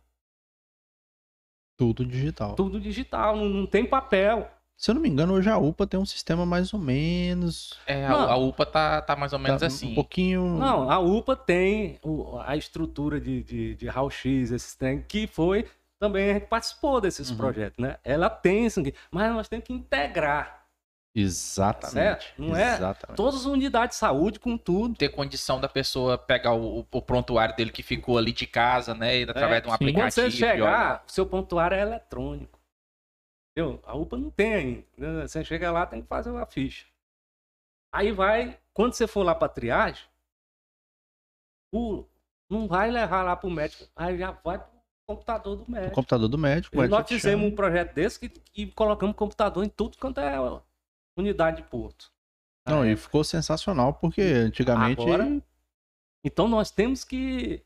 Tudo digital. Tudo digital, não, não tem papel. Se eu não me engano, hoje a UPA tem um sistema mais ou menos. É, a, Não. a UPA tá, tá mais ou menos tá assim. Um pouquinho. Não, a UPA tem o- a estrutura de, de, de raio-x, esses trem, que foi também a gente participou desses Uhum. projetos, né? Ela tem isso aqui, mas nós temos que integrar Exatamente. Certo? Não é? Exatamente. todas as unidades de saúde com tudo. Ter condição da pessoa pegar o, o prontuário dele que ficou ali de casa, né? E através de um sim. aplicativo. Quando você chegar, o seu pontuário é eletrônico. Entendeu? A UPA não tem ainda. né? Você chega lá, tem que fazer uma ficha. Aí vai, quando você for lá para triagem, o, não vai levar lá para o médico, aí já vai para o computador do O médico. computador do médico. o E nós fizemos chama. um projeto desse que, que colocamos computador em tudo quanto é unidade de porto. Não, Ah, e ficou sensacional, porque antigamente. Agora- Então nós temos que.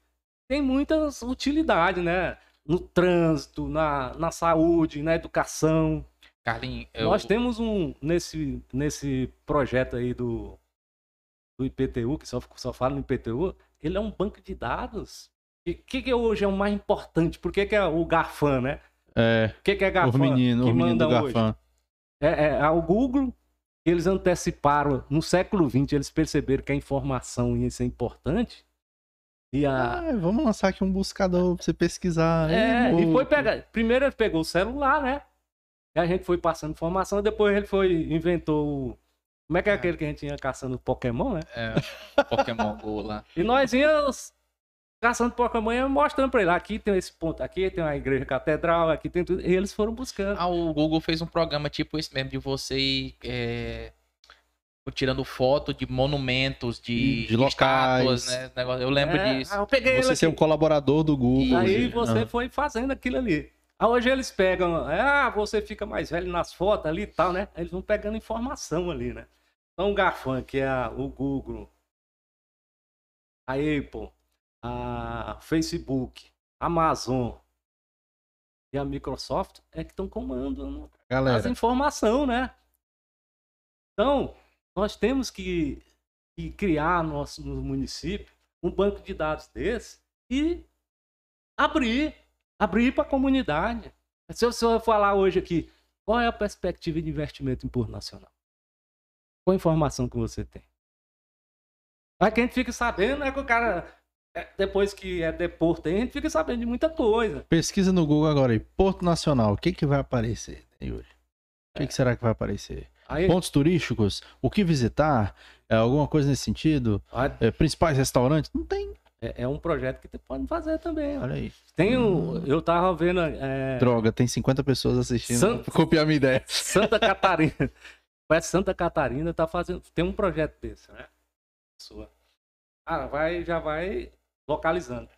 Tem muitas utilidades, né? No trânsito, na, na saúde, na educação. Carlinhos, eu, Nós temos um. Nesse, nesse projeto aí do, do IPTU, que só, só fala no IPTU, ele é um banco de dados. O que, que hoje é o mais importante? Por que, que é o GAFAM, né? É, O que, que é GAFAM? o menino, que o menino do manda hoje? Gafan. É, é, é o Google, eles anteciparam, no século XX, eles perceberam que a informação ia ser importante. E a. Ah, vamos lançar aqui um buscador pra você pesquisar. É, Ei, e foi pegar. Primeiro ele pegou o celular, né? E a gente foi passando informação, depois ele foi, inventou o. Como é que é aquele que a gente ia caçando Pokémon, né? é, Pokémon Go lá. E nós íamos caçando Pokémon e mostrando pra ele. Aqui tem esse ponto, aqui tem uma igreja catedral, aqui tem tudo. E eles foram buscando. Ah, o Google fez um programa tipo esse mesmo, de você ir é, tirando foto de monumentos, de, De locais. estátuas, né? Eu lembro É, disso. ah, eu peguei Você aqui. ser um colaborador do Google. Aí né? você Ah. foi fazendo aquilo ali. Aí hoje eles pegam, ah, você fica mais velho nas fotos ali e tal, né? Eles vão pegando informação ali, né? Então o GAFAM, que é a- o Google, a Apple, a Facebook, Amazon e a Microsoft é que estão comandando as Galera, informações, né? Então, nós temos que, que criar nosso, no município um banco de dados desse e abrir, abrir para a comunidade. Se eu, se eu falar hoje aqui, qual é a perspectiva de investimento em Porto Nacional? Qual a informação que você tem? Aí que a gente fica sabendo, é que o cara, depois que é deporto, aí, a gente fica sabendo de muita coisa. pesquisa no Google agora aí. Porto Nacional. O que, que vai aparecer, Yuri? O que, que será que vai aparecer? Aí, Pontos turísticos? O que visitar? É, alguma coisa nesse sentido? aí, É, principais restaurantes? Não tem. é, é um projeto que você pode fazer também. Olha aí. Tem um, eu tava vendo é, Droga, tem 50 pessoas assistindo. San- copiar minha ideia. Santa Catarina. Parece que Santa Catarina tá fazendo, tem um projeto desse, né? Sua. Ah, vai, já vai localizando.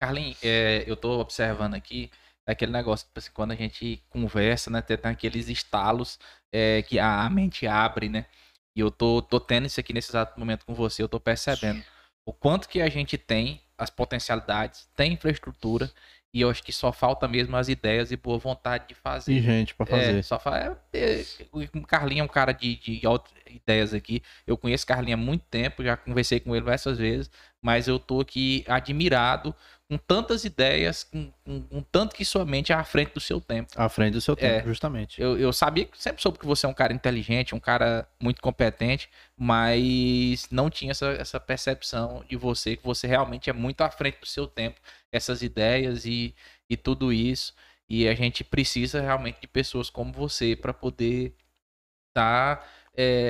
Carlinhos, é, eu tô observando aqui aquele negócio, tipo assim, quando a gente conversa, né, tem, tem aqueles estalos é, que a, a mente abre, né? E eu tô, tô tendo isso aqui nesse exato momento com você, eu tô percebendo o quanto que a gente tem, as potencialidades, tem infraestrutura, e eu acho que só falta mesmo as ideias e boa vontade de fazer. E gente pra fazer. É, só fa... é, é, o Carlinhos é um cara de, de ideias aqui. Eu conheço Carlinhos há muito tempo, já conversei com ele diversas vezes, mas eu tô aqui admirado com tantas ideias, com, com, com tanto que sua mente é à frente do seu tempo. À frente do seu tempo, É. justamente. Eu, eu sabia, sempre soube que você é um cara inteligente, um cara muito competente, mas não tinha essa, essa percepção de você, que você realmente é muito à frente do seu tempo, essas ideias e, e tudo isso. E a gente precisa realmente de pessoas como você para poder estar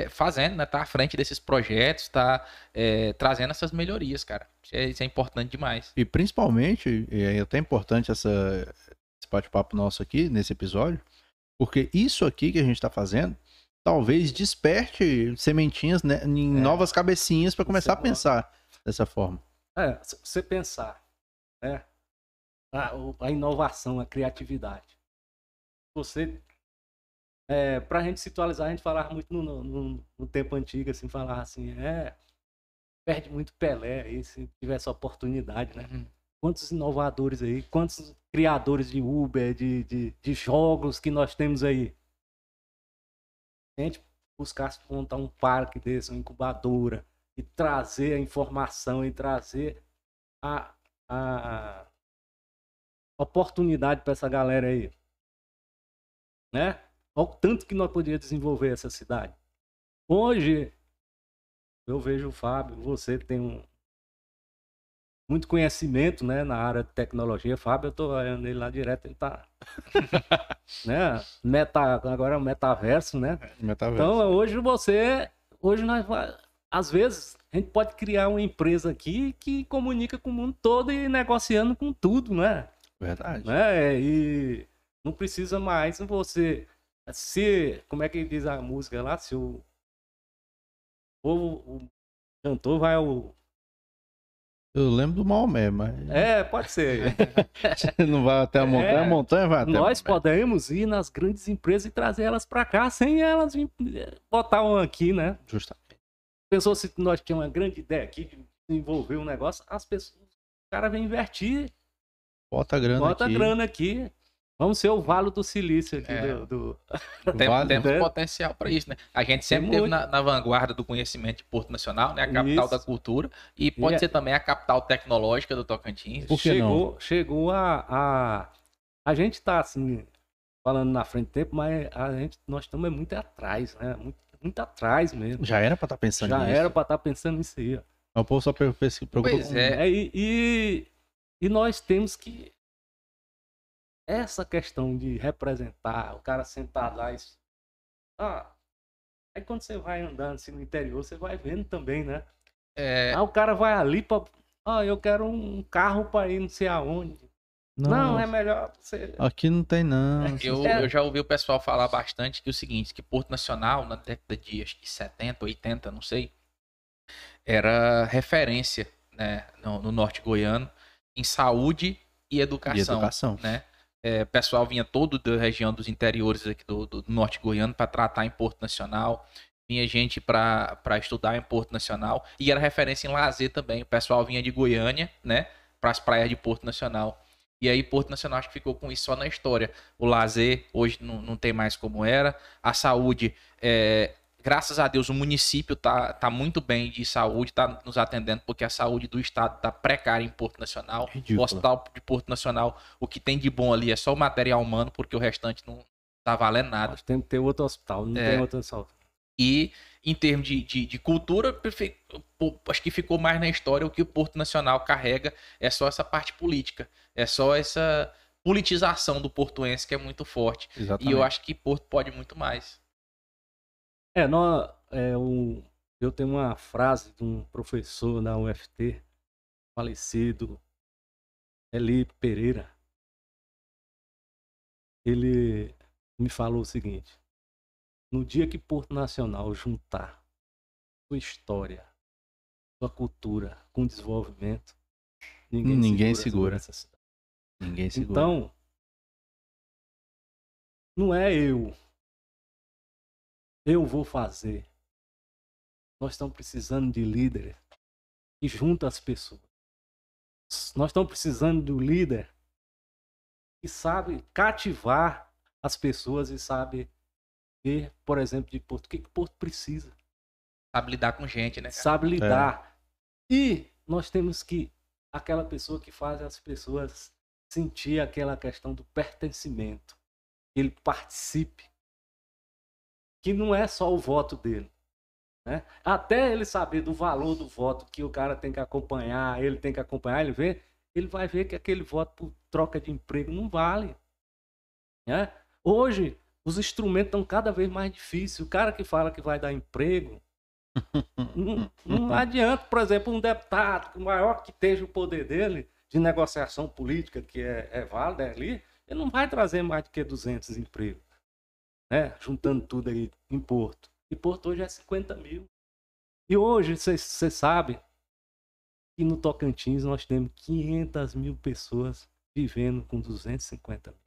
fazendo, né? Tá à frente desses projetos, tá é, trazendo essas melhorias, cara. Isso é, isso é importante demais. E principalmente, e é até importante essa, esse bate-papo nosso aqui, nesse episódio, porque isso aqui que a gente tá fazendo, talvez desperte sementinhas né, em É. novas cabecinhas para começar é a bom. pensar dessa forma. É, se você pensar, né? A, a inovação, a criatividade. Você. É, pra gente se atualizar, a gente falava muito no, no, no tempo antigo, assim, falava assim, é. perde muito Pelé aí, se tivesse oportunidade, né? Uhum. Quantos inovadores aí, quantos criadores de Uber, de, de, de jogos que nós temos aí. Se a gente buscasse montar um parque desse, uma incubadora, e trazer a informação e trazer a, a oportunidade para essa galera aí. Né? Olha o tanto que nós podíamos desenvolver essa cidade. Hoje, eu vejo o Fábio, você tem um muito conhecimento né, na área de tecnologia. Fábio, eu tô olhando ele lá direto, ele tá. né? Meta, agora é o metaverso, né? Metaverso. Então, hoje você. Hoje nós. va- Às vezes, a gente pode criar uma empresa aqui que comunica com o mundo todo e negociando com tudo, né? Verdade. né? E não precisa mais você. Se. Como é que diz a música lá? Se o. O, o cantor vai ao. Eu lembro do Maomé, mas É, pode ser. não vai até a montanha, É. a montanha vai até Nós podemos ir nas grandes empresas e trazer elas para cá sem elas botar um aqui, né? Justamente. Pensou se nós tínhamos uma grande ideia aqui de desenvolver um negócio, as pessoas. O cara vem invertir, Bota a grana bota aqui. grana aqui. Vamos ser o Valo do Silício aqui É. do- do, Tem- Vale, temos né? potencial para isso, né? A gente sempre Tem esteve na, na vanguarda do conhecimento de Porto Nacional, né? A capital Isso. da cultura. E pode E é- ser também a capital tecnológica do Tocantins. Por que chegou, chegou a, a. A gente tá assim, falando na frente do tempo, mas a gente, nós estamos muito atrás, né? Muito, muito atrás mesmo. Já era pra estar pensando Já nisso. era para estar pensando nisso aí. ó. O povo só preocupa Pois com... é. É, e, e, e nós temos que. Essa questão de representar, o cara sentado lá. Isso, ah, aí quando você vai andando assim no interior, você vai vendo também, né? É, Aí o cara vai ali para. Ah, eu quero um carro para ir não sei aonde. Não, é melhor você. Aqui não tem, não. Eu, É. eu já ouvi o pessoal falar bastante que é o seguinte, que Porto Nacional, na década de acho que 70, 80, não sei, era referência né, no, no norte goiano em saúde e E educação. educação. né? É, o pessoal vinha todo da região dos interiores aqui do, do norte goiano para tratar em Porto Nacional. Vinha gente para estudar em Porto Nacional. E era referência em lazer também. O pessoal vinha de Goiânia, né? Para as praias de Porto Nacional. E aí Porto Nacional acho que ficou com isso só na história. O lazer hoje não, não tem mais como era. A saúde, é, graças a Deus, o município tá, tá muito bem de saúde, tá nos atendendo, porque a saúde do estado tá precária em Porto Nacional. Ridículo. O hospital de Porto Nacional, o que tem de bom ali é só o material humano, porque o restante não tá valendo nada. Temos que ter outro hospital, não É. tem outro hospital. E em termos de, de, de cultura, acho que ficou mais na história o que o Porto Nacional carrega é só essa parte política, é só essa politização do portuense que é muito forte. Exatamente. E eu acho que Porto pode muito mais. É, nós, é, o, eu tenho uma frase de um professor na UFT, falecido, Eli Pereira. Ele me falou o seguinte: no dia que Porto Nacional juntar sua história, sua cultura com desenvolvimento, ninguém, Ninguém segura, segura. essa. Ninguém segura. Então, não é eu. Eu vou fazer. Nós estamos precisando de líderes que juntam as pessoas. Nós estamos precisando de um líder que sabe cativar as pessoas e sabe ver, por exemplo, de Porto, o que, que Porto precisa Sabe lidar com gente, né? cara? sabe lidar. E nós temos que aquela pessoa que faz as pessoas sentir aquela questão do pertencimento, que ele participe, que não é só o voto dele, né? Até ele saber do valor do voto que o cara tem que acompanhar, ele tem que acompanhar, ele vê, ele vai ver que aquele voto por troca de emprego não vale, né? Hoje os instrumentos estão cada vez mais difíceis. O cara que fala que vai dar emprego não, não adianta, por exemplo, um deputado, o maior que esteja o poder dele, de negociação política, que é, é válido é ali, ele não vai trazer mais do que 200 empregos. Né? Juntando tudo aí em Porto. E Porto hoje é 50 mil. E hoje, você sabe que no Tocantins nós temos 500 mil pessoas vivendo com 250 mil.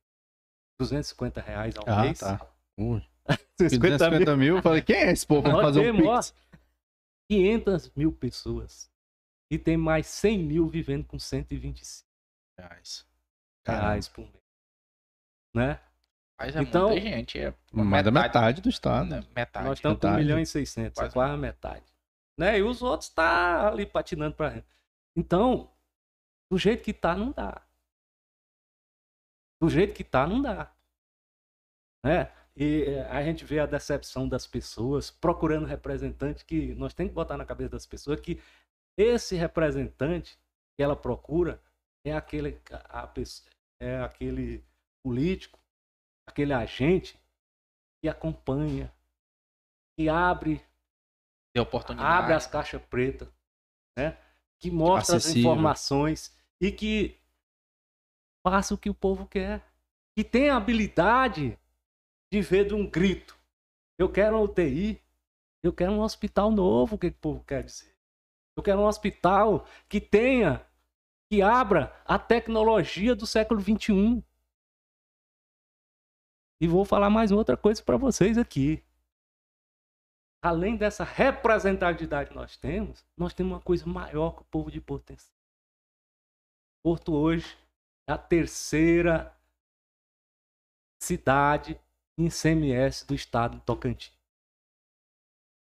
250 reais ao Ah, mês. tá. Ui. 250 mil. 250 mil. Eu falei, quem é esse povo? Nós fazer um temos, ó, pix. 500 mil pessoas. E tem mais 100 mil vivendo com 125 Reais. reais por mês. Né? Mas é Então, muita gente. É Mais da metade do estado. né? Metade. Nós estamos com 1 metade. milhão e 600, Quase é quase a metade. Né? E os outros tá ali patinando para Então, do jeito que tá, não dá. Do jeito que tá, não dá. Né? E eh, a gente vê a decepção das pessoas procurando representante que nós temos que botar na cabeça das pessoas que esse representante que ela procura é aquele, a é aquele político, aquele agente que acompanha, que abre abre as caixas pretas, né? Que mostra as Acessível. informações e que faça o que o povo quer. Que tem a habilidade de ver de um grito. Eu quero uma UTI, eu quero um hospital novo, o que, que o povo quer dizer? Eu quero um hospital que tenha, que abra a tecnologia do século XXI. E vou falar mais outra coisa para vocês aqui além dessa representatividade que nós temos, nós temos uma coisa maior que o povo de Porto tem. Porto hoje é a terceira cidade em CMS do estado de Tocantins.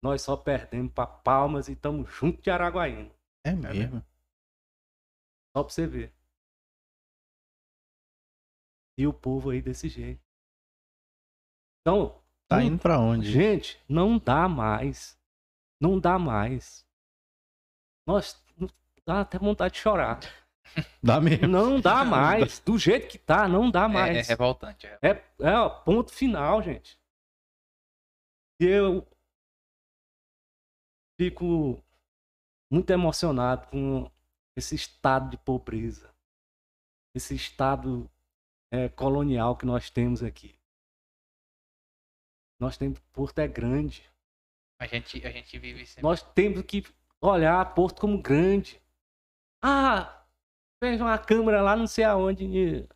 Nós só perdemos para Palmas e estamos junto de Araguaína. É mesmo. Só para você ver. E o povo aí desse jeito. Então, Tá não indo pra onde? Gente, não dá mais. Não dá mais. Nós dá até vontade de chorar. Dá mesmo. Não dá mais. Do jeito que tá, não dá É, é mais. revoltante. é. É, é ó, ponto final, gente. E eu fico muito emocionado com esse estado de pobreza, esse estado é, colonial que nós temos aqui. Nós temos Porto é grande. A gente, a gente vive sempre. Nós temos que olhar Porto como grande. Ah, fez uma câmera lá não sei aonde,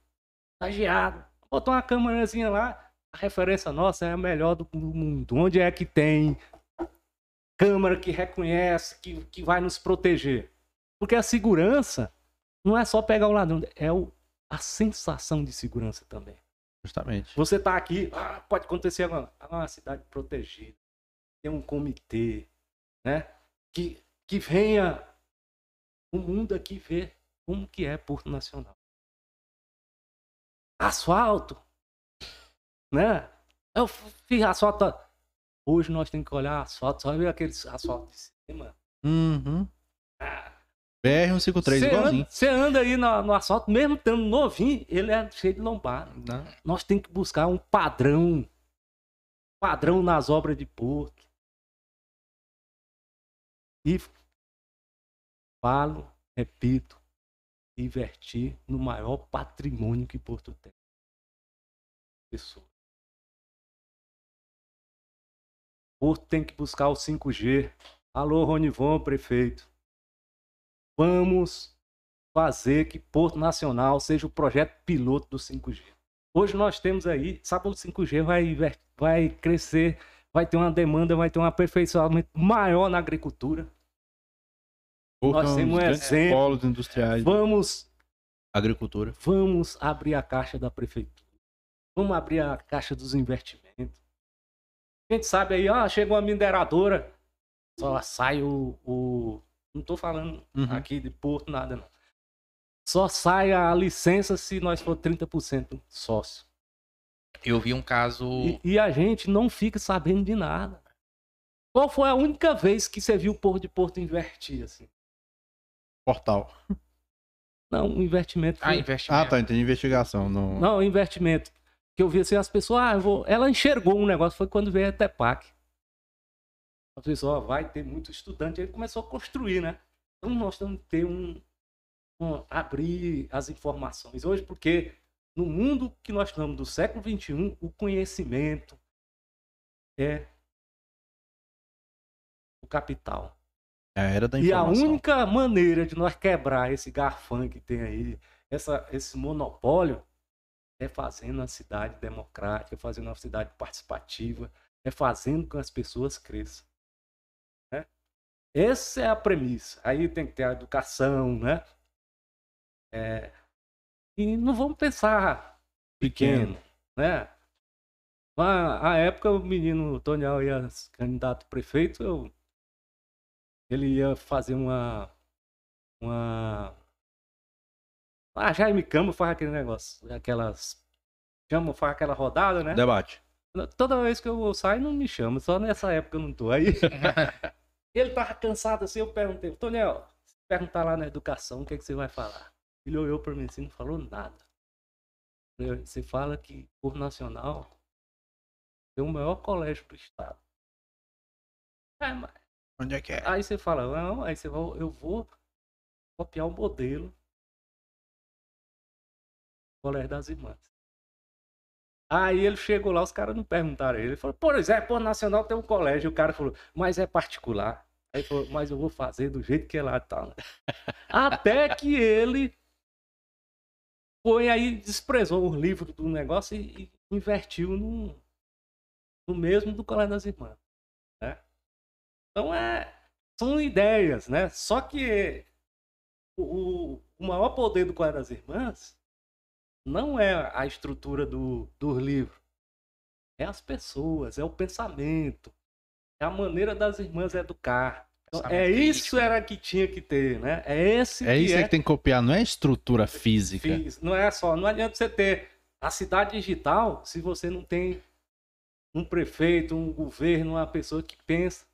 estagiado. Botou uma câmerazinha lá. A referência nossa é a melhor do mundo. Onde é que tem câmera que reconhece, que, que vai nos proteger? Porque a segurança não é só pegar o ladrão, é o, a sensação de segurança também. Justamente. Você tá aqui, ah, pode acontecer agora. Ah, uma cidade protegida. Tem um comitê, né? Que, que venha o mundo aqui ver como que é Porto Nacional. Asfalto, né? Eu fiz asfalto. Hoje nós temos que olhar asfalto, só ver aqueles asfalto de cima. Uhum. Ah, BR-153, Você igualzinho. anda, você anda aí no, no asfalto, mesmo estando novinho, ele é cheio de lombada. Não. nós temos que buscar um padrão. Padrão nas obras de Porto. E falo, repito, investir no maior patrimônio que Porto tem. Pessoa. Porto tem que buscar o 5G. Alô, Ronivon, prefeito. Vamos fazer que Porto Nacional seja o projeto piloto do 5G. Hoje nós temos aí, sabe o 5G vai, vai crescer, vai ter uma demanda, vai ter um aperfeiçoamento maior na agricultura. Porto Nós é temos um exemplo. polos industriais Vamos, agricultura. vamos abrir a caixa da prefeitura. Vamos abrir a caixa dos investimentos. A gente sabe aí, ah, chegou uma mineradora, só sai o, o- não estou falando Uhum. aqui de Porto, nada não. Só sai a licença se nós for 30% sócio. Eu vi um caso. E, e a gente não fica sabendo de nada. Qual foi a única vez que você viu o Porto de Porto investir assim? Portal. Não, um investimento. Ah, foi- investimento. Ah, tá. Entendi. Investigação. Não... Não, investimento. Que eu vi assim, as pessoas, ah, vou. Ela enxergou um negócio, foi quando veio a Tepac. A pessoa, vai ter muito estudante. Ele começou a construir, né? Então nós temos que ter um, um- abrir as informações. Hoje, porque no mundo que nós estamos do século XXI, o conhecimento é o capital. É a era da E a informação. única maneira de nós quebrar esse garfão que tem aí, essa, esse monopólio, é fazendo a cidade democrática, fazendo uma cidade participativa, é fazendo com que as pessoas cresçam. né? Essa é a premissa. Aí tem que ter a educação, né? É, e não vamos pensar pequeno, né? A, época o menino Tonial ia candidato a prefeito, eu, ele ia fazer uma. uma. Ah, Jaime Cama faz aquele negócio, aquelas. Chama, faz aquela rodada, né? Debate. Toda vez que eu saio, não me chama, só nessa época eu não tô. Aí ele tava cansado assim, eu perguntei, Toniel, se perguntar lá na educação, o que, é que você vai falar? Ele olhou para mim assim, não falou nada. Você fala que por nacional é o maior colégio do estado. É, mas... Onde é que é? Aí você fala, não, aí você vai, eu vou copiar o modelo Colégio das Irmãs. Aí ele chegou lá, os caras não perguntaram ele. Ele falou, por exemplo, por Nacional tem um colégio. O cara falou, mas é particular. Aí ele falou, mas eu vou fazer do jeito que é lá tá. Até que ele foi aí, desprezou o livro do negócio e, e investiu no, no mesmo do Colégio das Irmãs. Né? Então é, são ideias, né? Só que o, o maior poder do Colégio das Irmãs não é a estrutura do, do livro. É as pessoas, é o pensamento, é a maneira das irmãs educar. Então, é isso era que tinha que ter, né? É esse é que isso é... que tem que copiar, não é estrutura física. Não é só, não adianta você ter a cidade digital se você não tem um prefeito, um governo, uma pessoa que pensa,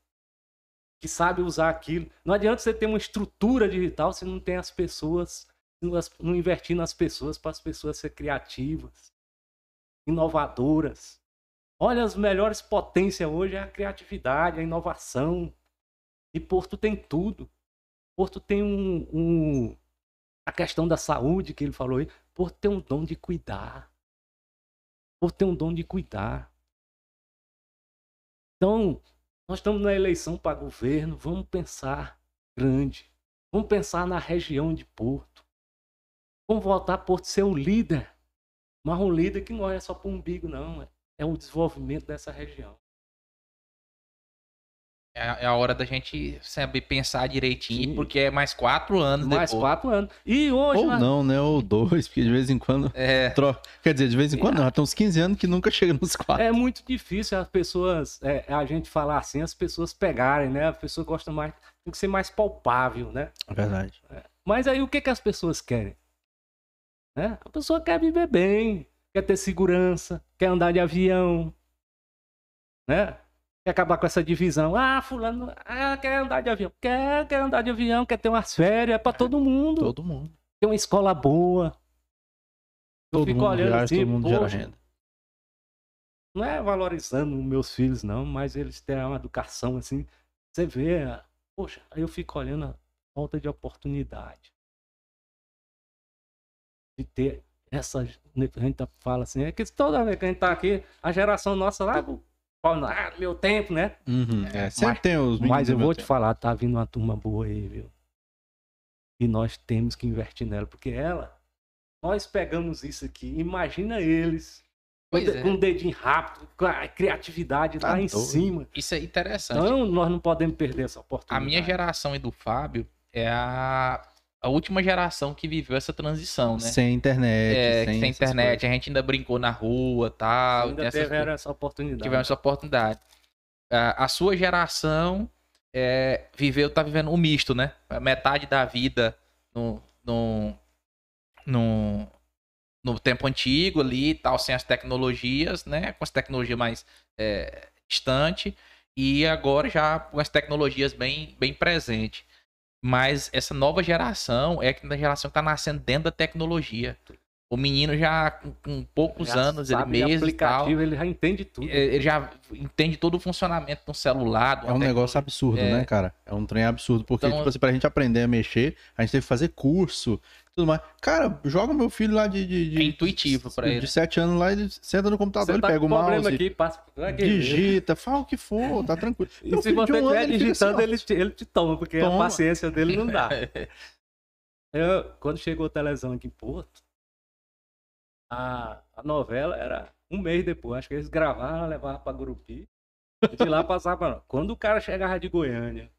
que sabe usar aquilo. Não adianta você ter uma estrutura digital se não tem as pessoas, não investir nas pessoas para as pessoas ser criativas, inovadoras. Olha, as melhores potências hoje é a criatividade, a inovação. E Porto tem tudo. Porto tem um, um a questão da saúde que ele falou aí. Porto tem um dom de cuidar. Porto tem um dom de cuidar. Então, nós estamos na eleição para governo, vamos pensar grande. Vamos pensar na região de Porto. Vamos voltar a Porto ser o líder. Mas um líder que não é só para o umbigo, não. É o desenvolvimento dessa região. É, é a hora da gente saber pensar direitinho, Sim. porque é mais quatro anos mais depois. quatro anos. E hoje... Ou nós... não, né? Ou dois, porque de vez em quando... É. Troca. Quer dizer, de vez em quando é. não, tem uns 15 anos que nunca chega nos quatro. É muito difícil as pessoas, é, a gente falar assim, as pessoas pegarem, né? A pessoa gosta mais, tem que ser mais palpável, né? É verdade. É. Mas aí o que, que as pessoas querem? Né? A pessoa quer viver bem, quer ter segurança, quer andar de avião, né? Quer acabar com essa divisão. Ah, fulano ah, quer andar de avião. Quer, quer andar de avião, quer ter umas férias. É pra todo mundo. Todo mundo. Ter uma escola boa. Todo Eu fico olhando viaja, assim, todo mundo gera renda. Não é valorizando meus filhos, não, mas eles têm uma educação assim. Você vê, poxa, aí eu fico olhando a falta de oportunidade. De ter essa. A gente fala assim, é que toda vez que a gente tá aqui, a geração nossa lá ah, meu tempo, né? Uhum, é, sempre mas, tem os Mas eu vou te falar, tá vindo uma turma boa aí, viu? E nós temos que investir nela, porque ela, nós pegamos isso aqui, imagina eles Pois com, é. com um dedinho rápido, com a criatividade tá lá em cima. Isso é interessante. Então, nós não podemos perder essa oportunidade. A minha geração e do Fábio é a a última geração que viveu essa transição, né? Sem internet. É, sem, sem internet. A gente ainda brincou na rua tal. Ainda essas... tiveram essa oportunidade. Tiveram essa oportunidade. A, a sua geração é, viveu, tá vivendo um misto, né? Metade da vida no, no, no, no tempo antigo ali tal, sem as tecnologias, né? Com as tecnologias mais é, distantes. E agora já com as tecnologias bem, bem presentes. Mas essa nova geração é a geração que está nascendo dentro da tecnologia. O menino já com, com poucos já anos, ele mesmo aplicativo, tal, ele já entende tudo. Ele já entende todo o funcionamento do celular. é um negócio absurdo, é... né, cara? É um trem absurdo. Porque, então, tipo assim, pra gente aprender a mexer, a gente teve que fazer curso, tudo mais. Cara, joga meu filho lá de. de, de é intuitivo pra ele. De 7 anos lá, ele senta no computador, ele tá pega o mouse. Aqui, passa, digita, fala o que for, tá tranquilo. E se você estiver digitando, ele, te, ele te toma, porque toma. a paciência dele não dá. Eu, quando chegou a televisão aqui em Porto, a, a novela era um mês depois. Acho que eles gravaram, levavam pra Gurupi. De lá passava. Quando o cara chegava de Goiânia,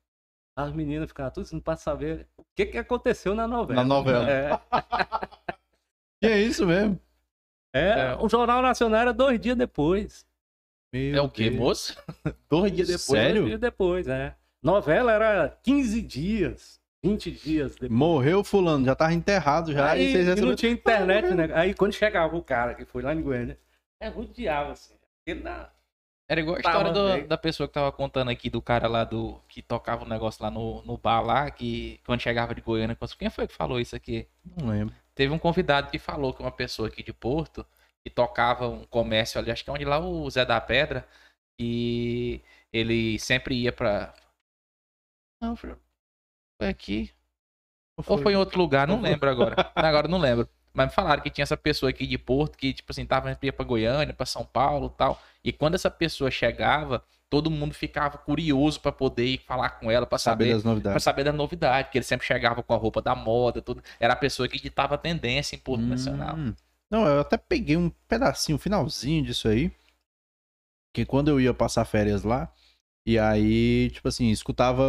as meninas ficavam tudo assim pra saber o que, que aconteceu na novela. Na novela. É, E é isso mesmo. é, É. o Jornal Nacional era dois dias depois. Meu É o quê, Deus. moço? Dois dias depois. Dois Sério? dias depois, é. Novela era 15 dias, 20 dias depois. Morreu fulano, já tava enterrado já. Aí, e vocês e não tinha internet, né? Aí quando chegava o cara que foi lá em Goiânia, é rodeava assim. Ele na... Era igual a história do- da pessoa que tava contando aqui, do cara lá do. que tocava o negócio lá no, no bar lá, que quando chegava de Goiânia. Quem foi que falou isso aqui? Não lembro. Teve um convidado que falou que uma pessoa aqui de Porto, que tocava um comércio ali, acho que é onde lá o Zé da Pedra, e ele sempre ia pra. Não, foi foi aqui. Ou foi em outro lugar, não lembro agora. Agora não lembro. Mas me falaram que tinha essa pessoa aqui de Porto que, tipo assim, tava ia pra Goiânia, pra São Paulo e tal. E quando essa pessoa chegava, todo mundo ficava curioso pra poder ir falar com ela, pra Saber saber das Pra novidades. saber da novidade, porque ele sempre chegava com a roupa da moda, tudo. Era a pessoa que ditava a tendência em Porto Nacional. Hum. Não, eu até peguei um pedacinho, um finalzinho disso aí. Que quando eu ia passar férias lá, e aí, tipo assim, escutava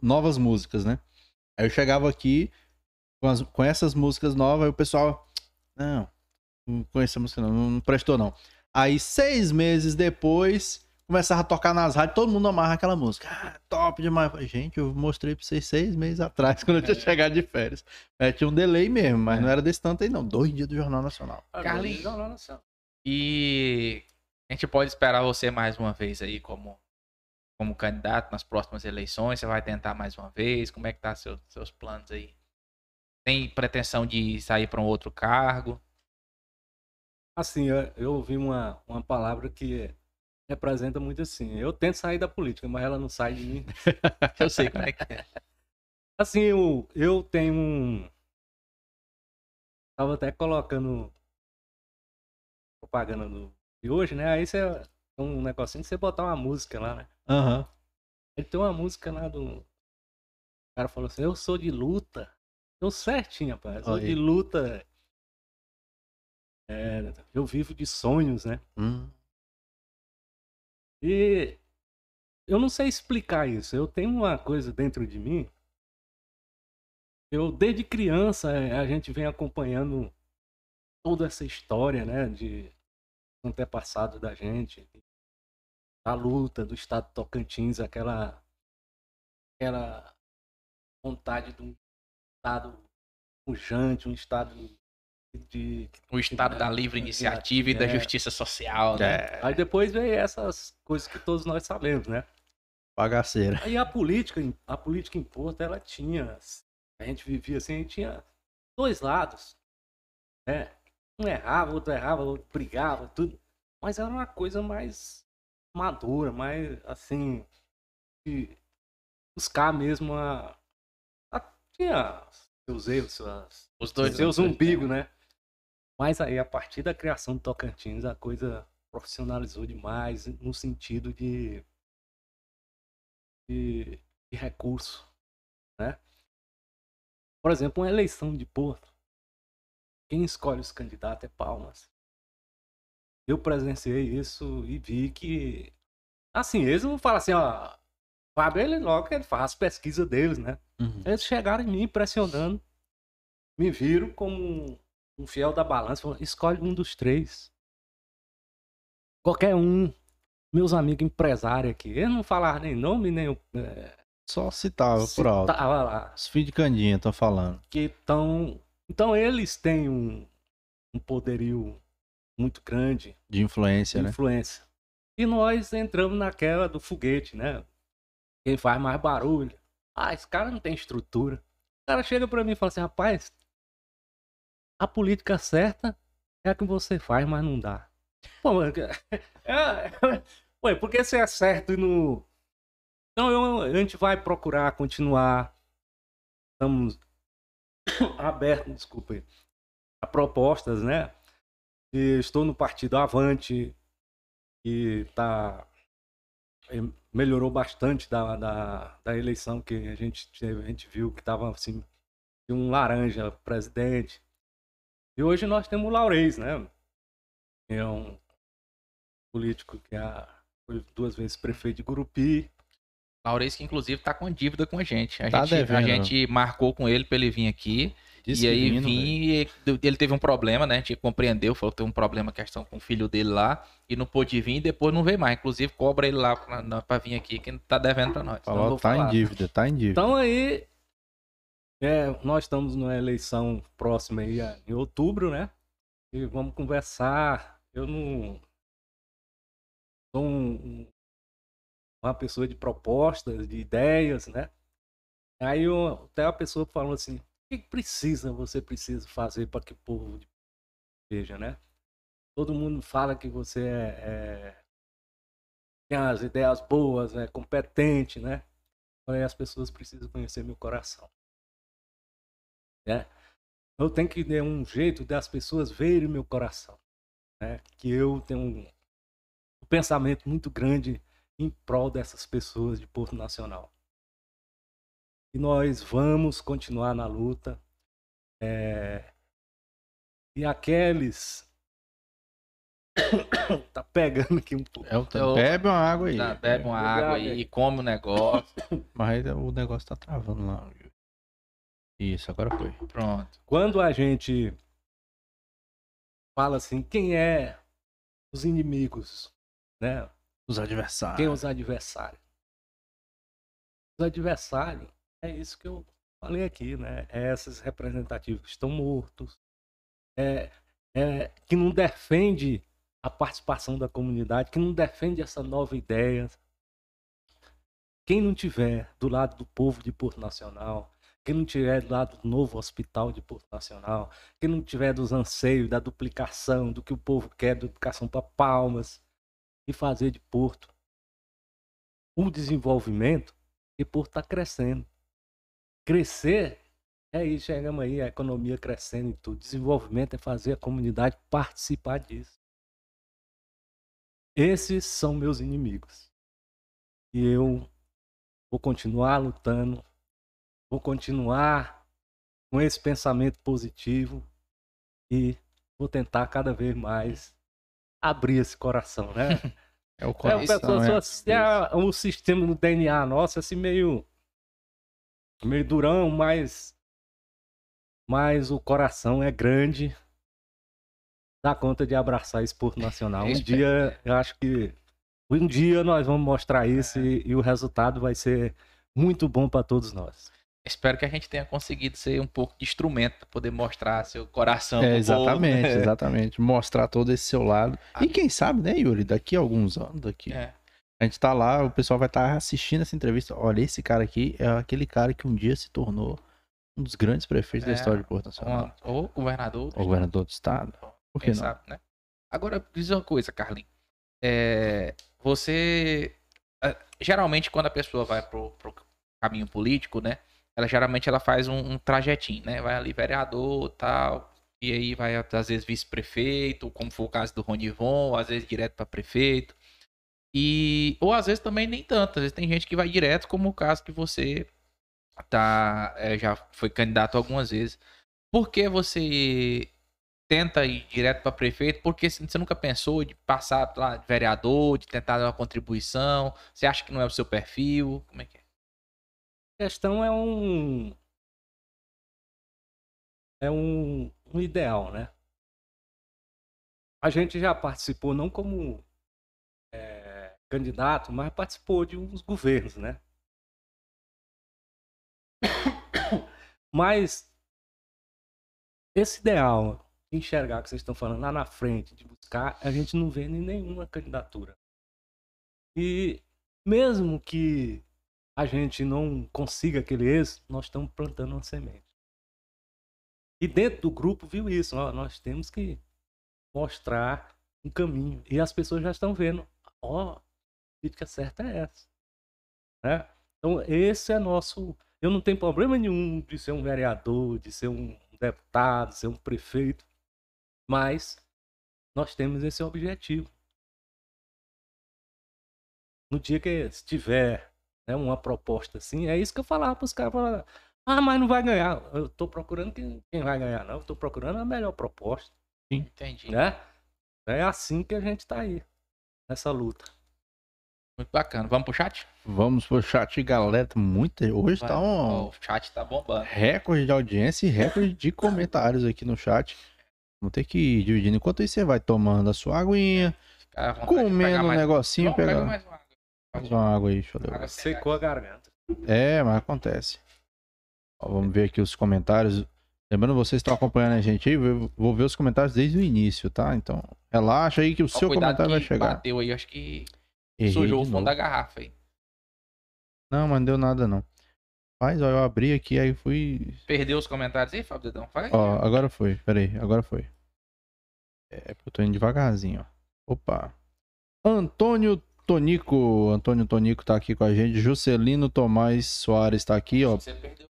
novas músicas, né? Aí eu chegava aqui com, as- com essas músicas novas, aí o pessoal. Não, não conheço essa música, não, não prestou, não. Aí, seis meses depois, começava a tocar nas rádios, todo mundo amarra aquela música. Ah, top demais. Gente, eu mostrei pra vocês seis meses atrás, quando eu tinha chegado de férias. É, tinha um delay mesmo, mas É. não era desse tanto aí, não. Dois dias do Jornal Nacional. Carlinhos. Não, não, não. E a gente pode esperar você mais uma vez aí como, como candidato nas próximas eleições. Você vai tentar mais uma vez? Como é que tá seu, seus planos aí? Tem pretensão de sair para um outro cargo? Assim, eu, eu ouvi uma, uma palavra que representa muito assim. Eu tento sair da política, mas ela não sai de mim. Eu sei como é que é. Assim, eu, eu tenho um. Tava até colocando propaganda do, de hoje, né? Aí você. Um negocinho de você botar uma música lá, né? Aham. Ele tem uma música lá do. O cara falou assim: Eu sou de luta. Deu certinho, rapaz. Olha de luta. É, eu vivo de sonhos, né? Hum. E eu não sei explicar isso. Eu tenho uma coisa dentro de mim. Eu, desde criança, eh, a gente vem acompanhando toda essa história, né? De antepassado da gente. Da luta do estado Tocantins, aquela. Aquela vontade de um estado pujante, um estado de. O Estado da livre iniciativa e da É. justiça social, né? É, Aí depois veio essas coisas que todos nós sabemos, né? bagaceira. Aí a política, a política em Porto, ela tinha, a gente vivia assim, tinha dois lados, né? Um errava, outro errava, outro brigava, tudo. Mas era uma coisa mais madura, mais assim, de buscar mesmo a, a tinha seus erros, suas, Os dois. seus umbigos, né? Mas aí, a partir da criação do Tocantins, a coisa profissionalizou demais no sentido de, de, de recurso, né? Por exemplo, uma eleição de Porto, quem escolhe os candidatos é Palmas. Eu presenciei isso e vi que, assim, eles não falam assim, ó, Fábio, ele logo ele faz as pesquisas deles, né? Uhum. Eles chegaram em mim pressionando, me viram como um, fiel da balança, falaram, escolhe um dos três. Qualquer um, meus amigos empresários aqui, eles não falaram nem nome, nem. É, Só citava por alto. lá. Os filhos de Candinha estão falando. Que tão, então eles têm um, um poderio muito grande De influência, de né? influência. E nós entramos naquela do foguete, né? Quem faz mais barulho. Ah, esse cara não tem estrutura. O cara chega pra mim e fala assim, rapaz, a política certa é a que você faz, mas não dá. Pô, mano, é, ué, por que você é certo e não. Então eu- a gente vai procurar continuar. Estamos abertos, desculpa aí, a propostas, né? E estou no partido Avante, que tá eh, melhorou bastante da, da, da eleição que a gente a gente viu que tava assim um laranja presidente e hoje nós temos o Laurez né que é um político que é, foi duas vezes prefeito de Gurupi Laurês que inclusive tá com dívida com a gente. A, Tá gente, a devendo. gente marcou com ele pra ele vir aqui. Disse e aí velho. vim e ele teve um problema, né? A gente compreendeu, falou que teve um problema questão com o filho dele lá e não pôde vir e depois não veio mais. Inclusive, cobra ele lá pra, na- pra vir aqui, que tá devendo pra nós. Falou, vou tá falar. em dívida, tá em dívida. Então aí, é, nós estamos numa eleição próxima aí é, em outubro, né? E vamos conversar. Eu não sou um- um- uma pessoa de propostas, de ideias, né? Aí eu- até a pessoa falou assim, que precisa, você precisa fazer para que o povo veja, né? Todo mundo fala que você é, é- tem as ideias boas, é competente, né? Falei, as pessoas precisam conhecer meu coração. Né? Eu tenho que dar um jeito das pessoas verem meu coração. Né? Que eu tenho um pensamento muito grande em prol dessas pessoas de Porto Nacional. E nós vamos continuar na luta. É, E aqueles. tá pegando aqui um pouco. É o Eu- Bebe uma água aí. Tá, bebe uma Bebe água aí aí. e come o negócio. Mas aí o negócio tá travando lá. Isso, agora foi. Pronto. Quando a gente fala assim, quem é os inimigos, né? Os adversários. Quem é os adversários? Os adversários, é isso que eu falei aqui, né? É esses representativos que estão mortos, é, é que não defende a participação da comunidade, que não defende essa nova ideia. Quem não tiver do lado do povo de Porto Nacional, quem não tiver do lado do novo hospital de Porto Nacional, quem não tiver dos anseios, da duplicação, do que o povo quer, da educação para Palmas, e fazer de Porto o desenvolvimento, e Porto está crescendo. Crescer é isso, chegamos aí, a economia crescendo e tudo. Desenvolvimento é fazer a comunidade participar disso. Esses são meus inimigos. E eu vou continuar lutando, vou continuar com esse pensamento positivo e vou tentar cada vez mais abrir esse coração, né? É o É, coração. pessoal é. só assim, ah, o sistema do DNA nosso, assim, meio. Meio durão, mas. Mas o coração é grande. Dá conta de abraçar esse Porto Nacional. Um Isso, dia, eu acho que. Um dia nós vamos mostrar É. isso e, e o resultado vai ser muito bom para todos nós. Espero que a gente tenha conseguido ser um pouco de instrumento para poder mostrar seu coração. É, exatamente, povo. exatamente. Mostrar todo esse seu lado. E quem sabe, né, Yuri, daqui a alguns anos, daqui. É. A gente tá lá, o pessoal vai estar assistindo essa entrevista. Olha, esse cara aqui é aquele cara que um dia se tornou um dos grandes prefeitos da É, história de Porto Nacional. Ou governador. O governador do estado. Por que não? sabe, né? Agora, diz uma coisa, Carlinhos. É, você. é, Geralmente, quando a pessoa vai pro, pro caminho político, né? Ela geralmente ela faz um, um trajetinho, né? Vai ali vereador tal. E aí vai, às vezes, vice-prefeito, como foi o caso do Ronivon, às vezes direto para prefeito. E. Ou às vezes também nem tanto. Às vezes tem gente que vai direto, como o caso que você tá. é, já foi candidato algumas vezes. Por que você tenta ir direto para prefeito, porque você nunca pensou de passar lá de vereador, de tentar dar uma contribuição? Você acha que não é o seu perfil? Como é que é? A questão é um. É um, um ideal, né? A gente já participou, não como candidato, mas participou de uns governos, né? Mas esse ideal de enxergar que vocês estão falando lá na frente, de buscar, a gente não vê em nenhuma candidatura. E mesmo que a gente não consiga aquele êxito, nós estamos plantando uma semente. E dentro do grupo viu isso, ó, nós temos que mostrar um caminho. E as pessoas já estão vendo, ó, política certa é essa. Né? Então esse é nosso. Eu não tenho problema nenhum de ser um vereador, de ser um deputado, de ser um prefeito, mas nós temos esse objetivo. No dia que se tiver né, uma proposta assim, é isso que eu falava para os caras. falava, Ah, mas não vai ganhar. Eu estou procurando quem, quem vai ganhar, não. Estou procurando a melhor proposta. Entendi. Né? É assim que a gente está aí, nessa luta. Muito bacana. Vamos pro chat? Vamos pro chat, galera. Muita... Hoje Vai. tá um O chat tá bombando. recorde de audiência e recorde de comentários aqui no chat. Vamos ter que ir dividindo. Enquanto isso, você vai tomando a sua aguinha, Cara, comendo um mais- negocinho, pegar pegar mais uma água. mais uma água aí, deixa eu ver. Secou a garganta. É, mas acontece. Ó, vamos ver aqui os comentários. Lembrando, vocês estão acompanhando a gente aí, eu vou ver os comentários desde o início, tá? Então, relaxa aí que o Ó, seu comentário vai chegar. Bateu aí, acho que Errei sujou o fundo novo. da garrafa aí. Não, mas não deu nada não. Mas, ó, eu abri aqui, aí fui... Perdeu os comentários aí, Fábio Dedão? Fala aí. Ó, agora foi, peraí, agora foi. É, porque eu tô indo devagarzinho, ó. Opa. Antônio Tonico, Antônio Tonico tá aqui com a gente. Juscelino Tomás Soares tá aqui, ó. Você perdeu.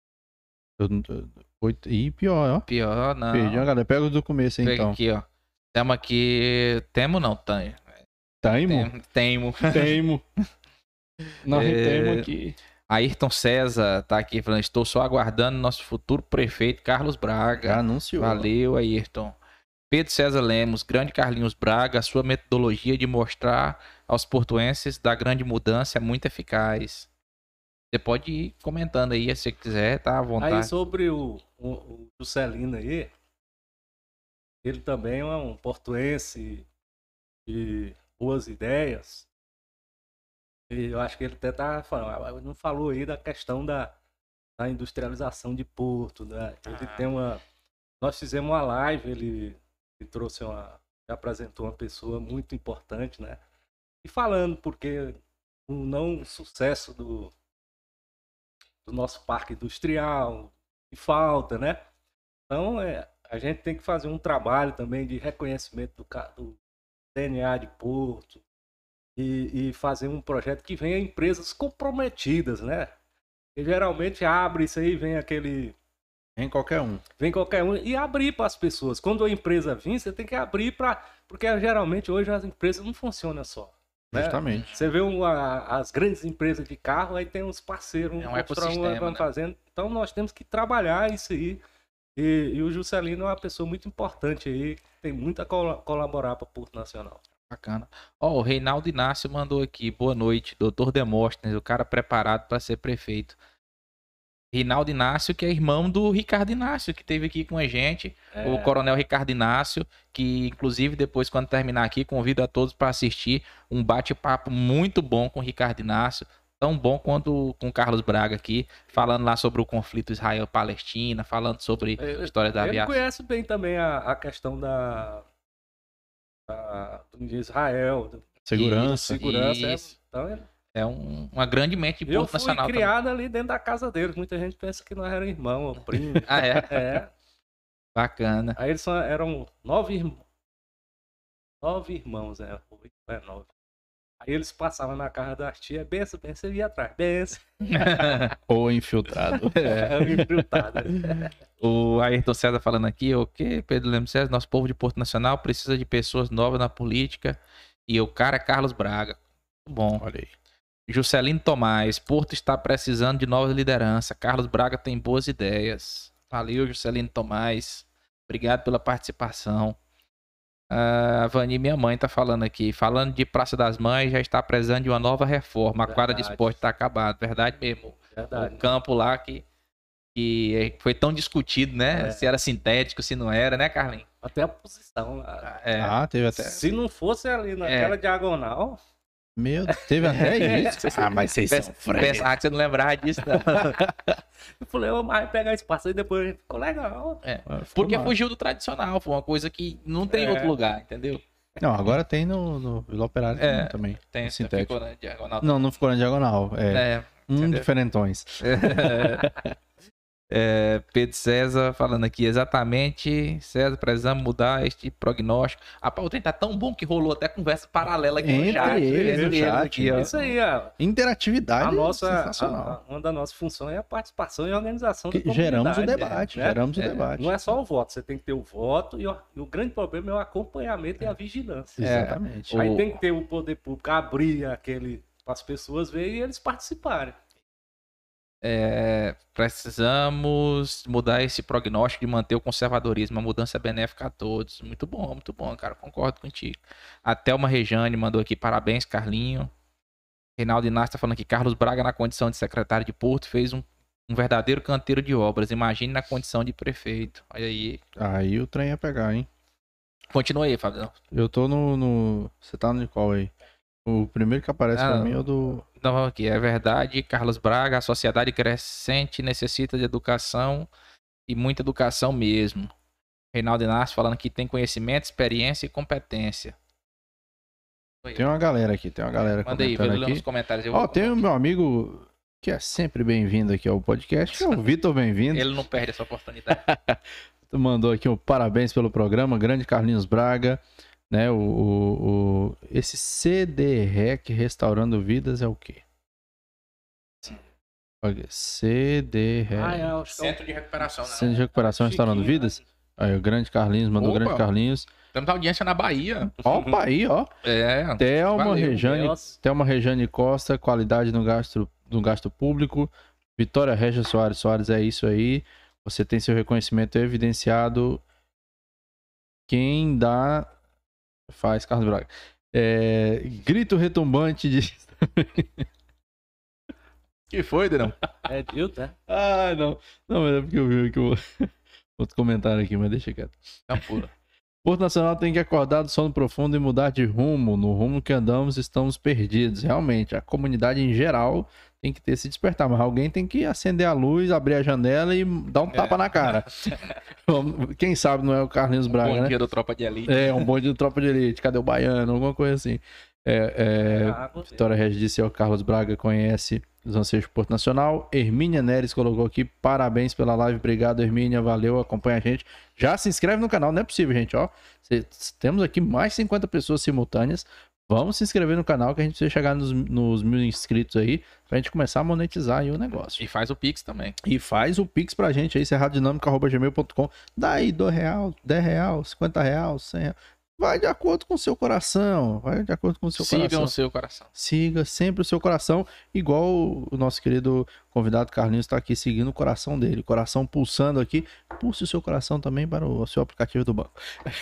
Eu, eu, oito- Ih, pior, ó. Pior, não. Perdi, ó, galera. Pega o do começo, Pega então. aqui, ó. Temos aqui. Temo não, Tanho. Taimo? Temo. Temo. Teimo. Nós É, temos aqui. Ayrton César tá aqui falando: estou só aguardando nosso futuro prefeito Carlos Braga. Já anunciou. Valeu, Ayrton. Pedro César Lemos, grande Carlinhos Braga, a sua metodologia de mostrar aos portuenses da grande mudança é muito eficaz. Você pode ir comentando aí se você quiser, tá à vontade. Aí sobre o, o, o Juscelino aí, ele também é um portuense de boas ideias. E eu acho que ele até tá falando, não falou aí da questão da, da industrialização de Porto, né? Ele Ah. tem uma. Nós fizemos uma live, ele, ele trouxe uma. apresentou uma pessoa muito importante, né? E falando porque o não sucesso do, do nosso parque industrial, que falta, né? Então, é, a gente tem que fazer um trabalho também de reconhecimento do, do DNA de Porto e, e fazer um projeto que venha empresas comprometidas, né? E geralmente abre isso aí, vem aquele. Em qualquer um. Vem qualquer um e abrir para as pessoas. Quando a empresa vir, você tem que abrir para. Porque geralmente hoje as empresas não funcionam só. né? Justamente. Você vê um, a- as grandes empresas de carro, aí tem uns parceiros, É um ecossistema, vão né? fazendo. Então nós temos que trabalhar isso aí. E, e o Juscelino é uma pessoa muito importante aí, que tem muito a col- colaborar para o Porto Nacional. Bacana. Ó, o Reinaldo Inácio mandou aqui. Boa noite, doutor Demóstenes, o cara preparado para ser prefeito. Reinaldo Inácio, que é irmão do Ricardo Inácio, que esteve aqui com a gente. É, O Coronel Ricardo Inácio, que inclusive depois, quando terminar aqui, convido a todos para assistir um bate-papo muito bom com o Ricardo Inácio. Tão bom quanto com o Carlos Braga aqui, falando lá sobre o conflito Israel-Palestina, falando sobre a história da Ele aviação. conhece bem também a, a questão da, da- do de Israel, Segurança. segurança. é- Isso. então, ele- É um- uma grande mente de eu fui Nacional. também. criado ali dentro da casa deles. Muita gente pensa que nós éramos irmão ou primo. Ah, é? é. Bacana. Aí eles eram nove irmãos. Nove irmãos, é. Oito, é nove. Aí eles passavam na casa das tias, benção, benção, e ia atrás. Benção. Ou infiltrado. É, é infiltrado. O Ayrton César falando aqui, o que Pedro Lemos César, nosso povo de Porto Nacional precisa de pessoas novas na política e o cara é Carlos Braga. Muito bom. Olha aí. Juscelino Tomás, Porto está precisando de nova liderança. Carlos Braga tem boas ideias. Valeu, Juscelino Tomás. Obrigado pela participação. A Vani, minha mãe, tá falando aqui. Falando de Praça das Mães, já está precisando de uma nova reforma. A quadra de esporte está acabada. Verdade mesmo. Verdade. O campo lá que, que foi tão discutido, né? É. Se era sintético, se não era, né, Carlinhos? Até a posição. lá. É. Ah, teve até. Se não fosse ali naquela diagonal, Meu, teve até isso. Ah, mas vocês Pensa- são frescos. Pensar que você não lembrava disso, não. eu falei, ô, mas pegar espaço aí depois ficou legal. É. Ah, ficou Porque massa. fugiu do tradicional, foi uma coisa que não tem em É. outro lugar, entendeu? Não, agora tem no, no Vila Operária É. também. Tem, Sintético. ficou na diagonal. Não, não ficou na diagonal. É, É. um entendeu? diferentões. É, Pedro César falando aqui, exatamente, César, precisamos mudar este prognóstico. Rapaz, o trem tá tão bom que rolou até conversa paralela aqui Entre no chat. eles, no chat, aqui, ó. Isso aí, ó. Interatividade A nossa, sensacional. a- uma das nossas funções é a participação e a organização Que da geramos o debate, né? geramos o É, debate. Não é só o voto, você tem que ter o voto e o, e o grande problema é o acompanhamento e a vigilância. É. Exatamente. O- Aí tem que ter o poder público abrir aquele para as pessoas verem e eles participarem. É, precisamos mudar esse prognóstico de manter o conservadorismo, a mudança é benéfica a todos. Muito bom, muito bom, cara. Concordo contigo. A Thelma Rejane mandou aqui parabéns, Carlinho. Reinaldo Inácio tá falando que Carlos Braga, na condição de secretário de Porto, fez um, um verdadeiro canteiro de obras. Imagine na condição de prefeito. Olha aí. Aí o trem ia pegar, hein? Continua aí, Fábio. Eu tô no. no... Você tá no qual aí? O primeiro que aparece Ah, pra mim é o do. Então, aqui, é verdade, Carlos Braga, a sociedade crescente necessita de educação e muita educação mesmo. Reinaldo Inácio falando que tem conhecimento, experiência e competência. Tem uma galera aqui, tem uma galera Manda aí, comentando ler aqui. nos comentários. Ó, vou- tem o meu amigo que é sempre bem-vindo aqui ao podcast, que é o Vitor Bem-vindo. Ele não perde essa oportunidade. Tu mandou aqui um parabéns pelo programa, grande Carlinhos Braga, né? O, o- o- esse CDREC Restaurando Vidas é o quê? CDREC Ah, é, é um- Centro de recuperação, né? Centro de Recuperação Restaurando Chiquinho, Vidas. Aí o grande Carlinhos, mandou o Opa. grande Carlinhos. Temos audiência na Bahia. Opa aí, ó. É. Thelma Valeu, Rejane. Thelma Rejane Costa, qualidade no gasto, no gasto público. Vitória Regia Soares Soares, é isso aí. Você tem seu reconhecimento evidenciado. Quem dá faz Carlos Braga. É, grito retumbante de. que foi, Denão? É Dilton, né? Ah, não. Não, mas é porque eu vi aqui o- outro comentário aqui, mas deixa quieto. Não, pura. Porto Nacional tem que acordar do sono profundo e mudar de rumo. No rumo que andamos, estamos perdidos. Realmente, a comunidade em geral tem que ter esse despertar. Mas alguém tem que acender a luz, abrir a janela e dar um tapa na cara. Quem sabe não é o Carlinhos Braga, Bom né? dia do Tropa de Elite. É, um bonde de tropa de elite. Cadê o baiano? Alguma coisa assim. É, é, Ah. Vitória Regis disse, o Carlos Braga conhece os anseios Porto Nacional. Hermínia Neres colocou aqui, parabéns pela live, obrigado Hermínia, valeu, acompanha a gente. Já se inscreve no canal, não é possível, gente, ó. Cê- temos aqui mais 50 pessoas simultâneas. Vamos se inscrever no canal que a gente precisa chegar nos, nos mil inscritos aí pra gente começar a monetizar aí o negócio. E faz o Pix também. E faz o Pix pra gente aí, serradinâmica.gmail.com. Dá aí 2 real, 10 real, 50 real, 100 real. Vai de acordo com o seu coração. Vai de acordo com o seu Sigam coração. o seu coração. Siga sempre o seu coração, igual o nosso querido convidado Carlinhos está aqui seguindo o coração dele. Coração pulsando aqui. Pulse o seu coração também para o seu aplicativo do banco.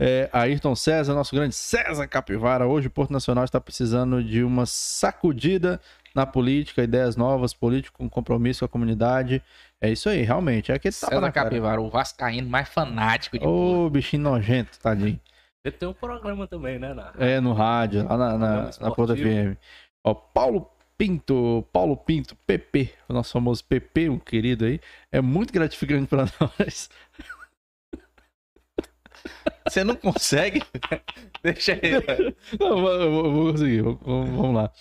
É, Ayrton César, nosso grande César Capivara. Hoje o Porto Nacional está precisando de uma sacudida na política, ideias novas, político com compromisso com a comunidade. É isso aí, realmente. É aquele tapa César na cara. Capivara, o vascaíno mais fanático de Ô, bichinho nojento, tadinho. Ele tem um programa também, né? Na... É, no rádio, lá na, na, na Porta. FM. Ó, Paulo Pinto, Paulo Pinto, PP, o nosso famoso PP, um querido aí, é muito gratificante pra nós. Você não consegue? Deixa ele. Não, eu vou, eu vou conseguir, vamos vamos lá.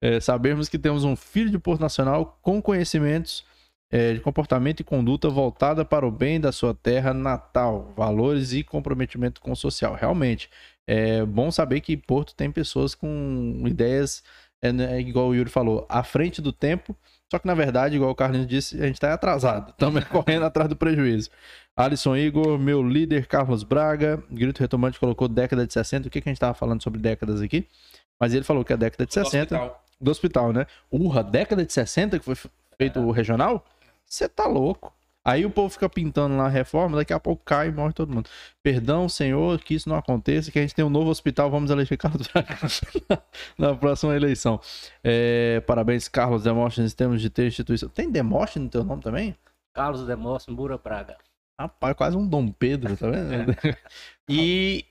É, sabemos que temos um filho de Porto Nacional com conhecimentos é, de comportamento e conduta voltada para o bem da sua terra natal, valores e comprometimento com o social. Realmente, é bom saber que Porto tem pessoas com ideias, é, né, igual o Yuri falou, à frente do tempo, só que na verdade, igual o Carlinhos disse, a gente está atrasado, estamos correndo atrás do prejuízo. Alisson Igor, meu líder Carlos Braga, Grito Retomante colocou década de 60, o que, que a gente estava falando sobre décadas aqui? Mas ele falou que é década de 60 do hospital, né? Urra, década de 60 que foi feito o regional? Você tá louco. Aí o povo fica pintando lá a reforma, daqui a pouco cai e morre todo mundo. Perdão, senhor, que isso não aconteça, que a gente tem um novo hospital, vamos eleger Carlos Braga na próxima eleição. É, parabéns, Carlos Demóstenes, temos de ter instituição. Tem Demóstenes no teu nome também? Carlos Demóstenes Bura Braga. Rapaz, quase um Dom Pedro, tá vendo? E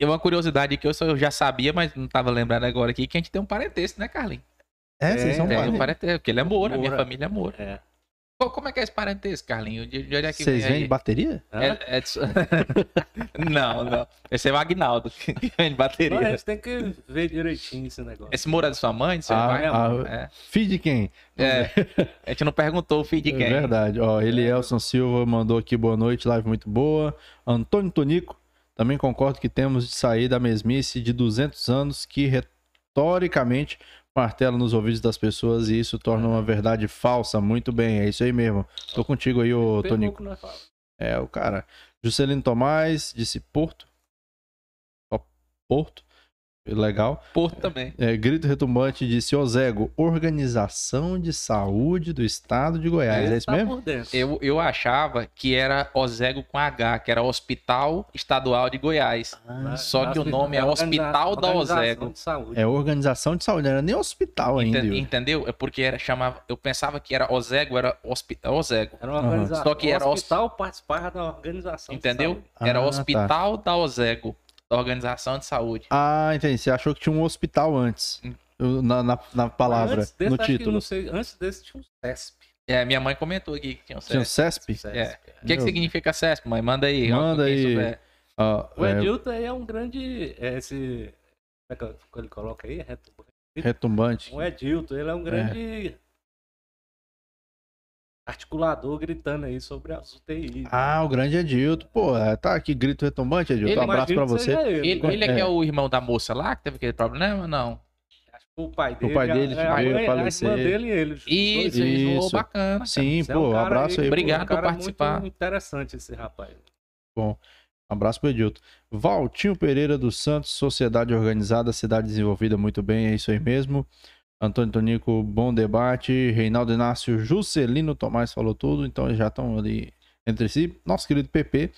é uma curiosidade que eu só- eu já sabia, mas não tava lembrando agora aqui, que a gente tem um parentesco, né, Carlinhos? É, vocês são É, Tem um parentes. parentesco, porque ele é Moura, minha Moura. família é Moura. É. Como é que é esse parentesco, Carlinhos? De, de onde é que Vocês vem vendem bateria? É- é de- não, não. Esse é o Agnaldo, que vende Não, bateria. a gente tem que ver direitinho esse negócio. Esse Moura é de sua mãe, de seu Ah, pai? ah, É. Filho de quem? É. A gente não perguntou o filho de quem. É verdade. Ó, Elielson Silva mandou aqui boa noite, live muito boa. Antônio Tonico, também concordo que temos de sair da mesmice de 200 anos que retoricamente martela nos ouvidos das pessoas e isso torna uma verdade falsa. Muito bem, é isso aí mesmo. Tô contigo aí, ô Tonico. fala. É, o cara. Juscelino Tomás disse Porto. Ó, Porto. Legal. Porto também. É, grito retumbante disse Ozego, Organização de Saúde do Estado de Goiás. É, isso tá mesmo? Eu, eu achava que era Ozego com H, que era Hospital Estadual de Goiás. Ah, Só que o nome é Hospital da Ozego. É Organização de Saúde, não era nem hospital ainda. Enten- Yuri. entendeu? É porque era, chamava, eu pensava que era Ozego, era hospi, Ozego. Era uma organização. Só que era o hospital participava da organização. de Entendeu? saúde. Era Ah, tá. Hospital da Ozego, da Organização de Saúde. Ah, entendi. Você achou que tinha um hospital antes. Na, na, na palavra, Antes desse, no título. não sei, antes desse tinha um CESP. É, minha mãe comentou aqui que tinha um Tinha um CESP. CESP? É. O que, que significa CESP, mãe? Manda aí. Manda aí. Ah, O é, Edilton aí é um grande. é Esse. Como é que ele coloca aí? Retumbante. O Edilton, ele é um grande articulador gritando aí sobre as UTI. Ah, o grande Edilton. Pô, é, tá aqui, grito retumbante, Edilton. Ele- um abraço pra você. Ele, Ele, ele é, que É. é o irmão da moça lá que teve aquele problema? Não. Acho que o pai dele. pai dele a, a, veio mãe- a falecer. irmã dele e ele. Isso, Isso. bacana. cara. Sim, é pô, um cara abraço aí. Obrigado um cara por participar. Muito interessante esse rapaz. Abraço pro Edilton. Valtinho Pereira dos Santos, Sociedade Organizada, Cidade Desenvolvida, muito bem, é isso aí mesmo. Antônio Tonico, bom debate. Reinaldo Inácio, Juscelino Tomás falou tudo, então eles já estão ali entre si. Nosso querido PP,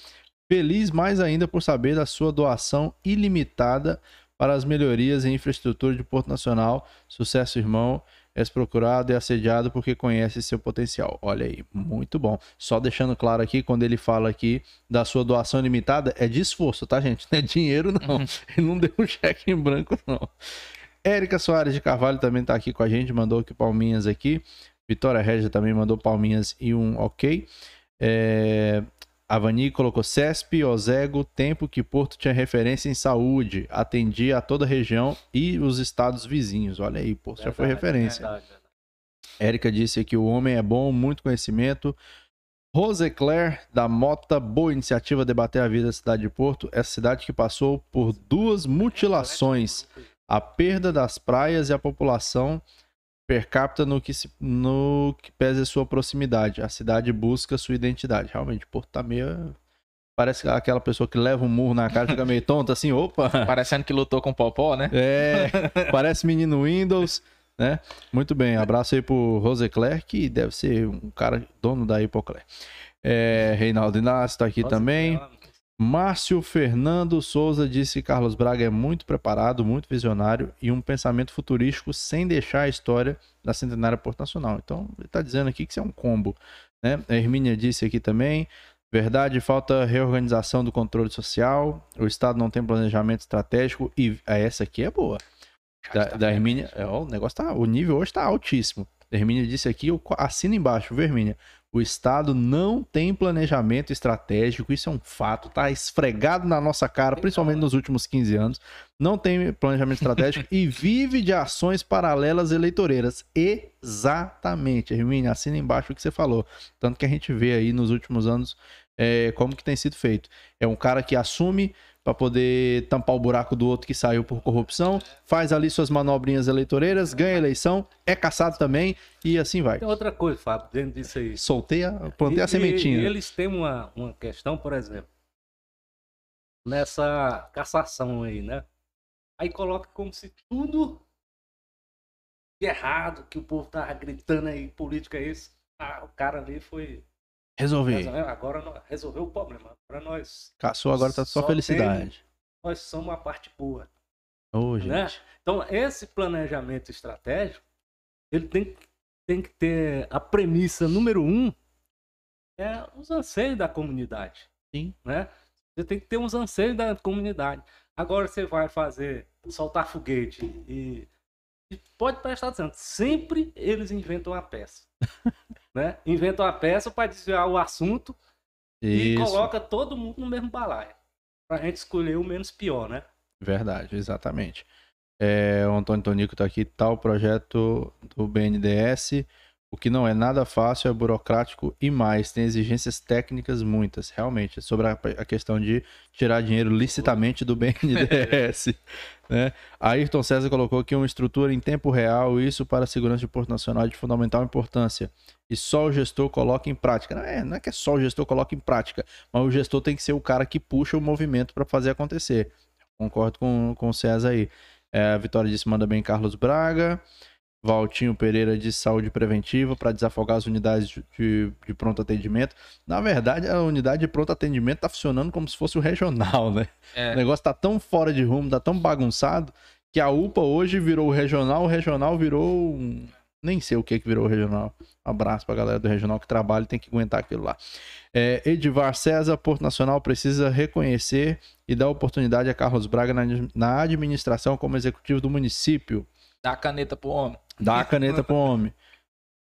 feliz mais ainda por saber da sua doação ilimitada para as melhorias em infraestrutura de Porto Nacional. Sucesso, irmão. És procurado e assediado porque conhece seu potencial. Olha aí, muito bom. Só deixando claro aqui, quando ele fala aqui da sua doação limitada, é de esforço, tá, gente? Não é dinheiro, não. Ele não deu um cheque em branco, não. Érica Soares de Carvalho também tá aqui com a gente, mandou aqui palminhas aqui. Vitória Regia também mandou palminhas e um ok. É... A Vani colocou CESP, Ozego, tempo que Porto tinha referência em saúde, atendia a toda a região e os estados vizinhos. Olha aí, Porto já foi Verdade, referência. verdade, verdade. Érica disse que o homem é bom, muito conhecimento. Roseclair, da Mota, boa iniciativa debater a vida da cidade de Porto. Essa cidade que passou por duas mutilações, a perda das praias e a população per capita no que, se, no que pese a sua proximidade. A cidade busca sua identidade. Realmente, Porto tá meio... Parece aquela pessoa que leva um murro na cara e fica meio tonta, assim, opa... Parecendo que lutou com o Popó, né? É, parece menino Windows, né? Muito bem, abraço aí pro Roseclair, que deve ser um cara dono da Hipocler. É, Reinaldo Inácio tá aqui Nossa, também. ela- Márcio Fernando Souza disse que Carlos Braga é muito preparado, muito visionário e um pensamento futurístico sem deixar a história da centenária Porto Nacional. Então, ele está dizendo aqui que isso é um combo. Né? A Hermínia disse aqui também. Verdade, falta reorganização do controle social. O Estado não tem planejamento estratégico e ah, essa aqui é boa. Da, da Hermínia, é, ó, o negócio tá, o nível hoje está altíssimo. A Hermínia disse aqui, eu assino embaixo, viu, Hermínia? O Estado não tem planejamento estratégico, isso é um fato, tá esfregado na nossa cara, principalmente nos últimos 15 anos. Não tem planejamento estratégico e vive de ações paralelas eleitoreiras. Exatamente, Hermínia, assina embaixo o que você falou. Tanto que a gente vê aí nos últimos anos é, como que tem sido feito. É um cara que assume para poder tampar o buraco do outro que saiu por corrupção, faz ali suas manobrinhas eleitoreiras, ganha a eleição, é caçado também e assim vai. Tem outra coisa, Fábio, dentro disso aí. Soltei a, plantei E- a sementinha. E, eles têm uma, uma questão, por exemplo, nessa cassação aí, né? Aí coloca como se tudo de errado, que o povo tá gritando aí, política é isso. Ah, o cara ali foi. Resolvi. Agora nós- resolveu o problema. Agora nós, Caçou, agora tá só Só felicidade. nós somos a parte boa. Gente. Né? Então, esse planejamento estratégico, ele tem, que- tem que ter a premissa número um, é os anseios da comunidade. Sim. Né? Você tem que ter uns anseios da comunidade. Agora você vai fazer, soltar foguete e, e pode prestar atenção, sempre eles inventam uma peça. né? Inventam uma peça para desviar o assunto e Isso. coloca todo mundo no mesmo balaio. Pra gente escolher o menos pior, né? Verdade, exatamente. É, o Antônio Tonico tá aqui, tal projeto do BNDES. O que não é nada fácil, é burocrático e mais. Tem exigências técnicas muitas, realmente. Sobre a, a questão de tirar dinheiro licitamente do BNDES. né? Ayrton César colocou aqui uma estrutura em tempo real, isso para a segurança de Porto Nacional é de fundamental importância. E só o gestor coloca em prática. Não é, não é que é só o gestor coloca em prática, mas o gestor tem que ser o cara que puxa o movimento para fazer acontecer. Concordo com, com o César aí. É, a Vitória disse: manda bem Carlos Braga. Valtinho Pereira de saúde preventiva para desafogar as unidades de, de, de, pronto atendimento. Na verdade, a unidade de pronto atendimento tá funcionando como se fosse o regional, né? É. O negócio tá tão fora de rumo, tá tão bagunçado, que a UPA hoje virou o regional, o regional virou. Um... Nem sei o que que virou o regional. Um abraço pra galera do regional que trabalha e tem que aguentar aquilo lá. É, Edivar César, Porto Nacional precisa reconhecer e dar oportunidade a Carlos Braga na, na administração como executivo do município. Dá a caneta pro homem. Dá a caneta pro homem.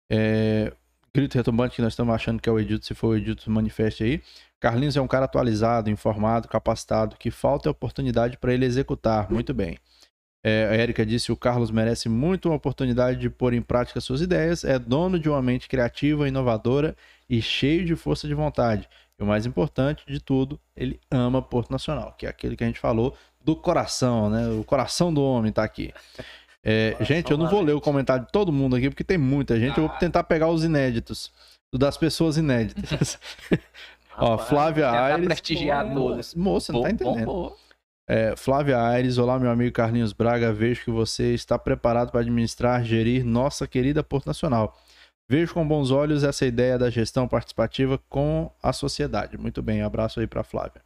É, grito retumbante que nós estamos achando que é o Edito, se for o Edito, manifeste aí. Carlinhos é um cara atualizado, informado, capacitado, que falta oportunidade para ele executar. Muito bem. É, a Erika disse: o Carlos merece muito uma oportunidade de pôr em prática suas ideias, é dono de uma mente criativa, inovadora e cheio de força de vontade. E o mais importante de tudo, ele ama Porto Nacional, que é aquele que a gente falou do coração, né? O coração do homem está aqui. É, gente, eu não vou ler o comentário de todo mundo aqui, porque tem muita gente. Eu vou tentar pegar os inéditos, das pessoas inéditas. Ó, Flávia Aires. prestigiado Moça, não tá entendendo. É, Flávia Aires, olá meu amigo Carlinhos Braga, vejo que você está preparado para administrar, gerir nossa querida Porto Nacional. Vejo com bons olhos essa ideia da gestão participativa com a sociedade. Muito bem, abraço aí para Flávia.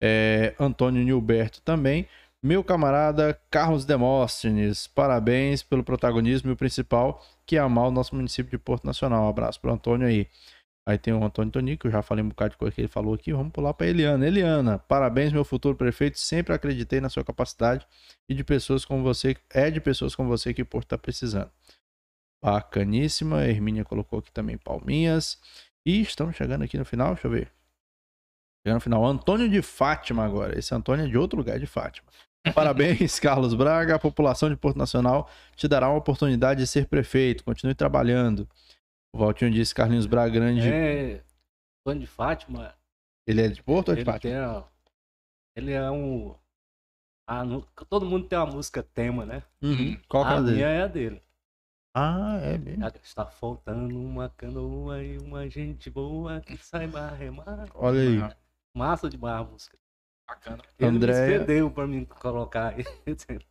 É, Antônio Nilberto também. Meu camarada Carlos Demóstenes, parabéns pelo protagonismo e o principal, que é amar o nosso município de Porto Nacional. Um abraço para Antônio aí. Aí tem o Antônio Tonico, eu já falei um bocado de coisa que ele falou aqui. Vamos pular para Eliana. Eliana, parabéns, meu futuro prefeito. Sempre acreditei na sua capacidade e de pessoas como você. É de pessoas como você que o Porto está precisando. Bacaníssima. Hermínia colocou aqui também palminhas. E estamos chegando aqui no final, deixa eu ver. Chegando no final. Antônio de Fátima agora. Esse Antônio é de outro lugar de Fátima. Parabéns, Carlos Braga. A população de Porto Nacional te dará uma oportunidade de ser prefeito. Continue trabalhando. O Valtinho disse Carlinhos Braga grande. É. Antônio de Fátima. Ele é de Porto ou de ele Fátima? Tem, ele é um. Ah, no... todo mundo tem uma música tema, né? Uhum. Qual a é minha dele? é a dele. Ah, é mesmo. Está faltando uma canoa e uma gente boa que saiba remar. Olha aí. Massa demais a música. Bacana. Ele Andréia- me cedeu pra mim colocar aí.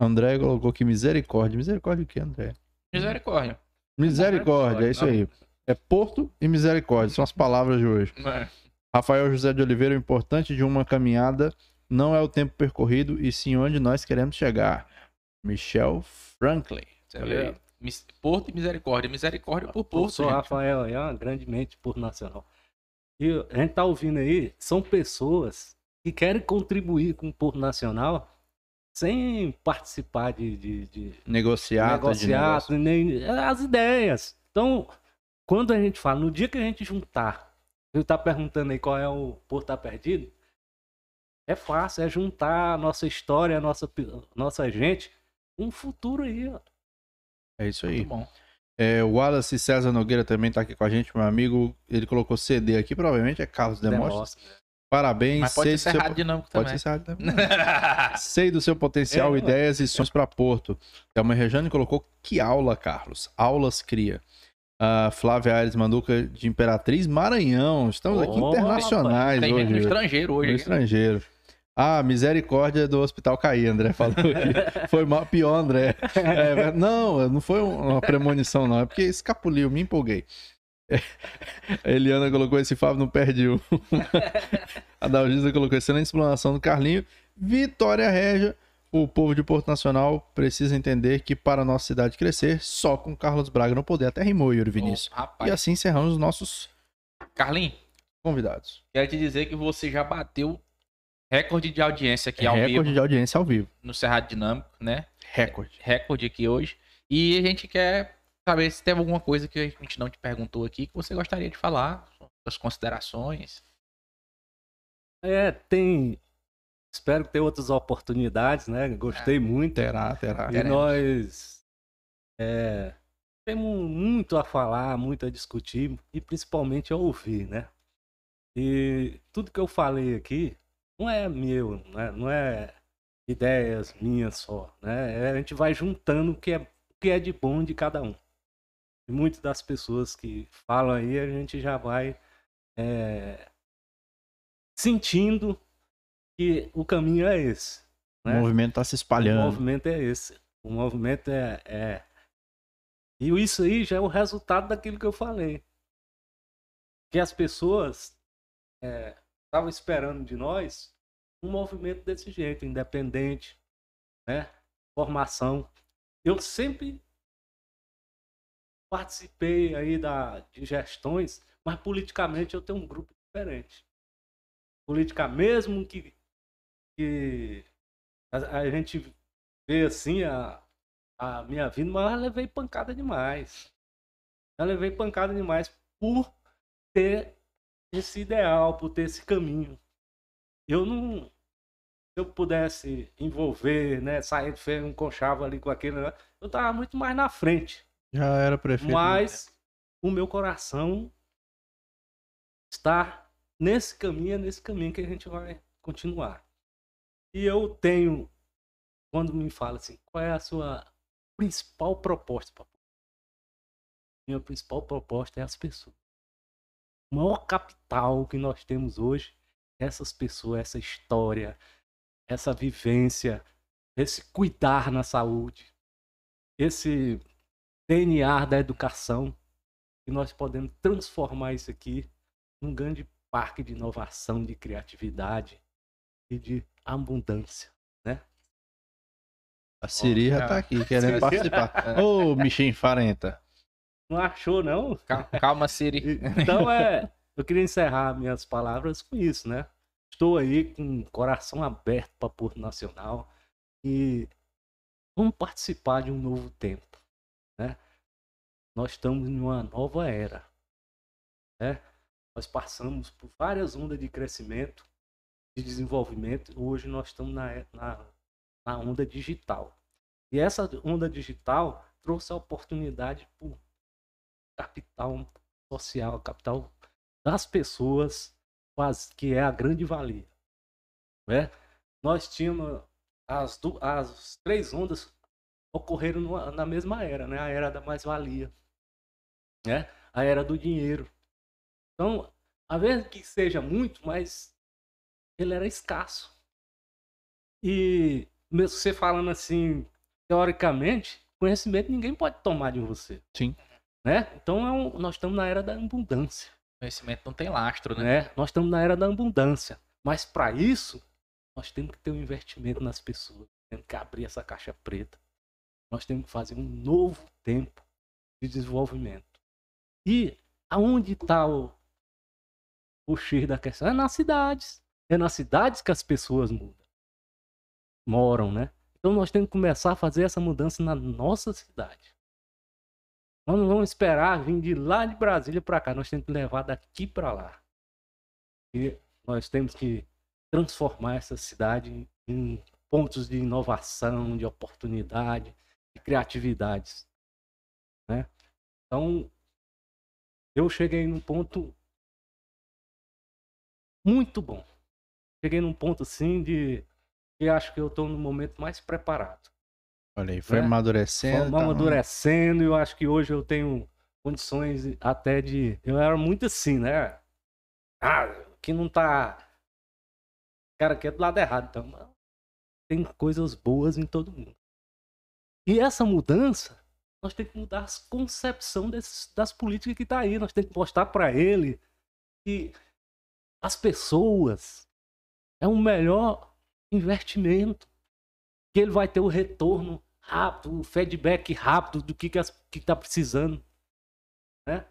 André colocou aqui misericórdia. Misericórdia o que, André? Misericórdia. Misericórdia, é isso aí. É Porto e misericórdia, são as palavras de hoje. É. Rafael José de Oliveira, o importante de uma caminhada não é o tempo percorrido, e sim onde nós queremos chegar. Michel Franklin. Mis- Porto e misericórdia. Misericórdia por Eu Porto. sou gente. Rafael aí, ó, grandemente por nacional. E a gente tá ouvindo aí, são pessoas que querem contribuir com o Porto Nacional sem participar de, de, de Negociata de nem as ideias. Então, quando a gente fala, no dia que a gente juntar, você tá perguntando aí qual é o Porto Tá Perdido, é fácil, é juntar a nossa história, a nossa, nossa gente, um futuro aí, ó. É isso aí. Muito bom. É, o Wallace César Nogueira também tá aqui com a gente, meu amigo. Ele colocou CD aqui, provavelmente é Carlos Demóstenes. Parabéns. Mas pode sei ser do seu- dinâmico Pode também. ser cerrado também. Sei do seu potencial, É, ideias e sonhos para Porto. Thelma Rejane colocou que aula, Carlos. Aulas cria. A Flávia Aires Manduca de Imperatriz Maranhão. Estamos aqui Ô, internacionais Tem gente no hoje. estrangeiro No hoje. aqui. estrangeiro. Ah, misericórdia do Hospital Caí, André falou aqui. Foi mal, pior, André. É, não, não foi uma premonição, não. É porque escapuliu, me empolguei. A Eliana colocou esse Fábio não perde um. A Dalgisa colocou excelente explanação do Carlinho. Vitória Régia. O povo de Porto Nacional precisa entender que para a nossa cidade crescer, só com Carlos Braga no poder. Até rimou, Yuri Vinícius. Rapaz. E assim encerramos os nossos Carlinhos, convidados. quero te dizer que você já bateu recorde de audiência aqui ao Recorde vivo de audiência ao vivo. no Cerrado Dinâmico, né? Recorde. Recorde aqui hoje. E a gente quer saber se teve alguma coisa que a gente não te perguntou aqui que você gostaria de falar, suas considerações. É, tem. Espero ter outras oportunidades, né? Gostei muito. Terá, terá. E Teremos. nós é, temos muito a falar, muito a discutir e principalmente a ouvir, né? E tudo que eu falei aqui não é meu, né? não é ideias minhas só, né? É, A gente vai juntando o que é, o que é de bom de cada um. E muitas das pessoas que falam aí, a gente já vai é, sentindo que o caminho é esse. O movimento está se espalhando. O movimento é esse. O movimento é, é... E isso aí já é o resultado daquilo que eu falei. Que as pessoas estavam é, esperando de nós um movimento desse jeito, independente, né? Formação. Eu sempre participei aí da, de gestões, mas politicamente eu tenho um grupo diferente. Política mesmo que, que a, a gente vê assim a, a minha vida, mas eu levei pancada demais. Eu levei pancada demais por ter esse ideal, por ter esse caminho. Eu não. Se eu pudesse envolver, né, sair de feira, um conchavo ali com aquele, eu tava muito mais na frente. Já era prefeito. Mas o meu coração está nesse caminho, é nesse caminho que a gente vai continuar. E eu tenho, quando me fala assim, qual é a sua principal proposta, papai? Minha principal proposta é as pessoas. O maior capital que nós temos hoje é essas pessoas, essa história, essa vivência, esse cuidar na saúde, esse DNA da educação, e nós podemos transformar isso aqui num grande parque de inovação, de criatividade e de abundância, né? A Siri já tá aqui querendo participar. Ô, oh, Michem Farenta. Não achou, não? Calma, Siri. Então, é, eu queria encerrar minhas palavras com isso, né? Estou aí com o coração aberto para Porto Nacional e vamos participar de um novo tempo, né? Nós estamos em uma nova era, né? Nós passamos por várias ondas de crescimento, de desenvolvimento. Hoje nós estamos na, na, na onda digital. E essa onda digital trouxe a oportunidade para capital social, capital das pessoas, que é a grande valia. Né? Nós tínhamos as, as três ondas ocorreram na mesma era, né? A era da mais-valia, né? A era do dinheiro. Então, a vezes que seja muito, mas ele era escasso. E mesmo você falando assim, teoricamente, conhecimento ninguém pode tomar de você. Sim. Né? Então é um, nós estamos na era da abundância. Conhecimento não tem lastro, né? né? Nós estamos na era da abundância. Mas para isso, nós temos que ter um investimento nas pessoas. Temos que abrir essa caixa preta. Nós temos que fazer um novo tempo de desenvolvimento. E aonde está o, o X da questão. É nas cidades. É nas cidades que as pessoas mudam. Moram, né? Então nós temos que começar a fazer essa mudança na nossa cidade. Nós não vamos esperar vir de lá de Brasília para cá. Nós temos que levar daqui para lá. E nós temos que transformar essa cidade em pontos de inovação, de oportunidade, de criatividades. Né? Então, eu cheguei num ponto muito bom. Cheguei num ponto assim de que acho que eu estou no momento mais preparado. Olha aí, foi né? amadurecendo. Foi tá amadurecendo e eu acho que hoje eu tenho condições até de. Eu era muito assim, né? Ah, que não tá. Cara, que é do lado errado. Então, tem coisas boas em todo mundo. E essa mudança, nós temos que mudar a concepção desses, das políticas que tá aí. Nós temos que mostrar para ele que as pessoas é um melhor investimento. Que ele vai ter o retorno rápido, o feedback rápido do que está que tá precisando. Né?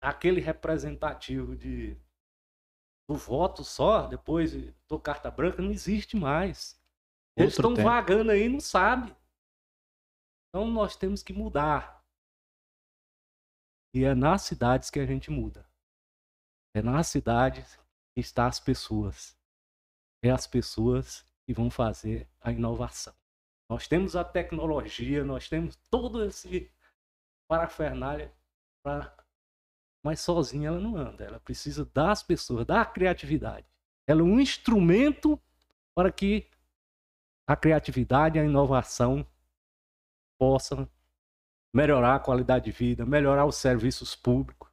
Aquele representativo de do voto só, depois do carta branca, não existe mais. Eles estão vagando aí não sabe. Então nós temos que mudar. E é nas cidades que a gente muda. É nas cidades que estão as pessoas. É as pessoas que vão fazer a inovação. Nós temos a tecnologia, nós temos todo esse parafernália para mas sozinha ela não anda. Ela precisa das pessoas, da criatividade. Ela é um instrumento para que a criatividade e a inovação possam melhorar a qualidade de vida, melhorar os serviços públicos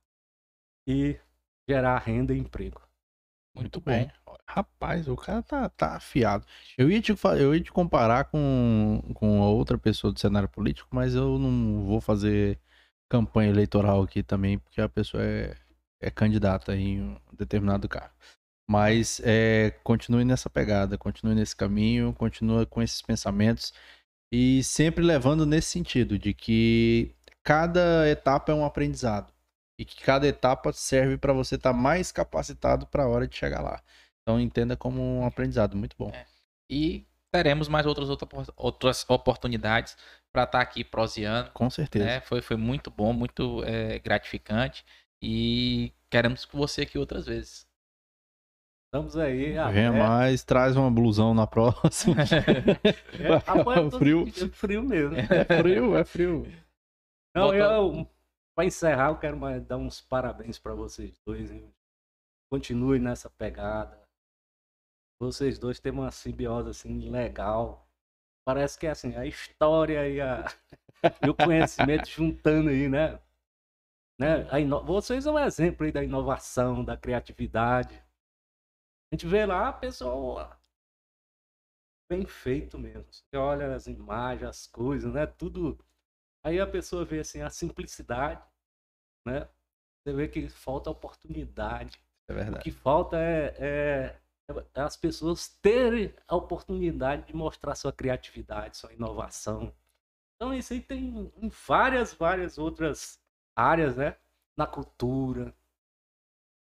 e gerar renda e emprego. Muito, Muito bem. Rapaz, o cara tá, tá afiado. Eu ia, te, eu ia te comparar com, com outra pessoa do cenário político, mas eu não vou fazer campanha eleitoral aqui também, porque a pessoa é, é candidata em um determinado cargo. Mas é, continue nessa pegada, continue nesse caminho, continue com esses pensamentos e sempre levando nesse sentido de que cada etapa é um aprendizado e que cada etapa serve para você estar mais capacitado para a hora de chegar lá. Então entenda como um aprendizado muito bom. É. E teremos mais outras, outra- outras oportunidades para estar aqui proseando. Com certeza. né? Foi, foi muito bom, muito é, gratificante. E queremos com você aqui outras vezes. Estamos aí. Venha aberto. mais, traz uma blusão na próxima. É, rapaz, tô Frio. frio mesmo. é frio, é frio. Não, Volta- eu, para encerrar, eu quero mais dar uns parabéns para vocês dois. Hein? Continue nessa pegada. Vocês dois têm uma simbiose assim legal. Parece que é assim, a história e, a, e o conhecimento juntando aí, né? né? A ino- Vocês são um exemplo aí da inovação, da criatividade. A gente vê lá a pessoa bem feito mesmo. Você olha as imagens, as coisas, né? Tudo Aí a pessoa vê assim a simplicidade, né? Você vê que falta oportunidade. É O verdade. que falta é- é as pessoas terem a oportunidade de mostrar sua criatividade, sua inovação. Então isso aí tem em várias, várias outras áreas, né? Na cultura.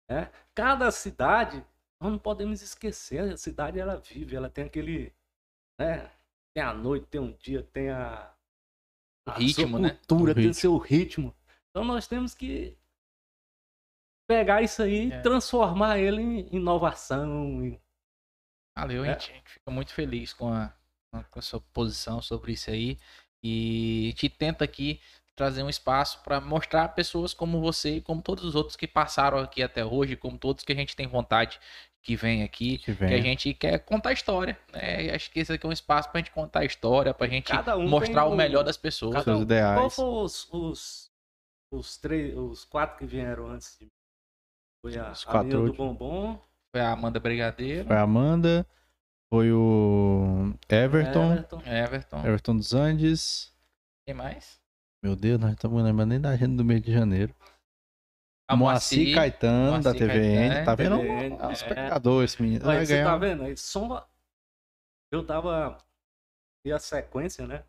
Né? Cada cidade, nós não podemos esquecer, a cidade ela vive, ela tem aquele. Né? Tem a noite, tem um dia, tem a, O a ritmo, sua né? cultura, O tem o ritmo. seu ritmo. Então nós temos que pegar isso aí É. e transformar ele em inovação. em- Valeu, É. gente. A gente fica muito feliz com a, com a sua posição sobre isso aí. E a gente tenta aqui trazer um espaço para mostrar pessoas como você e como todos os outros que passaram aqui até hoje, como todos que a gente tem vontade que vem aqui, Que que vem. a gente quer contar história, né? E acho que esse aqui é um espaço pra gente contar história, pra gente Cada um mostrar o um- melhor das pessoas. cada Seus um. ideais. Qual foram os, os, os três, os quatro que vieram antes de mim? Foi a, Os quatro do bombom, Foi a Amanda Brigadeiro, Foi a Amanda, foi o Everton, Everton. Everton. Everton dos Andes. Quem mais? Meu Deus, nós estamos lembrando nem da agenda do mês de janeiro. A Moacir Caetano, da Moacir TVN. Caetano, tá vendo? TVN, É um espectador esse menino. Olha, Vai você tá vendo? Aí soma. Eu tava. E a sequência, né?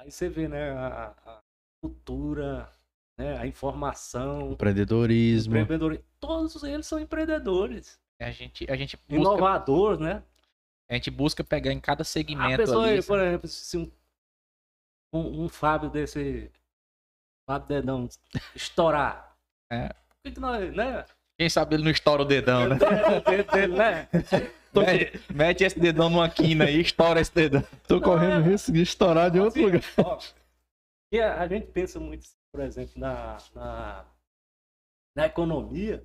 Aí você vê, né? A, a cultura, né? A informação, Empreendedorismo. empreendedorismo. Todos eles são empreendedores. A gente, a gente busca, Inovadores, né? a gente busca pegar em cada A segmento pessoa, ali. por exemplo, se um, um, um Fábio desse. Fábio Dedão estourar. É. Por que, que nós, né? Quem sabe ele não estoura o dedão, né? Dele, né? mete, mete esse dedão numa quina aí, estoura esse dedão. Tô correndo risco de estourar de outro Assim, lugar. ó, e a, a gente pensa muito, por exemplo, na, na, na economia,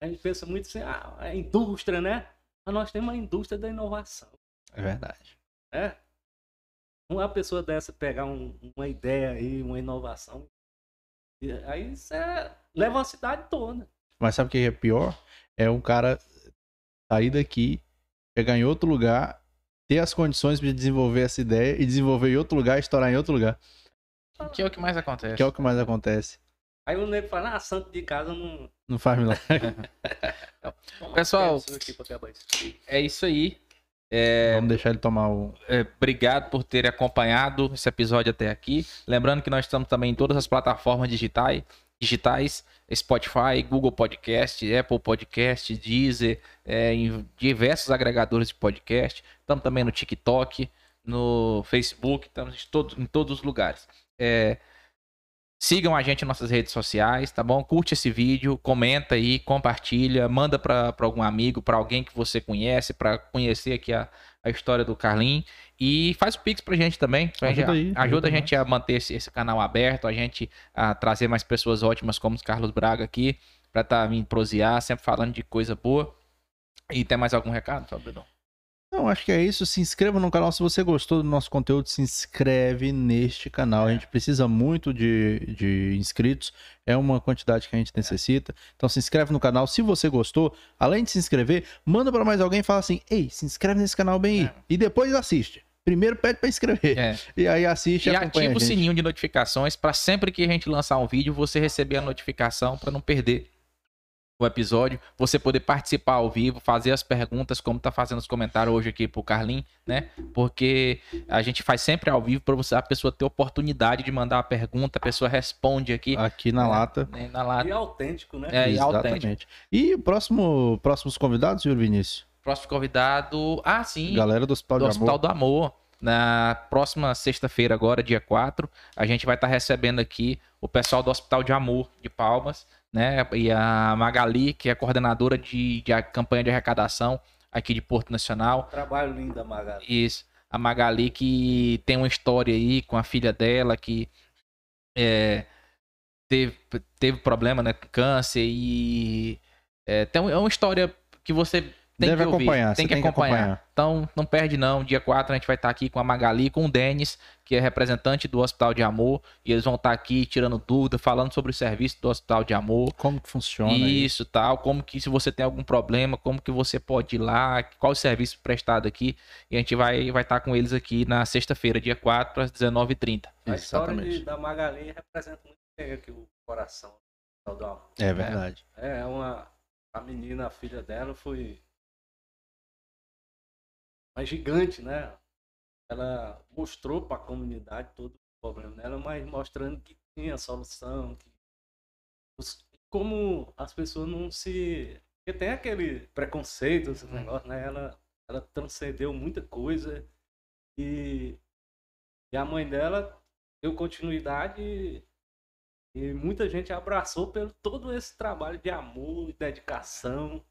a gente pensa muito assim, ah, a indústria, né? Mas nós temos a indústria da inovação, É verdade. né? Uma pessoa dessa pegar um- uma ideia aí, uma inovação, e aí você leva a cidade toda. Mas sabe o que é pior? É um cara sair daqui, chegar em outro lugar, ter as condições de desenvolver essa ideia e desenvolver em outro lugar, estourar em outro lugar. Que é o que mais acontece. Que é o que mais acontece. Aí o nego fala, ah, santo de casa não... Não faz milagre. Pessoal. É isso aí. É, Vamos deixar ele tomar o. é, obrigado por ter acompanhado esse episódio até aqui. Lembrando que nós estamos também em todas as plataformas digitais, digitais Spotify, Google Podcast, Apple Podcast, Deezer, é, em diversos agregadores de podcast. Estamos também no TikTok, no Facebook, estamos em todos, em todos os lugares. É, sigam a gente nas nossas redes sociais, tá bom? Curte esse vídeo, comenta aí, compartilha, manda para algum amigo, para alguém que você conhece, para conhecer aqui a, a história do Carlin. E faz o Pix pra gente também. Pra Ajuda gente- aí, ajuda ajuda a gente a manter esse, esse canal aberto, a gente a trazer mais pessoas ótimas como o Carlos Braga aqui, pra estar tá, vindo prosear, sempre falando de coisa boa. E tem mais algum recado, Fabridão? Não, acho que é isso. Se inscreva no canal. Se você gostou do nosso conteúdo, se inscreve neste canal. A gente precisa muito de, de inscritos. É uma quantidade que a gente necessita. Então se inscreve no canal. Se você gostou, além de se inscrever, manda para mais alguém e fala assim: Ei, se inscreve nesse canal bem aí. É. E depois assiste. Primeiro pede para inscrever. É. E aí assiste E e ativa o sininho de notificações para sempre que a gente lançar um vídeo, você receber a notificação para não perder o episódio, você poder participar ao vivo, fazer as perguntas, como tá fazendo os comentários hoje aqui pro Carlin, né? Porque a gente faz sempre ao vivo para você a pessoa ter oportunidade de mandar a pergunta, a pessoa responde aqui Aqui na né, lata. na lata. E autêntico, né? É, e autêntico. E o próximo, próximos convidados, Júlio Vinícius? Próximo convidado, ah, sim, Galera do Hospital do de Hospital Amor. do Amor. Na próxima sexta-feira, agora, dia 4, a gente vai estar recebendo aqui o pessoal do Hospital de Amor de Palmas, né? E a Magali, que é coordenadora de, de campanha de arrecadação aqui de Porto Nacional. Trabalho lindo da Magali. Isso. A Magali que tem uma história aí com a filha dela que é, teve, teve problema, né? Com câncer e é, tem, um- é uma história que você tem Deve que ouvir, acompanhar, tem que tem que acompanhar. acompanhar. Então, não perde não. Dia 4 a gente vai estar aqui com a Magali, com o Denis, que é representante do Hospital de Amor, e eles vão estar aqui tirando dúvida, falando sobre o serviço do Hospital de Amor. Como que funciona aí? Isso, tal, como que se você tem algum problema, como que você pode ir lá, qual o serviço prestado aqui, e a gente vai vai estar com eles aqui na sexta-feira, dia 4, às 19h30. A história Exatamente. de- da Magali representa muito bem aqui o coração do amor. É verdade. É uma. A menina, a filha dela, foi. Uma gigante, né? Ela mostrou para a comunidade todo o problema dela, mas mostrando que tinha solução. Que... os- Como as pessoas não se. Porque tem aquele preconceito, esse negócio, né? Ela, ela transcendeu muita coisa e, e a mãe dela deu continuidade e, e muita gente abraçou pelo todo esse trabalho de amor e dedicação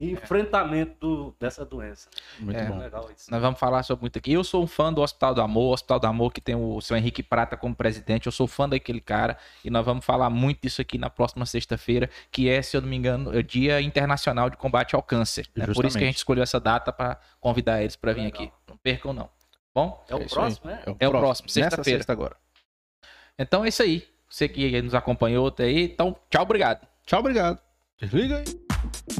e enfrentamento do- dessa doença. Muito É. bom. legal isso. Nós vamos falar sobre muito aqui. Eu sou um fã do Hospital do Amor, o Hospital do Amor que tem o seu Henrique Prata como presidente. Eu sou fã daquele cara e nós vamos falar muito disso aqui na próxima sexta-feira, que é, se eu não me engano, é o Dia Internacional de Combate ao Câncer. né? Por isso que a gente escolheu essa data para convidar eles para vir Legal. aqui. Não percam não. Bom, É o É próximo, né? É o próximo, Nessa sexta-feira. sexta agora. então é isso aí. Você que nos acompanhou até aí, então tchau, obrigado. Tchau, obrigado. Desliga aí.